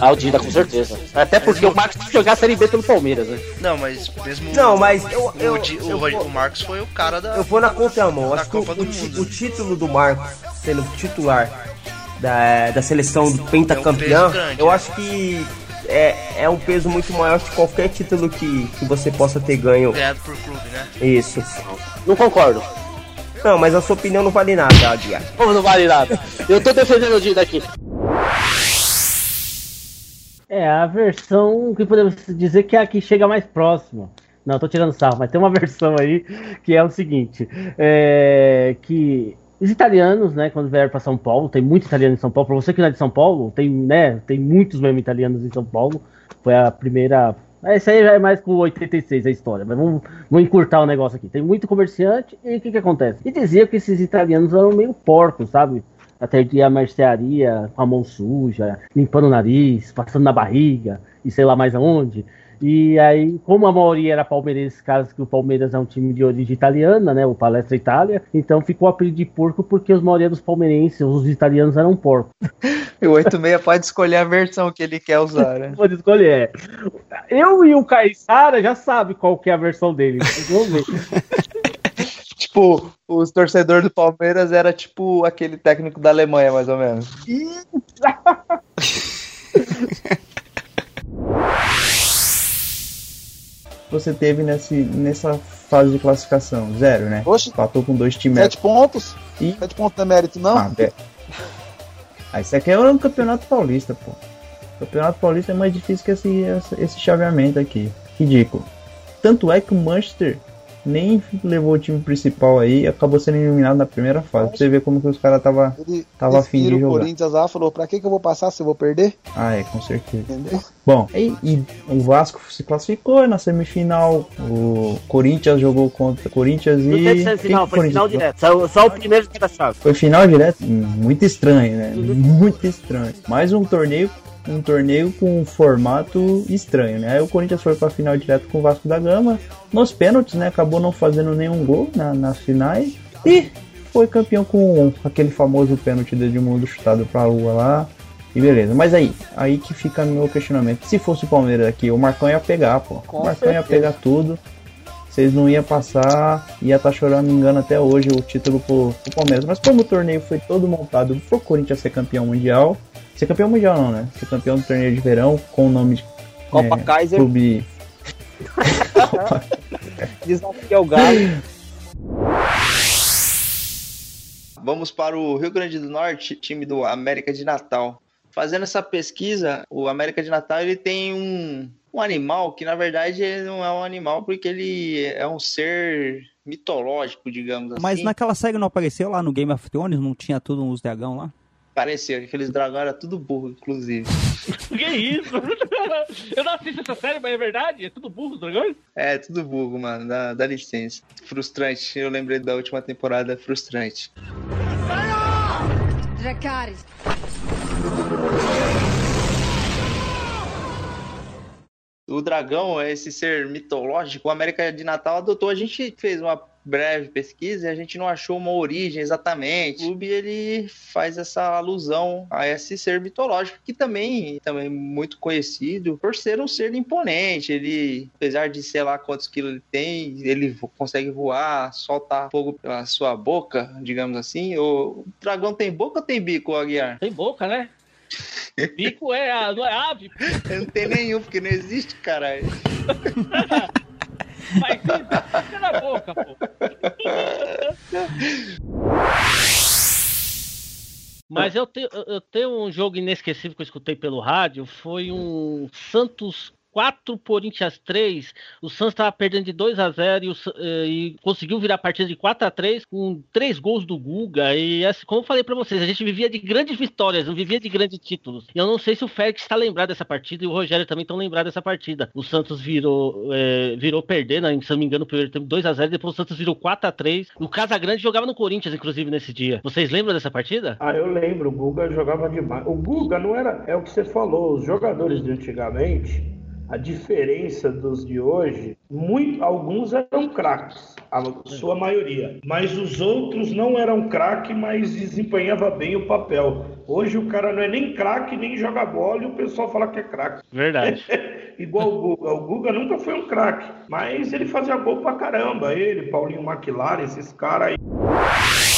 Ah, o Dida, com certeza. Até porque o Marcos jogar a Série B pelo Palmeiras, né? Não, mas mesmo. Não, mas eu. eu, o, eu, o, o Marcos foi o cara da. Eu vou na contramão. Acho que o, o, título do Marcos sendo titular da, da seleção do pentacampeão, é um eu né? acho que é, é um peso muito maior que qualquer título que, que você possa ter ganho. Ganhado por clube, né? Isso. Não concordo. Não, mas a sua opinião não vale nada, Aguiar. Como não vale nada? Eu tô defendendo o Dida aqui. É, a versão que podemos dizer que é a que chega mais próximo. Não, tô tirando sarro, mas tem uma versão aí que é o seguinte: é, que os italianos, né, quando vieram para São Paulo, tem muito italiano em São Paulo. Para você que não é de São Paulo, tem, né, tem muitos mesmo italianos em São Paulo. Foi a primeira esse aí já é mais com 86 a história, mas vamos, vamos encurtar o negócio aqui. Tem muito comerciante e o que, que acontece? E dizia que esses italianos eram meio porcos, sabe? Até a mercearia com a mão suja, limpando o nariz, passando na barriga e sei lá mais aonde. E aí, como a maioria era palmeirense, caso que o Palmeiras é um time de origem italiana, né? O Palestra Itália, então ficou o apelido de porco porque os maioria dos palmeirenses, os italianos eram porcos. E o 86 pode escolher a versão que ele quer usar, né? pode escolher. Eu e o Caissara já sabe qual que é a versão dele. Vamos ver. tipo, os torcedores do Palmeiras era tipo aquele técnico da Alemanha, mais ou menos. você teve nesse, nessa fase de classificação? Zero, né? Oxe, Patou com dois times. Sete pontos? E... Sete pontos não é mérito, não? Ah, é. ah, isso aqui é um campeonato paulista, pô. Campeonato paulista é mais difícil que esse, esse chaveamento aqui. Ridículo. Tanto é que o Manchester nem levou o time principal aí acabou sendo eliminado na primeira fase. Pra você ver como que os caras tava, Ele tava afim de jogar. O Corinthians lá falou, pra que que eu vou passar se eu vou perder? Ah, é, com certeza. Entendeu? Bom, e, e o Vasco se classificou na semifinal, o Corinthians jogou contra o Corinthians e... Não final, foi final direto, só, só o primeiro que chave. Foi final direto? Muito estranho, né? Muito estranho. Mais um torneio um torneio com um formato estranho, né? Aí o Corinthians foi para a final direto com o Vasco da Gama, nos pênaltis, né? Acabou não fazendo nenhum gol na, nas finais e foi campeão com aquele famoso pênalti de Edmundo chutado para a lua lá. E beleza, mas aí, aí que fica meu questionamento. Se fosse o Palmeiras aqui, o Marcão ia pegar, pô. Com o Marcão ia certeza. pegar tudo. Vocês não iam passar, ia estar chorando, me engano, até hoje o título pro, pro Palmeiras. Mas como o torneio foi todo montado pro Corinthians ser campeão mundial, ser campeão mundial não, né? Ser campeão do torneio de verão com o nome de Copa é, Kaiser. Clube Desafio ao Galo. Vamos para o Rio Grande do Norte, time do América de Natal. Fazendo essa pesquisa, o América de Natal ele tem um, um animal que na verdade ele não é um animal porque ele é um ser mitológico, digamos assim. Mas naquela série não apareceu lá no Game of Thrones? Não tinha tudo uns dragão lá? Pareceu que aqueles dragões eram tudo burro, inclusive. Que isso? Eu não assisto essa série, mas é verdade? É tudo burro, os dragões? É, tudo burro, mano. Dá, dá licença. Frustrante. Eu lembrei da última temporada, frustrante. Dracarys. O dragão é esse ser mitológico. O América de Natal adotou. A gente fez uma breve pesquisa e a gente não achou uma origem exatamente. O clube ele faz essa alusão a esse ser mitológico que também também é muito conhecido por ser um ser imponente. Ele, apesar de sei lá quantos quilos ele tem, ele consegue voar, soltar fogo pela sua boca, digamos assim. O dragão tem boca ou tem bico, Aguiar? Tem boca, né? Bico é, não é ave? Não tem nenhum, porque não existe, caralho. Mas na boca. Mas eu tenho, eu tenho um jogo inesquecível que eu escutei pelo rádio. Foi um Santos 4, Corinthians 3. O Santos estava perdendo de 2 a 0 e, o eh, e conseguiu virar a partida de 4 a 3 com três gols do Guga. E assim, como eu falei pra vocês, a gente vivia de grandes vitórias, não vivia de grandes títulos. E eu não sei se o Félix está lembrado dessa partida e o Rogério também estão lembrados dessa partida. O Santos virou, eh, virou perder, né? se não me engano, o primeiro tempo 2 a 0 depois o Santos virou 4 a 3 O Casagrande jogava no Corinthians, inclusive, nesse dia. Vocês lembram dessa partida? Ah, eu lembro, o Guga jogava demais. O Guga não era. É o que você falou, os jogadores de antigamente, a diferença dos de hoje, muito, alguns eram craques, a sua maioria. Mas os outros não eram craque, mas desempenhava bem o papel. Hoje o cara não é nem craque, nem joga bola e o pessoal fala que é craque. Verdade. Igual o Guga. O Guga nunca foi um craque, mas ele fazia gol pra caramba. Ele, Paulinho McLaren, esses caras aí.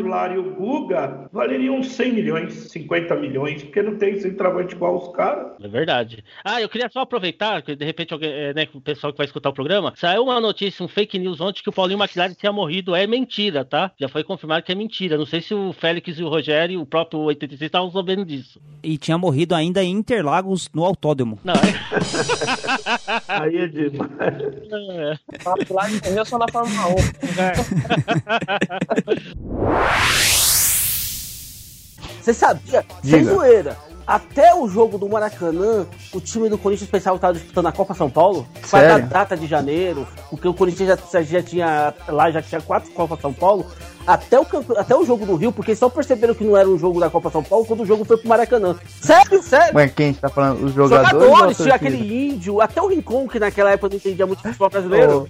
McLaren e o Guga valeriam 100 milhões, 50 milhões, porque não tem centroavante igual os caras. É verdade. Ah, eu queria só aproveitar, que de repente alguém, é, né, o pessoal que vai escutar o programa, saiu uma notícia, um fake news ontem que o Paulinho McLaren tinha morrido. É mentira, tá? Já foi confirmado que é mentira. Não sei se o Félix e o Rogério e o próprio 86 estavam sabendo disso. E tinha morrido ainda em Interlagos, no autódromo. Não, é. Aí é demais. É. Lá morreu só na Fórmula 1. Você sabia? Sem zoeira. Até o jogo do Maracanã, o time do Corinthians pensava que estava disputando a Copa São Paulo. Foi da Sério? data de janeiro, porque o Corinthians já, já tinha. Lá já tinha quatro Copas São Paulo. Até o, até o jogo do Rio, porque só perceberam que não era um jogo da Copa São Paulo quando o jogo foi pro Maracanã. Sério, sério. Mas quem tá falando? Os jogadores? Jogadores, tinha aquele índio, até o Rincon, que naquela época não entendia muito futebol brasileiro.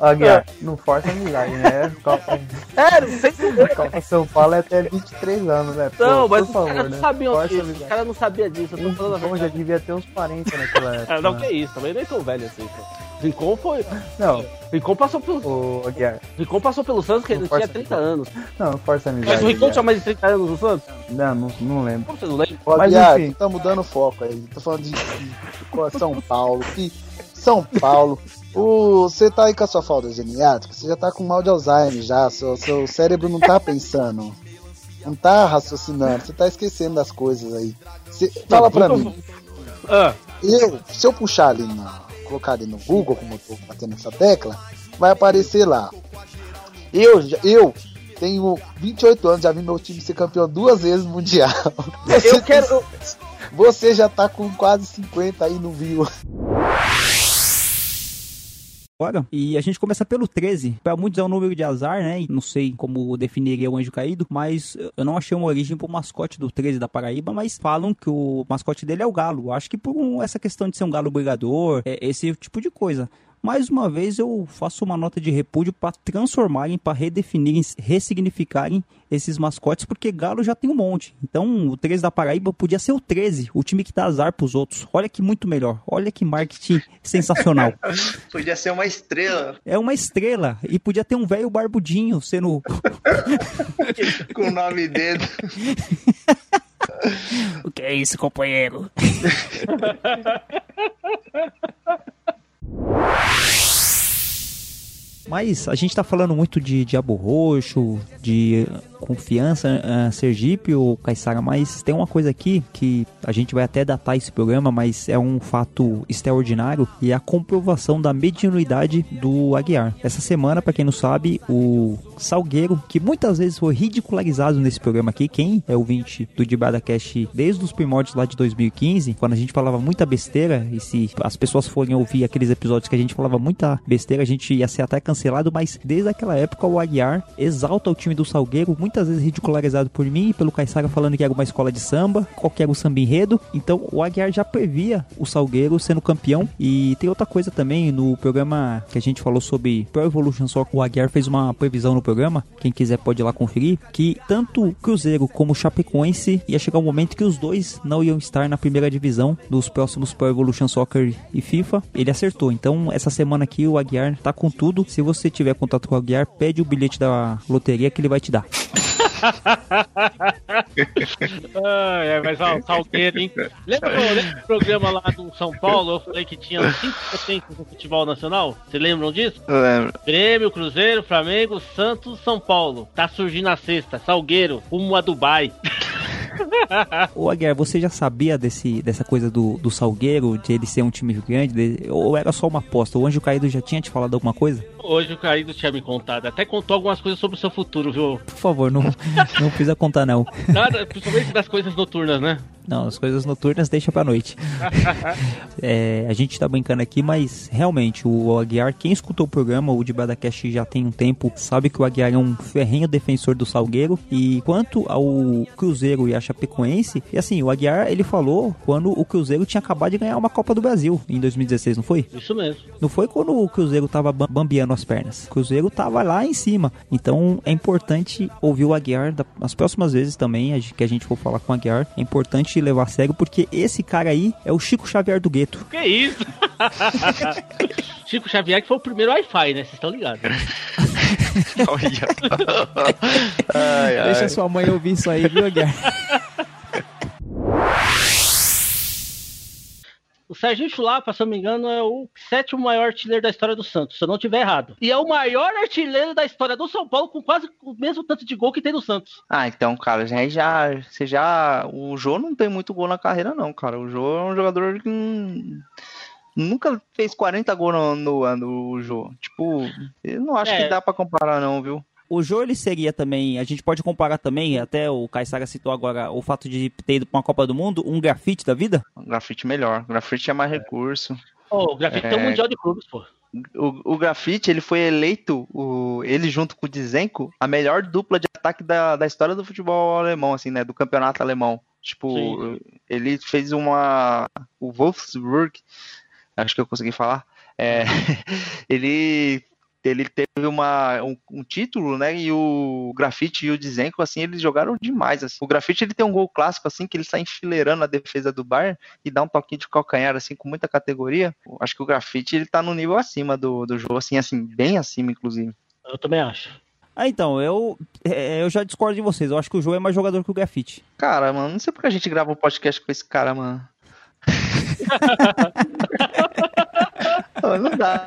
Ô, Aguiar, não força amizade, né? Copa, Sério, sem zoeira. Copa São Paulo é até 23 anos, né? Pô, Não, mas por os favor, caras não né? sabiam disso. amizade. Os caras não sabiam disso. Eu tô falando Bom, já devia ter uns 40 naquela época. É, não, né? que isso, também nem tão velho assim, pô. Rincon foi. Não. Rincon passou pelo. Ô, Aguiar. Rincon passou pelo Santos, que ele Não tinha força 30 anos. Não, força amizade. Mas o Rincon tinha mais de 30 anos no Santos? Não, não, não lembro. Como você não lembra? Ô, Mas Aguiar, enfim. tá mudando o foco aí. Tô falando de, de- de São Paulo. Que São Paulo. O, você tá aí com a sua falta geniátrica, você já tá com mal de Alzheimer já. Seu, seu cérebro não tá pensando. Não tá raciocinando, você tá esquecendo das coisas aí. Você- fala pra mim. Ah. Eu, se eu puxar ali na. colocar ali no Google, como eu tô batendo essa tecla, vai aparecer lá. Eu, eu tenho 28 anos, já vi meu time ser campeão duas vezes mundial. Eu quero. Você já tá com quase 50 aí, não viu? Agora. E a gente começa pelo 13. Para muitos é um número de azar, né? Não sei como definiria o anjo caído, mas eu não achei uma origem pro mascote do 13 da Paraíba, mas falam que o mascote dele é o galo. Acho que por um, essa questão de ser um galo brigador, é, esse tipo de coisa. Mais uma vez eu faço uma nota de repúdio para transformarem, para redefinirem, ressignificarem esses mascotes, porque Galo já tem um monte. Então o 13 da Paraíba podia ser o 13, o time que dá azar pros outros. Olha que muito melhor. Olha que marketing sensacional. podia ser uma estrela. É uma estrela. E podia ter um velho barbudinho sendo. Com o nome dele. o que é isso, companheiro? ああ。Mas a gente tá falando muito de Diabo Roxo, de confiança, uh, Sergipe ou Caixara, mas tem uma coisa aqui que a gente vai até datar esse programa, mas é um fato extraordinário e é a comprovação da mediunidade do Aguiar. Essa semana, para quem não sabe, o Salgueiro, que muitas vezes foi ridicularizado nesse programa aqui, quem é ouvinte do Dibada Cash desde os primórdios lá de 2015, quando a gente falava muita besteira, e se as pessoas forem ouvir aqueles episódios que a gente falava muita besteira, a gente ia ser até cancelado, mas desde aquela época o Aguiar exalta o time do Salgueiro, muitas vezes ridicularizado por mim e pelo Caissara falando que era uma escola de samba, qualquer um samba enredo. Então o Aguiar já previa o Salgueiro sendo campeão. E tem outra coisa também, no programa que a gente falou sobre Pro Evolution Soccer, o Aguiar fez uma previsão no programa, quem quiser pode ir lá conferir, que tanto Cruzeiro como Chapecoense ia chegar um momento que os dois não iam estar na primeira divisão dos próximos Pro Evolution Soccer e FIFA. Ele acertou. Então essa semana aqui o Aguiar tá com tudo. Se você tiver contato com o Aguiar, pede o bilhete da loteria que ele vai te dar. ah, é, mas ó, o Salgueiro, hein? Lembra, lembra do programa lá do São Paulo? Eu falei que tinha cinco potências no futebol nacional? Vocês lembram disso? Eu lembro. Grêmio, Cruzeiro, Flamengo, Santos, São Paulo. Tá surgindo a sexta. Salgueiro, rumo a Dubai. Ô Aguiar, você já sabia desse, dessa coisa do, do Salgueiro, de ele ser um time grande? De, ou era só uma aposta? O Anjo Caído já tinha te falado alguma coisa? Hoje o Caído tinha me contado. Até contou algumas coisas sobre o seu futuro, viu? Por favor, não, não precisa contar, não. Nada, principalmente das coisas noturnas, né? Não, as coisas noturnas deixa pra noite. é, a gente tá brincando aqui, mas realmente o Aguiar, quem escutou o programa, o de Badacast já tem um tempo, sabe que o Aguiar é um ferrenho defensor do Salgueiro. E quanto ao Cruzeiro e a Chapecoense, e assim, o Aguiar ele falou quando o Cruzeiro tinha acabado de ganhar uma Copa do Brasil em 2016, não foi? Isso mesmo. Não foi quando o Cruzeiro tava bambeando as pernas. O Cruzeiro tava lá em cima. Então é importante ouvir o Aguiar das próximas vezes também que a gente for falar com o Aguiar. É importante levar a sério, porque esse cara aí é o Chico Xavier do gueto. Que isso? Chico Xavier que foi o primeiro Wi-Fi, né? Vocês estão ligados. ai, ai. Deixa sua mãe ouvir isso aí, viu, Aguiar? O Serginho Chulapa, se eu não me engano, é o sétimo maior artilheiro da história do Santos, se eu não estiver errado. E é o maior artilheiro da história do São Paulo, com quase o mesmo tanto de gol que tem no Santos. Ah, então, cara, já, já, você já. O Jô não tem muito gol na carreira, não, cara. O Jô é um jogador que. Nunca fez 40 gols no, no ano, o Jô. Tipo, eu não acho é. que dá pra comparar, não, viu? O Jô, ele seria também, a gente pode comparar também, até o Caissara citou agora, o fato de ter ido pra uma Copa do Mundo, um grafite da vida? Um grafite melhor, o grafite é mais recurso. Oh, o grafite é... tem um Mundial de Clubes, pô. O, o grafite, ele foi eleito, o, ele junto com o Dizenko, a melhor dupla de ataque da, da história do futebol alemão, assim, né, do campeonato alemão. Tipo, Sim. ele fez uma... O Wolfsburg, acho que eu consegui falar, é, ele ele teve uma, um, um, título, né? E o Grafite e o Dizenko, assim, eles jogaram demais. Assim. O Grafite ele tem um gol clássico, assim, que ele sai enfileirando a defesa do Bayern e dá um toquinho de calcanhar, assim, com muita categoria. Acho que o Grafite ele tá no nível acima do, do jogo, assim, assim, bem acima, inclusive. Eu também acho. Ah, então, eu, é, eu já discordo de vocês. Eu acho que o João é mais jogador que o Grafite. Cara, mano, não sei porque a gente grava um podcast com esse cara, mano. não dá.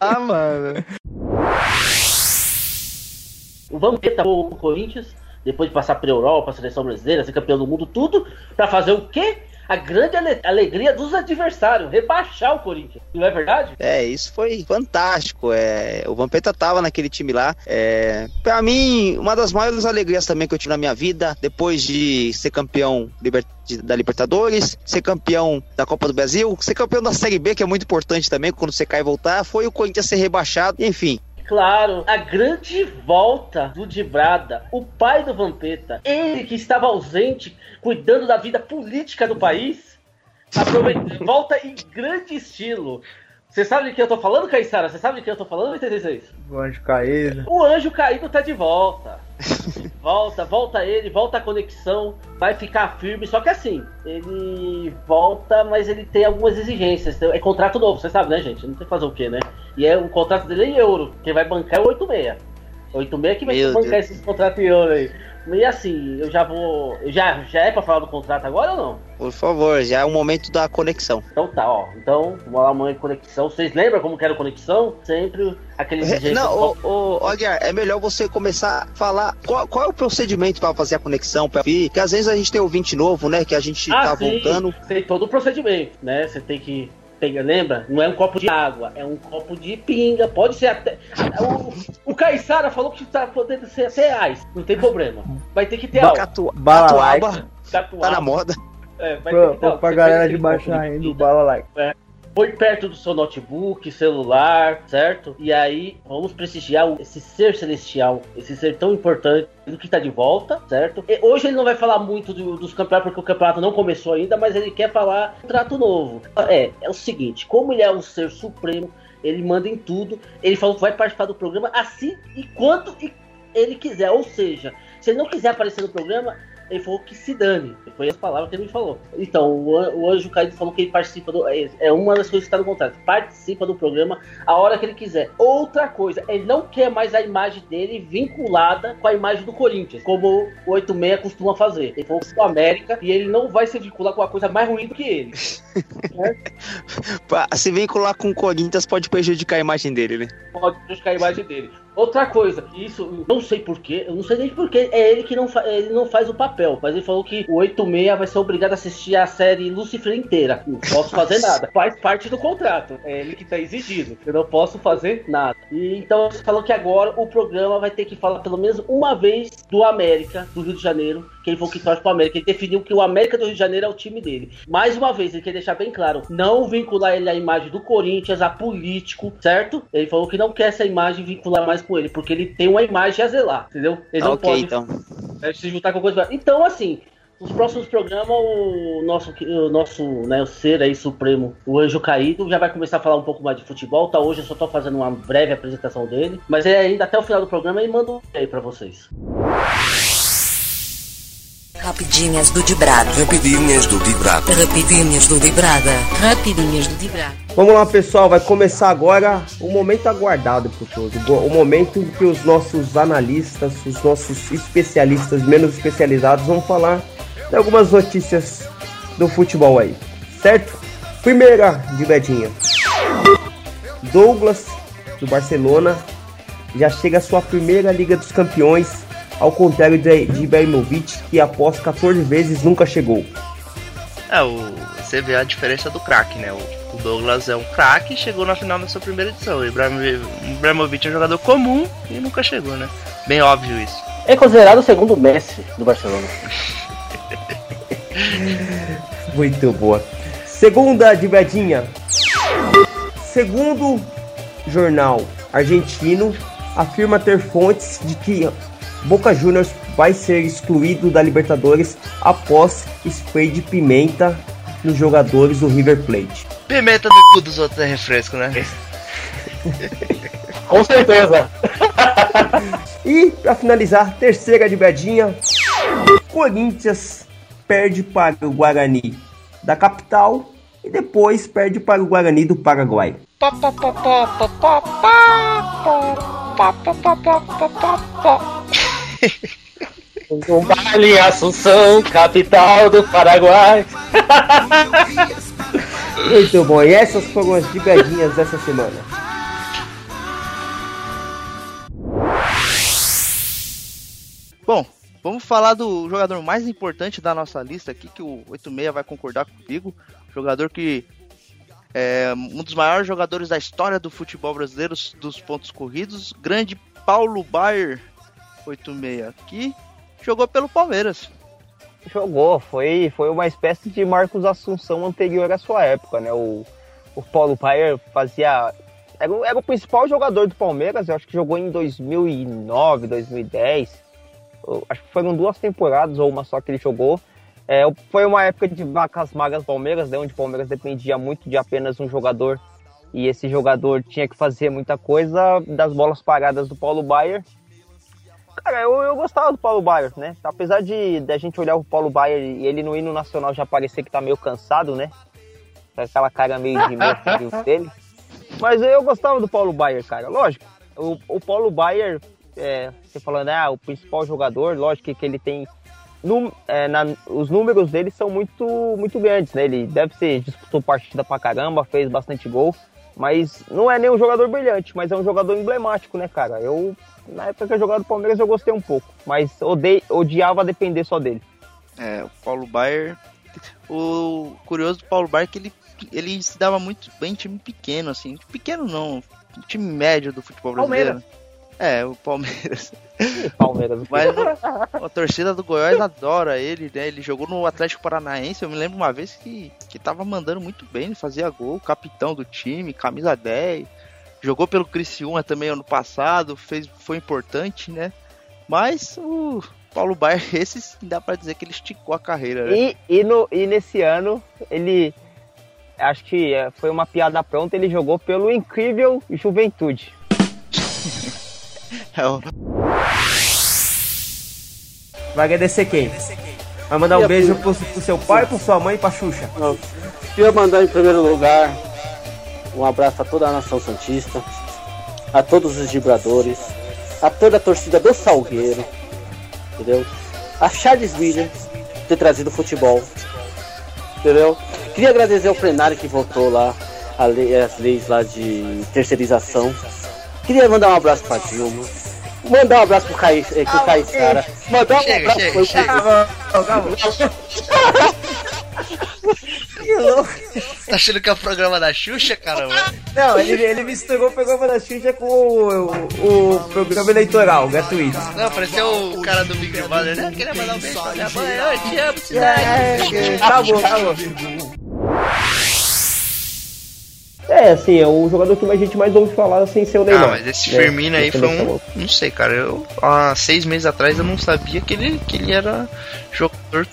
Ah, mano. O Vampeta o Corinthians, depois de passar pela Europa, a seleção brasileira, ser campeão do mundo, tudo, pra fazer o quê? A grande ale alegria dos adversários, rebaixar o Corinthians. Não é verdade? É, isso foi fantástico. É, o Vampeta tava naquele time lá. É, para mim, uma das maiores alegrias também que eu tive na minha vida, depois de ser campeão da Libertadores, ser campeão da Copa do Brasil, ser campeão da Série B, que é muito importante também, quando você cai e voltar, foi o Corinthians ser rebaixado, enfim. Claro, a grande volta do Dibrada, o pai do Vampeta, ele que estava ausente, cuidando da vida política do país, volta em grande estilo. Você sabe de quem eu tô falando, Caissara? Você sabe de quem eu tô falando, 86? O anjo caído. O anjo caído tá de volta. volta, volta ele, volta a conexão, vai ficar firme. Só que assim, ele volta, mas ele tem algumas exigências. É contrato novo, você sabe, né, gente? Não tem que fazer o quê, né? E é o contrato dele é em euro. Quem vai bancar é o 86. 86 que vai Meu bancar Deus. esses contratos em euro aí. E assim, eu já vou. Já, já é pra falar do contrato agora ou não? Por favor, já é o momento da conexão. Então tá, ó. Então, vamos lá, mãe, conexão. Vocês lembram como que era a conexão? Sempre aquele jeito. Não, ô, ô, Aguiar, é melhor você começar a falar qual, qual é o procedimento para fazer a conexão, pra vir, porque às vezes a gente tem ouvinte novo, né? Que a gente ah, tá sim, voltando. Tem todo o procedimento, né? Você tem que pega, lembra? Não é um copo de água, é um copo de pinga. Pode ser até. O, o Caissara falou que tá podendo ser até reais. Não tem problema. Vai ter que ter álcool. Catu, Catuaba. Catuaba. Tá na moda. É, vai pra, ter que ter, pra galera de baixar ainda o bala like. É perto do seu notebook, celular, certo? E aí vamos prestigiar esse ser celestial, esse ser tão importante que está de volta, certo? E hoje ele não vai falar muito do, dos campeonatos porque o campeonato não começou ainda, mas ele quer falar um trato novo. É, é o seguinte, como ele é um ser supremo, ele manda em tudo. Ele falou que vai participar do programa assim e quando ele quiser, ou seja, se ele não quiser aparecer no programa, ele falou que se dane. Foi as palavras que ele me falou. Então, o, o Anjo Caído falou que ele participa do. É, é uma das coisas que está no contrato. Participa do programa a hora que ele quiser. Outra coisa, ele não quer mais a imagem dele vinculada com a imagem do Corinthians, como o 86 costuma fazer. Ele falou que o América e ele não vai se vincular com a coisa mais ruim do que ele. é? Se vincular com o Corinthians pode prejudicar a imagem dele, né? Pode prejudicar a imagem dele. Outra coisa, isso não sei porquê, eu não sei nem porquê, é ele que não, ele não faz o papel, mas ele falou que o 86 vai ser obrigado a assistir a série Lucifer inteira. Não posso fazer nada. Faz parte do contrato. É ele que tá exigindo. Eu não posso fazer nada. E então ele falou que agora o programa vai ter que falar pelo menos uma vez do América, do Rio de Janeiro, que ele falou que torce pro América. Ele definiu que o América do Rio de Janeiro é o time dele. Mais uma vez, ele quer deixar bem claro: não vincular ele à imagem do Corinthians, a político, certo? Ele falou que não quer essa imagem vincular mais com ele, porque ele tem uma imagem a zelar, entendeu? Ele não okay, pode então. se juntar com coisa. Então, assim, nos próximos programas, o nosso, o nosso né, o ser aí supremo, o Anjo Caído, já vai começar a falar um pouco mais de futebol. Tá? Hoje eu só tô fazendo uma breve apresentação dele. Mas é ainda até o final do programa ele manda um aí pra vocês. Rapidinhas do Dibrada. Rapidinhas do Dibrada. Rapidinhas do Dibrada. Rapidinhas do Dibrada. Vamos lá, pessoal. Vai começar agora o momento aguardado por todos. O momento que os nossos analistas, os nossos especialistas menos especializados vão falar de algumas notícias do futebol aí. Certo? Primeira de Bedinha. Douglas, do Barcelona, já chega à sua primeira Liga dos Campeões ao contrário de, de Ibrahimovic, que após 14 vezes nunca chegou. É, o, você vê a diferença do craque, né? O, o, Douglas é um craque e chegou na final da sua primeira edição. O Ibrahimovic é um jogador comum e nunca chegou, né? Bem óbvio isso. É considerado o segundo Messi do Barcelona. Muito boa. Segunda de Bedinha. Segundo jornal argentino afirma ter fontes de que Boca Juniors vai ser excluído da Libertadores após spray de pimenta nos jogadores do River Plate. Pimenta no cu dos outros é refresco, né? Com certeza. e para finalizar, terceira de bedinha, Corinthians perde para o Guarani da capital e depois perde para o Guarani do Paraguai. Um baile em Assunção, capital do Paraguai. Muito bom, e essas foram as digadinhas dessa semana. Bom, Vamos falar do jogador mais importante da nossa lista aqui, que o 86 vai concordar comigo. Jogador que é um dos maiores jogadores da história do futebol brasileiro dos pontos corridos, grande Paulo Baier 86, que jogou pelo Palmeiras. Jogou, foi, foi uma espécie de Marcos Assunção anterior à sua época, né? O, o Paulo Baier fazia. Era, era o principal jogador do Palmeiras, eu acho que jogou em 2009, 2010. Acho que foram duas temporadas ou uma só que ele jogou. É, foi uma época de vacas magras Palmeiras, né, onde o Palmeiras dependia muito de apenas um jogador e esse jogador tinha que fazer muita coisa das bolas paradas do Paulo Baier. Cara, eu, eu gostava do Paulo Baier, né? Apesar de, de a gente olhar o Paulo Baier e ele no hino nacional já parecer que tá meio cansado, né? Aquela cara meio de meio dele. Mas eu gostava do Paulo Baier, cara. Lógico, o, o Paulo Baier, é, você falando, ah, o principal jogador, lógico que ele tem no, é, na, os números dele são muito, muito grandes, né? Ele deve ser, disputou partida pra caramba, fez bastante gol, mas não é nem um jogador brilhante, mas é um jogador emblemático, né, cara? Eu, na época que eu jogava no Palmeiras, eu gostei um pouco, mas odei, odiava depender só dele. É, o Paulo Baier. O curioso do Paulo Baier é que ele, ele se dava muito bem em time pequeno, assim. Pequeno não, time médio do futebol brasileiro. Palmeiras. É, o Palmeiras. Palmeiras. Mas a, a, torcida do Goiás adora ele, né? Ele jogou no Atlético Paranaense. Eu me lembro uma vez que, que tava mandando muito bem, ele fazia gol, capitão do time, camisa 10. Jogou pelo Criciúma também ano passado, fez, foi importante, né? Mas o Paulo Baier, esse dá pra dizer que ele esticou a carreira, né? E, e, no, e nesse ano, ele. Acho que é, foi uma piada pronta, ele jogou pelo incrível Juventude. É o... Vai agradecer quem? Vai mandar um beijo pro, pro, seu pai, pro sua mãe e pra Xuxa? Não. Queria mandar em primeiro lugar um abraço a toda a nação Santista, a todos os vibradores, a toda a torcida do Salgueiro, entendeu? A Charles Williams ter trazido futebol, entendeu? Queria agradecer ao plenário que votou lá lei, as leis lá de terceirização. Queria mandar um abraço pra Dilma Mandar um abraço pro Caí, eh, pro Caí cara. Mandar um chega, abraço chega, pro chega. Que louco. Tá achando que é o programa da Xuxa, caramba? Não, ele, ele misturou o programa da Xuxa com o, o, o programa eleitoral, gratuito. Não, pareceu o cara do Big Brother, né? Queria mandar um beijo pra minha mãe. Eu te amo, cidade. É, tá bom, tá bom. É, assim, é o jogador que a gente mais ouve falar sem ser o Neymar. Ah, mas esse né? Firmino aí foi um. Não sei, cara. Eu, há seis meses atrás eu não sabia que ele, que ele era jogador.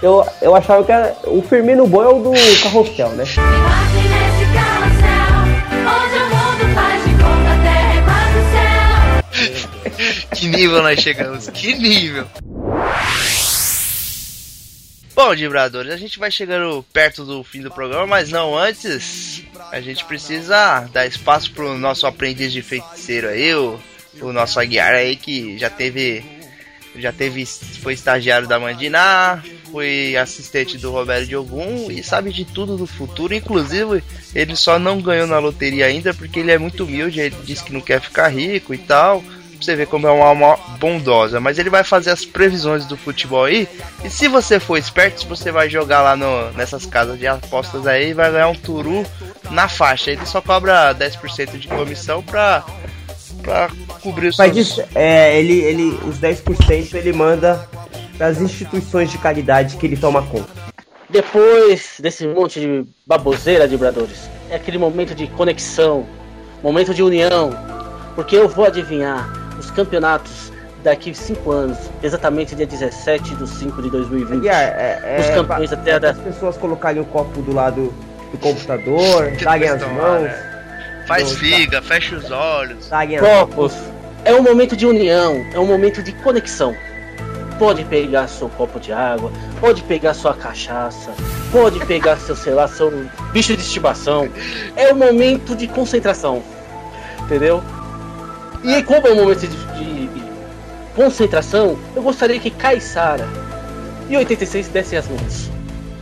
Eu, eu achava que era, o Firmino bom é o do carrossel, né? que nível nós chegamos? Que nível! Bom, Vibradores, a gente vai chegando perto do fim do programa, mas não antes. A gente precisa dar espaço pro nosso aprendiz de feiticeiro aí, o, o nosso Aguiar aí, que já teve. Já teve. Foi estagiário da Mandiná, foi assistente do Roberto Diogum e sabe de tudo do futuro. Inclusive, ele só não ganhou na loteria ainda porque ele é muito humilde. Ele disse que não quer ficar rico e tal você ver como é uma alma bondosa. Mas ele vai fazer as previsões do futebol aí. E se você for esperto, você vai jogar lá no, nessas casas de apostas aí e vai ganhar um turu na faixa. Ele só cobra 10% de comissão pra, pra cobrir os Mas seus... é, ele, ele, os 10% ele manda das instituições de caridade que ele toma conta. Depois desse monte de baboseira, vibradores, é aquele momento de conexão, momento de união, porque eu vou adivinhar os campeonatos daqui 5 anos, exatamente dia 17 de 5 de 2020. É, é, os campeões até é, da... As pessoas colocarem o copo do lado do computador, darem as mãos. Faz figa, fecha os olhos. Copos. É um momento de união, é um momento de conexão. Pode pegar seu copo de água, pode pegar sua cachaça, pode pegar seu, sei lá, seu bicho de estimação. É um momento de concentração. Entendeu? E como é um momento de, de, concentração, eu gostaria que Caissara e 86 dessem as mãos.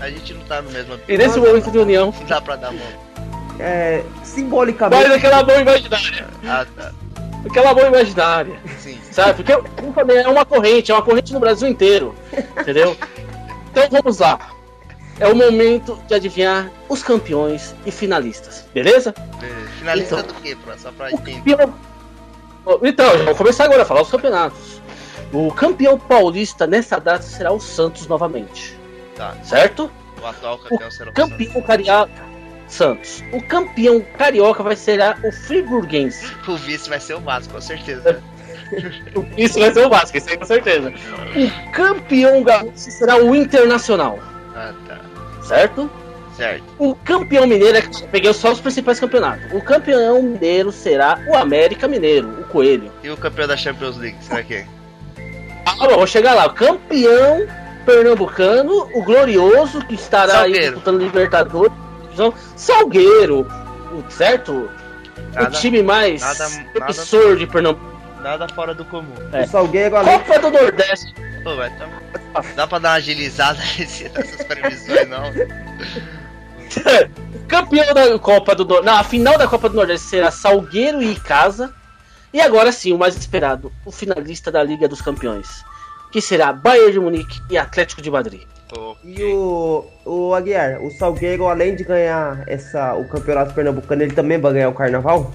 A gente não tá no mesmo E nesse momento de união. Dá pra dar mão. É. Simbolicamente. Mas aquela mão imaginária. Ah, tá. Aquela mão imaginária. Sim. Sabe? Porque como falei, é uma corrente, é uma corrente no Brasil inteiro. Entendeu? Então vamos lá. É o momento de adivinhar os campeões e finalistas, beleza? Finalista Então. do quê, Fran? Só pra Campeão- Então, vou começar agora a falar os campeonatos. O campeão paulista nessa data será o Santos novamente. Tá. Certo? O atual campeão será o Campeão carioca. Santos. O campeão carioca vai ser o Friburguense. O vice vai ser o Vasco, com certeza. Isso vai ser o Vasco, isso aí com certeza. O campeão gaúcho será o Internacional. Ah, tá. Certo? Certo. O campeão mineiro, é peguei só os principais campeonatos. O campeão mineiro será o América Mineiro, o Coelho. E o campeão da Champions League, será que é? Ah, bom, vou chegar lá. O campeão pernambucano, o Glorioso, que estará aí Salgueiro. disputando Libertadores. Então, Salgueiro, o- certo? Nada- o time mais nada- promissor de Pernambuco. Nada fora do comum. É. O Salgueiro além. Copa do Nordeste. Pô, vai tá... Dá pra dar uma agilizada nessas previsões, não? Campeão da Copa do Nordeste. Na final da Copa do Nordeste será Salgueiro e Casa. E agora sim, o mais esperado, o finalista da Liga dos Campeões. Que será Bayern de Munique e Atlético de Madrid. E o, o Aguiar, o Salgueiro, além de ganhar essa, o campeonato pernambucano, ele também vai ganhar o carnaval?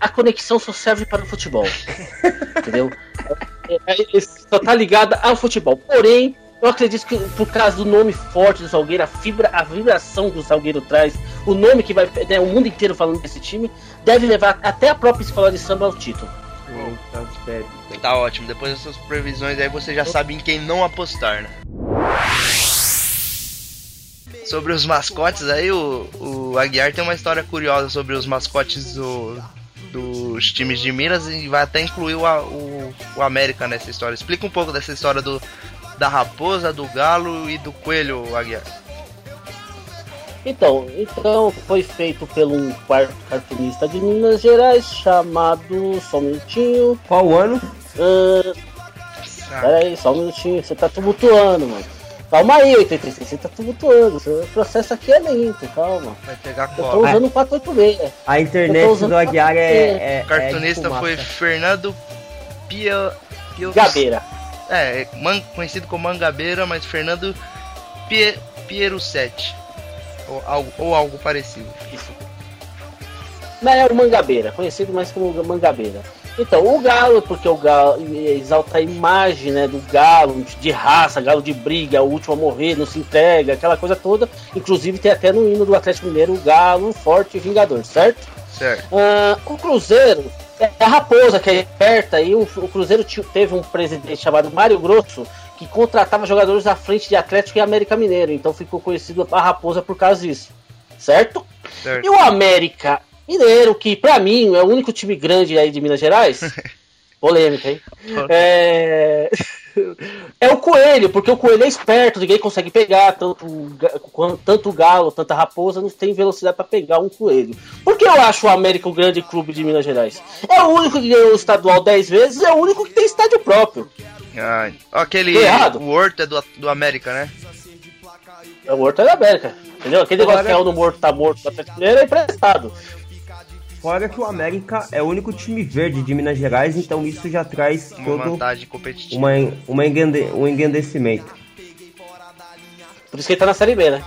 A conexão só serve para o futebol. entendeu? É, é, é, só tá ligada ao futebol. Porém, eu acredito que por causa do nome forte do Salgueiro, a, fibra, a vibração que o Salgueiro traz, o nome que vai. Né, o mundo inteiro falando desse time, deve levar até a própria escola de samba ao título. Tá ótimo. Depois dessas previsões aí você já sabe em quem não apostar, né? Sobre os mascotes aí, o, o Aguiar tem uma história curiosa sobre os mascotes do, dos times de Minas e vai até incluir o, o, o América nessa história. Explica um pouco dessa história do, da raposa, do galo e do coelho, Aguiar. Então, então foi feito por um quarto cartunista de Minas Gerais chamado. Só um minutinho. Qual ano? Pera aí, só um minutinho. Você tá tumultuando, mano. Calma aí, 86, você tá tumultuando. O processo aqui é lento, calma. Vai pegar Eu tô cola. usando 486. A internet do Aguiar é. 486. é O cartunista é de fumaça. foi Fernando Pia... Pio... Gabeira. É, man- conhecido como Mangabeira, mas Fernando Pie... Pieruccetti. Ou algo, ou algo parecido. Não, é o Mangabeira, conhecido mais como Mangabeira. Então, o galo, porque o galo exalta a imagem né, do galo, de raça, galo de briga, o último a morrer, não se entrega, aquela coisa toda. Inclusive tem até no hino do Atlético Mineiro o galo forte e vingador, certo? Certo. Ah, o Cruzeiro é a raposa que é perto aí. O, o Cruzeiro teve um presidente chamado Mário Grosso que contratava jogadores à frente de Atlético e América Mineiro. Então ficou conhecido a raposa por causa disso, certo? Certo. E o América Mineiro, que pra mim é o único time grande aí de Minas Gerais. Polêmica, hein? É... é o coelho, porque o coelho é esperto, ninguém consegue pegar, tanto, o tanto o galo, tanto a raposa, não tem velocidade pra pegar um coelho. Por que eu acho o América um grande clube de Minas Gerais? É o único que ganhou o estadual 10 vezes, é o único que tem estádio próprio. Ai, aquele. O Horto é do, do América, né? É o Horto é da América. Entendeu? Aquele negócio que é o no morto tá morto da Atlético Mineiro é emprestado. Fora que o América é o único time verde de Minas Gerais, então isso já traz Uma todo vantagem competitiva. uma, uma engrande- um engrandecimento. Por isso que ele tá na Série B, né?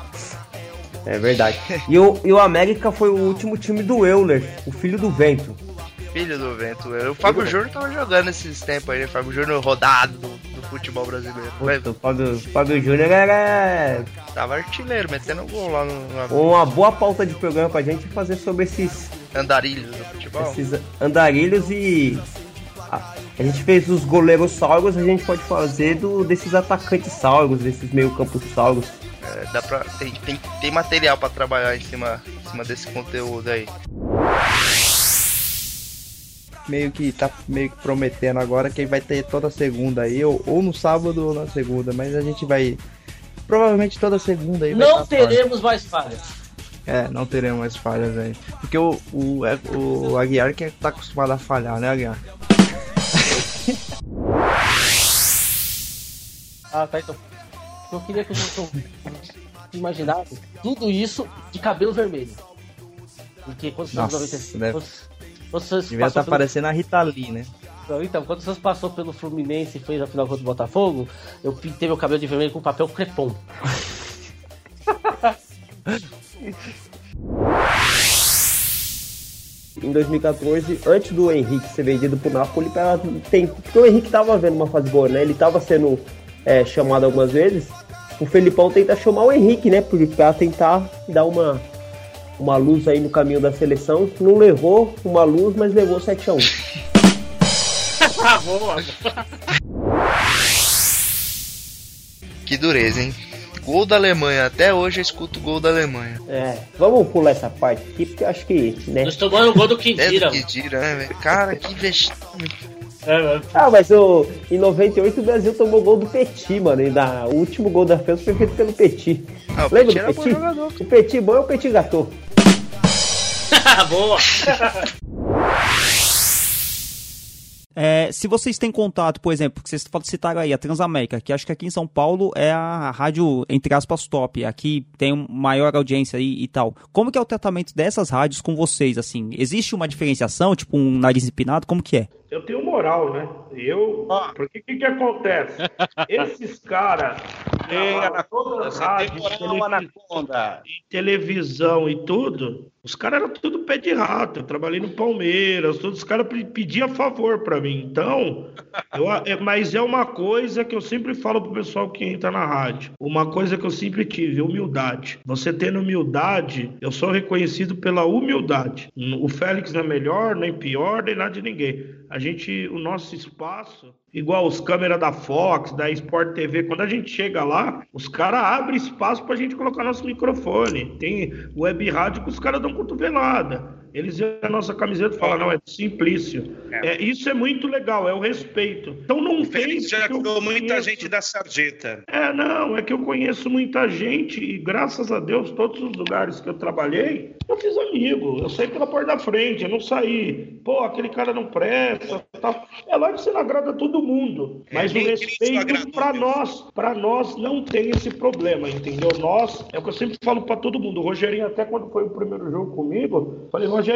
É verdade. E o, e o América foi o último time do Euler, o filho do vento. Filho do vento. O Fábio Júnior tava jogando esses tempos aí, né? Fábio Júnior rodado do, do futebol brasileiro. Puta, o Fábio, Fábio Júnior era Tava artilheiro, metendo gol lá no, no uma boa pauta de programa pra gente fazer sobre esses, andarilhos do futebol. esses andarilhos e. A, gente fez os goleiros sauros, a gente pode fazer do, desses atacantes sauros, desses meio-campos sauros. É, dá pra, tem, tem, tem material pra trabalhar em cima, em cima desse conteúdo aí. Meio que tá meio que prometendo agora que vai ter toda segunda aí, ou, ou no sábado ou na segunda, mas a gente vai. Provavelmente toda segunda aí Não teremos mais falhas. É, não teremos mais falhas aí. Porque o, o, é- o Aguiar que tá acostumado a falhar, né, Aguiar? Ah, tá, então. Eu queria que eu imaginasse tudo isso de cabelo vermelho. Porque quando anos Nossa, 90 deve- quando- Devia estar pelo- parecendo a Rita Lee, né? Não, Então, quando o Santos passou pelo Fluminense e fez a final contra o Botafogo, eu pintei meu cabelo de vermelho com papel crepom. Em 2014, antes do Henrique ser vendido pro Napoli, pra tem, porque o Henrique tava vendo uma fase boa, né? Ele tava sendo é, chamado algumas vezes. O Felipão tenta chamar o Henrique, né? Porque pra tentar dar uma, uma luz aí no caminho da seleção. Não levou uma luz, mas levou 7x1. Ah, boa. Que dureza, hein? Gol da Alemanha. Até hoje eu escuto gol da Alemanha. É, vamos pular essa parte aqui, porque eu acho que, né? Nós tomamos o gol do É Quintira. do né, velho? Cara, que vexame. Ah, mas o, em 98 o Brasil tomou gol do Petit, mano. E da, o último gol da França foi feito pelo Petit. Ah, o Lembra Petit do bom Petit? jogador. O Petit bom é o Petit Gâteau. boa. É, se vocês têm contato, por exemplo, que vocês citaram aí, a Transamérica, que acho que aqui em São Paulo é a rádio, entre aspas, top. Aqui tem maior audiência aí e tal. Como que é o tratamento dessas rádios com vocês, assim? Existe uma diferenciação, tipo um nariz empinado? Como que é? Eu tenho moral, né? Eu. Porque o que, que acontece? Esses caras. As rádios, televi- e televisão e tudo, os caras eram tudo pé de rato. Eu trabalhei no Palmeiras, todos os caras pe- pediam favor pra mim. Então, eu é- mas é uma coisa que eu sempre falo pro pessoal que entra na rádio. Uma coisa que eu sempre tive, humildade. Você tendo humildade, eu sou reconhecido pela humildade. O Félix não é melhor, nem pior, nem nada de ninguém. A gente, o nosso espaço, igual os câmeras da Fox, da Sport TV, quando a gente chega lá, os caras abrem espaço pra gente colocar nosso microfone. Tem web rádio que os caras dão cotovelada. Eles veem a nossa camiseta e falam, não, é Simplício. É, isso é muito legal, é o respeito. Então não tem. Já curou muita gente da sarjeta. é, não, é que eu conheço muita gente e graças a Deus, todos os lugares que eu trabalhei, eu fiz amigo. Eu saí pela porta da frente, eu não saí. Pô, aquele cara não presta. Tal. É lá que você não agrada todo mundo. Mas o quem que respeito para nós, para nós não tem esse problema, entendeu? Nós, é o que eu sempre falo para todo mundo. O Rogerinho, até quando foi o primeiro jogo comigo, falei, Rogerinho,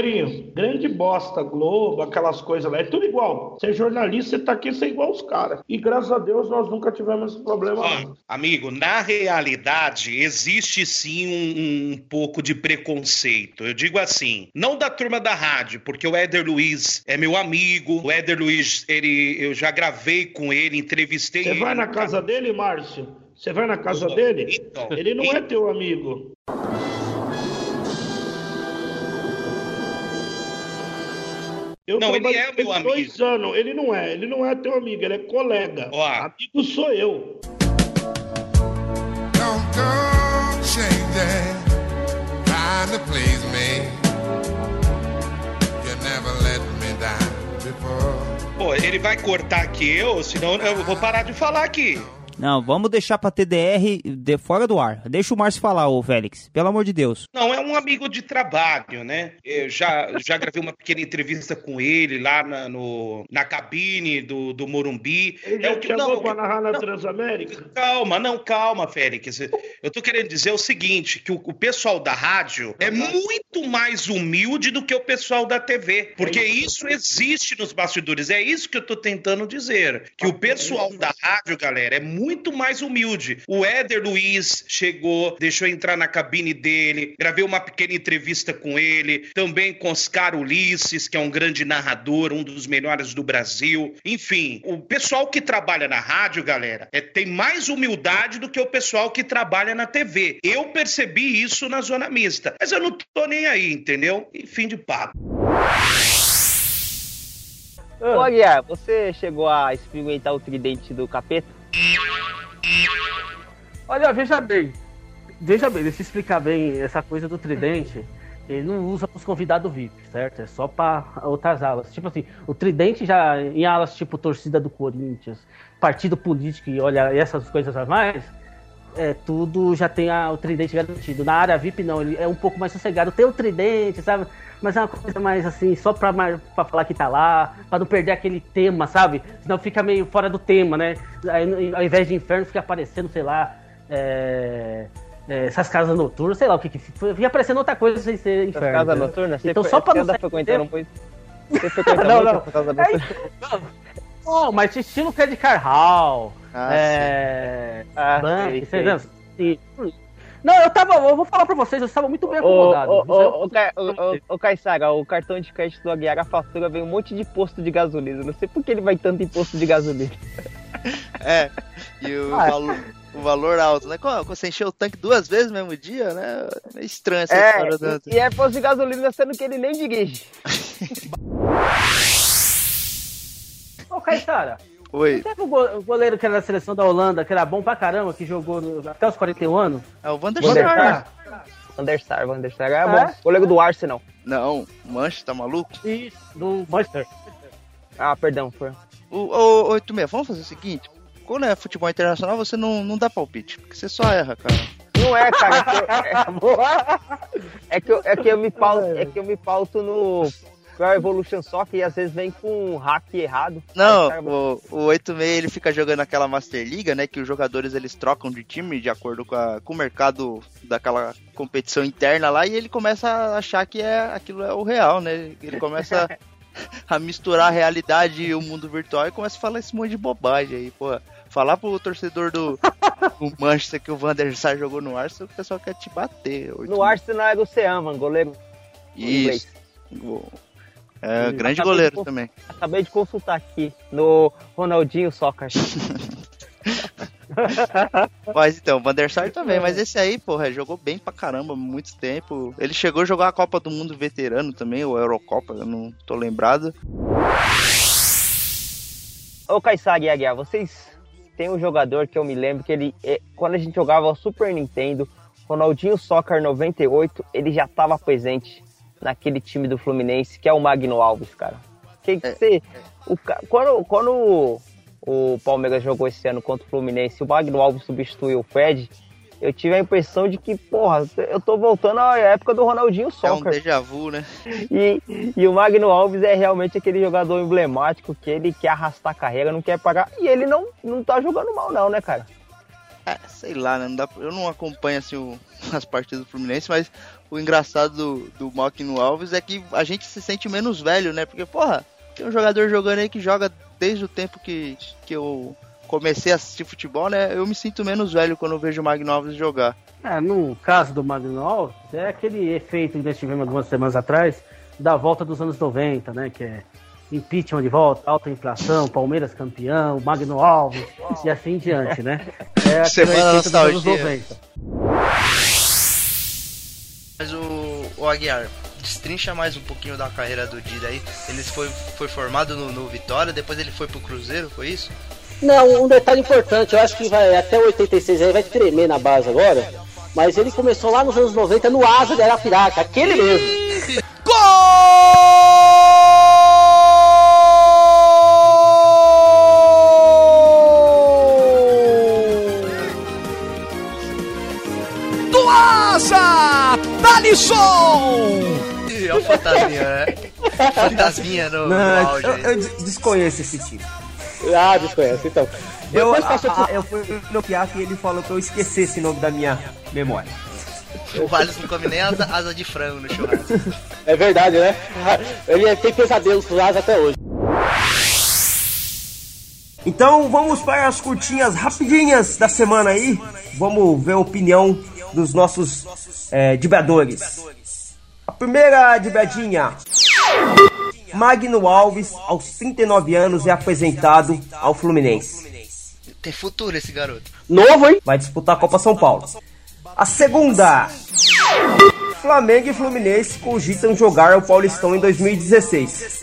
grande bosta, Globo, aquelas coisas lá, é tudo igual. Você é jornalista, você tá aqui, você é igual os caras. E graças a Deus nós nunca tivemos esse problema. não. Amigo, na realidade, existe sim um, um pouco de preconceito. Eu digo assim, não da turma da rádio, porque o Éder Luiz é meu amigo. O Éder Luiz, ele, eu já gravei com ele, entrevistei Você ele. vai na casa dele, Márcio? Você vai na casa Então, dele? então, Ele não é teu amigo. Eu Não, ele é meu amigo. dois anos. Ele não é. Ele não é teu amigo. Ele é colega. Amigo sou eu. Don't go changing, trying to please me. You never let me down before. Pô, ele vai cortar aqui eu, senão eu vou parar de falar aqui. Não, vamos deixar pra TDR de fora do ar. Deixa o Márcio falar, ô Félix. Pelo amor de Deus. Não, é um amigo de trabalho, né? Eu já, já gravei uma pequena entrevista com ele lá na, no, na cabine do, do Morumbi. Ele É o que- chamou não, pra narrar na Transamérica? Calma, não, calma, Félix. Eu tô querendo dizer o seguinte, que o, o pessoal da rádio é muito mais humilde do que o pessoal da TV, porque isso existe nos bastidores. É isso que eu tô tentando dizer, que o pessoal da rádio, galera, é muito mais humilde. O Éder Luiz chegou, deixou entrar na cabine dele, gravei uma pequena entrevista com ele, também com Oscar Ulisses, que é um grande narrador, um dos melhores do Brasil. Enfim, o pessoal que trabalha na rádio, galera, é, tem mais humildade do que o pessoal que trabalha na TV. Eu percebi isso na zona mista, mas eu não tô nem aí, entendeu? E fim de papo. Ô, Aguiar, você chegou a experimentar o tridente do capeta? Olha, veja bem. Veja bem, deixa eu explicar bem essa coisa do tridente. Ele não usa para os convidados VIP, certo? É só para outras alas. Tipo assim, o tridente já em alas tipo torcida do Corinthians, partido político e olha essas coisas a mais, é tudo já tem a- o tridente garantido. Na área VIP não, ele é um pouco mais sossegado. Tem o tridente, sabe? Mas é uma coisa mais assim, só pra, pra falar que tá lá, pra não perder aquele tema, sabe? Senão fica meio fora do tema, né? Aí, ao invés de inferno, fica aparecendo, sei lá, é, é, essas casas noturnas, sei lá o que que fica. Fica aparecendo outra coisa sem ser inferno. casas entendeu? noturnas? Então foi- só pra você não sair frequentando tema- muito? Você frequenta Não, não. causa É. Não, mas estilo Fred Carral. Ah, é. Ah, Bank, sei, sei, sei. Não, eu tava. Eu vou falar pra vocês, eu estava muito bem acomodado. ô, ô, ô, Ca- ô, ô, ô, Caissara, o cartão de crédito do Aguiar, a fatura vem um monte de posto de gasolina. Não sei por que ele vai tanto em posto de gasolina. É, e o, Ah, é. valor, o valor alto, né? Quando você encheu o tanque duas vezes no mesmo dia, né? É estranho essa É, história do... e, e é posto de gasolina sendo que ele nem dirige. Ô, Caetara. Oi. Não teve o go- o goleiro que era da seleção da Holanda, que era bom pra caramba, que jogou no- até os 41 anos? É o Van der Sar. Sar. Van der Sar, Van der Sar é É? bom. Goleiro do Arsenal. Não, Mancha, tá maluco? Isso, do Manchester. Ah, perdão, foi. O, ô, ô, vamos fazer o seguinte: quando é futebol internacional, você não, não dá palpite, porque você só erra, cara. Não é, cara. É que eu, é, é que eu me pauto, é que eu me pauto no Pro Evolution Soccer e às vezes vem com um hack errado. Não, Aí, o, o 86 ele fica jogando aquela Master Liga, né? Que os jogadores eles trocam de time de acordo com, a- com o mercado daquela competição interna lá e ele começa a achar que é aquilo é o real, né? Ele começa a misturar a realidade e o mundo virtual e começa a falar esse monte de bobagem aí, pô. Falar pro torcedor do, do Manchester que o Van der Sar jogou no Arsenal, o pessoal quer te bater. No Arsenal era o Seaman, goleiro. Isso. É, Hum, grande acabei goleiro também. Acabei de consultar aqui no Ronaldinho Soccer. Mas então, o Van der Sar também, mas esse aí, porra, jogou bem pra caramba, muito tempo. Ele chegou a jogar a Copa do Mundo veterano também, ou Eurocopa, eu não tô lembrado. Ô Kaysari e Aguiar, vocês têm um jogador que eu me lembro que ele, é, quando a gente jogava o Super Nintendo, Ronaldinho Soccer 98, ele já estava presente naquele time do Fluminense, que é o Magno Alves, cara. Que que você, o, ca- quando, quando o, o Palmeiras jogou esse ano contra o Fluminense, o Magno Alves substituiu o Fred, eu tive a impressão de que, porra, eu tô voltando à época do Ronaldinho É um Soccer. déjà vu, né? E, e o Magno Alves é realmente aquele jogador emblemático que ele quer arrastar a carreira, não quer pagar. E ele não, não tá jogando mal, não, né, cara? É, sei lá, né? Não dá, eu não acompanho assim o- as partidas do Fluminense, mas o engraçado do, do Malquino Alves é que a gente se sente menos velho, né? Porque, porra, tem um jogador jogando aí que joga desde o tempo que, que eu comecei a assistir futebol, né? Eu me sinto menos velho quando eu vejo o Magno Alves jogar. É, no caso do Magno Alves, é aquele efeito que nós tivemos algumas semanas atrás, da volta dos anos 90, né? Que é impeachment de volta, alta inflação, Palmeiras campeão, Magno Alves, e assim em diante, né? É aquele Semana efeito dos anos nostalgia. 90. Mas o, o Aguiar, destrincha mais um pouquinho da carreira do Dida aí. Ele foi, foi formado no, no Vitória, depois ele foi pro Cruzeiro, foi isso? Não, um detalhe importante, eu acho que vai até o 86 aí vai tremer na base agora. Mas ele começou lá nos anos 90 no Asa de Arapiraca, aquele mesmo. Do Ih, É o fantasminha, né? Fantasminha no, no Não, áudio eu, eu des- desconheço esse tipo. Ah, desconhece, então. Eu, passou a- a- eu fui no Piaf e ele falou que eu esquecesse o nome da minha memória. O Valles não come nem asa, asa de frango no churrasco. É verdade, né? Ele tem pesadelos com o Asa até hoje. Então vamos para as curtinhas rapidinhas da semana aí. Vamos ver a opinião dos nossos é, dibradores. A primeira dibradinha. Magno Alves, aos 39 anos, é apresentado ao Fluminense. Tem futuro esse garoto. Novo, hein? Vai disputar a Copa São Paulo. A segunda. Flamengo e Fluminense cogitam jogar o Paulistão em 2016.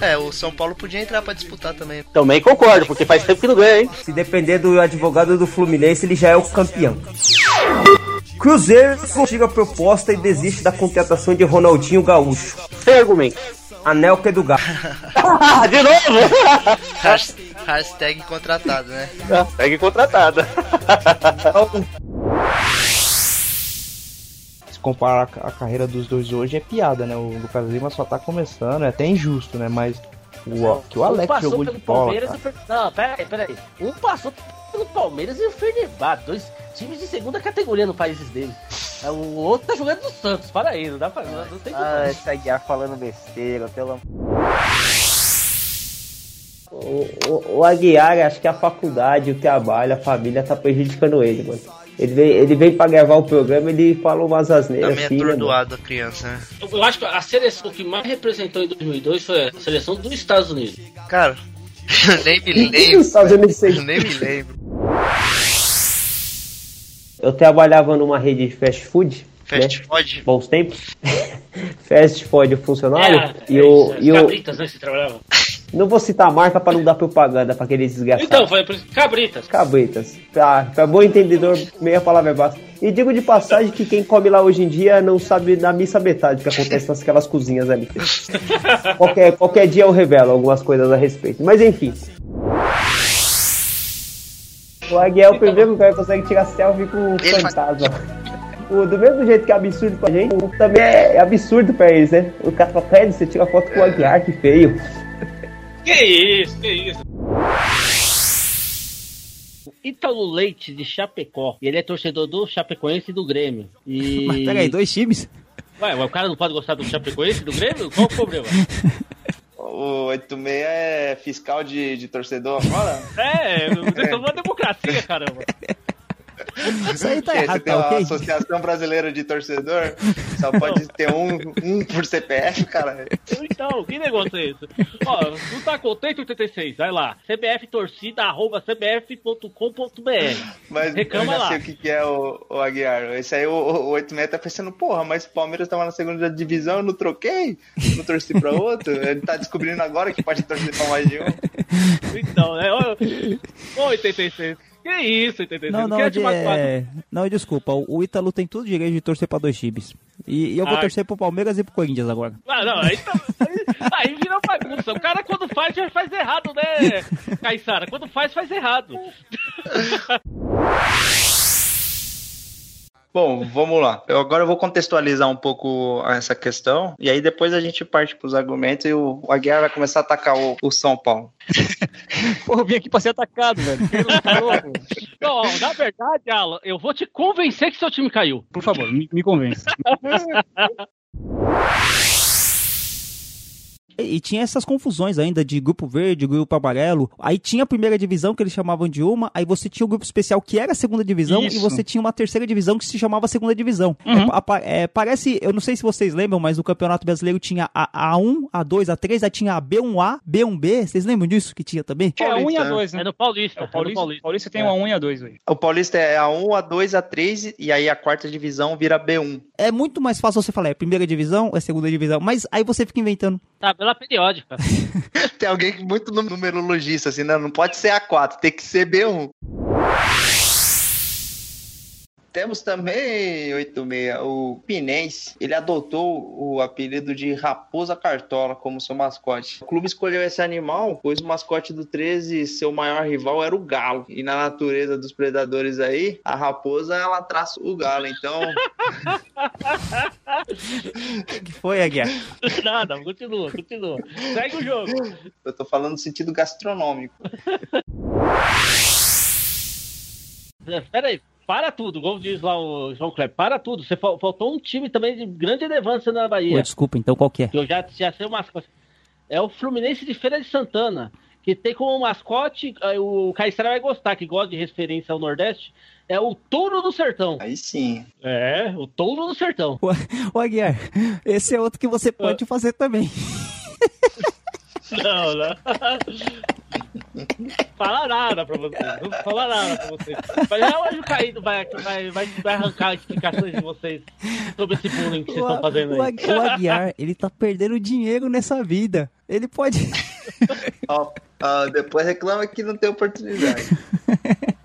É, o São Paulo podia entrar pra disputar também. Também concordo, porque faz tempo que não ganha, hein? Se depender do advogado do Fluminense, ele já é o campeão. Cruzeiro consiga a proposta e desiste da contratação de Ronaldinho Gaúcho. Sem argumento. Anelca do Gato. de novo? Has- Hashtag contratado, né? Segue contratada. Comparar a ca- a carreira dos dois hoje é piada, né? O Lucas Lima só tá começando, é até injusto, né? Mas o, que o Um Alex passou jogou pelo de bola. Palmeiras cara. e. Não, peraí, peraí. Um passou pelo Palmeiras e o Fernebar. Dois times de segunda categoria no país deles. É, O outro tá jogando no Santos. Para aí, não dá pra. Não, não tem Ah, esse Aguiar falando besteira, pelo amor. O, o, o Aguiar, acho que a faculdade, o trabalho, a família tá prejudicando ele, mano. Ele vem, ele vem pra gravar o programa ele fala umas asneiras. Tá meio assim, né, mano? atordoado a criança, né? Eu acho que a seleção que mais representou em 2002 foi a seleção dos Estados Unidos. Cara, nem me lembro. Estados Unidos nem me lembro. Eu trabalhava numa rede de fast food. Fast né? food? Bons tempos. fast food funcionário. É, e o, é, e o, Cabritas, né? Você trabalhava? Não vou citar a marca pra não dar propaganda pra aqueles desgraçados. Então, foi. Cabritas. Cabritas. Pra bom entendedor, meia palavra é basta. E digo de passagem que quem come lá hoje em dia não sabe na missa metade do que acontece naquelas cozinhas ali. qualquer, qualquer dia eu revelo algumas coisas a respeito. Mas enfim. O Aguiar é o primeiro cara que consegue tirar selfie com o fantasma. O, do mesmo jeito que é absurdo pra gente, o- também é absurdo pra eles, né? O cara fala, pede, você tira foto com o Aguiar, que feio. Que isso, que isso. O Ítalo Leite de Chapecó. E ele é torcedor do Chapecoense e do Grêmio. E... Mas peraí, dois times? Ué, o cara não pode gostar do Chapecoense e do Grêmio? Qual o problema? O 86 é fiscal de, de torcedor agora? É, vocês são uma democracia, caramba. Isso aí tá Porque errado, você tem tá uma ok? Associação Brasileira de Torcedor, só pode ter um, um por CPF, cara. Então, que negócio é esse? Ó, não tá contente, 86? Vai lá. CBF torcida, arroba cbf.com.br. Mas Reclama eu já lá. sei o que, que é o, o Aguiar. Esse aí, o, o 86 tá pensando, porra, mas o Palmeiras tava na segunda divisão, eu não troquei, não torci pra outro. Ele tá descobrindo agora que pode torcer pra mais de um. Então, né? Ô, 86. Que isso, 86? Não, não, de, é... não, desculpa. O o Ítalo tem tudo direito de torcer pra dois times. E, e eu vou Ai. torcer pro Palmeiras e pro Corinthians agora. Ah, não, aí, tá, aí, aí vira bagunça. O cara quando faz, já faz errado, né, Caissara? Quando faz, faz errado. Bom, vamos lá. Eu agora eu vou contextualizar um pouco essa questão, e aí depois a gente parte pros argumentos e o, o Aguiar vai começar a atacar o, o São Paulo. Pô, eu vim aqui pra ser atacado, velho. Não, na verdade, Alan, eu vou te convencer que seu time caiu. Por favor, me, me convence. E, e tinha essas confusões ainda de grupo verde, grupo amarelo. Aí tinha a primeira divisão que eles chamavam de uma, aí você tinha o grupo especial que era a segunda divisão Isso. e você tinha uma terceira divisão que se chamava segunda divisão. Uhum. É, é, parece, eu não sei se vocês lembram, mas no Campeonato Brasileiro tinha a A1, A2, A3, aí tinha a B1A, B1B. Vocês lembram disso que tinha também? É a 1 e a 2, né? É Paulista. É o Paulista, Paulista. Paulista tem uma 1 e a 2 hoje. O Paulista é A1, A2, A3, e aí a quarta divisão vira B1. É muito mais fácil você falar, é primeira divisão, é segunda divisão, mas aí você fica inventando. Tabela periódica. Tem alguém muito num- numerologista, assim, né? Não pode ser A4, tem que ser B1. Temos também, 86, o Pinense. Ele adotou o apelido de Raposa Cartola como seu mascote. O clube escolheu esse animal, pois o mascote do 13, seu maior rival, era o galo. E na natureza dos predadores aí, a raposa, ela traça o galo. Então, O que foi, Aguiar? Nada, continua, continua. Segue o jogo. eu tô falando no sentido gastronômico. Pera aí, para tudo, como diz lá o João Kleber, para tudo. Você fal- faltou um time também de grande relevância na Pô, Bahia. desculpa, então qual que é? Que eu já, já sei o mascote. É o Fluminense de Feira de Santana, que tem como mascote, aí o Caissara vai gostar, que gosta de referência ao Nordeste, é o Touro do Sertão. Aí sim. É, o Touro do Sertão. Ô, Aguiar, esse é outro que você pode fazer também. Não, não. Fala nada pra vocês. Não fala nada pra vocês. Mas já hoje o Caído vai, vai, vai, vai arrancar explicações de vocês sobre esse bullying que vocês estão fazendo O, aí. O Aguiar, ele tá perdendo dinheiro nessa vida. Ele pode. Ó, ó, depois reclama que não tem oportunidade.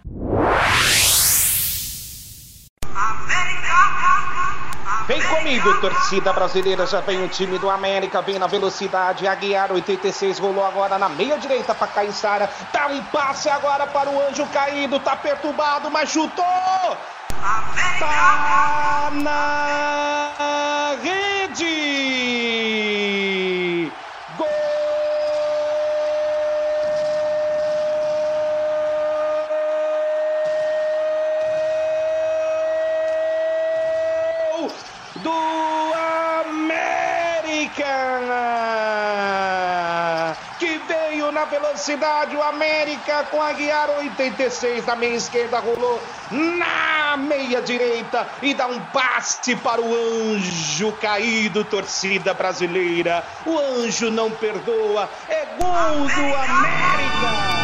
Vem comigo, torcida brasileira. Já vem o time do América, vem na velocidade. Aguiar 86 rolou agora na meia direita para Caissara. Dá um passe agora para o anjo caído. Tá perturbado, mas chutou! Tá na rede! Gol do América! Que veio na na velocidade. O América com a Guiar 86 na meia esquerda rolou na meia direita e dá um passe para o anjo caído, torcida brasileira. O anjo não perdoa. É gol do América.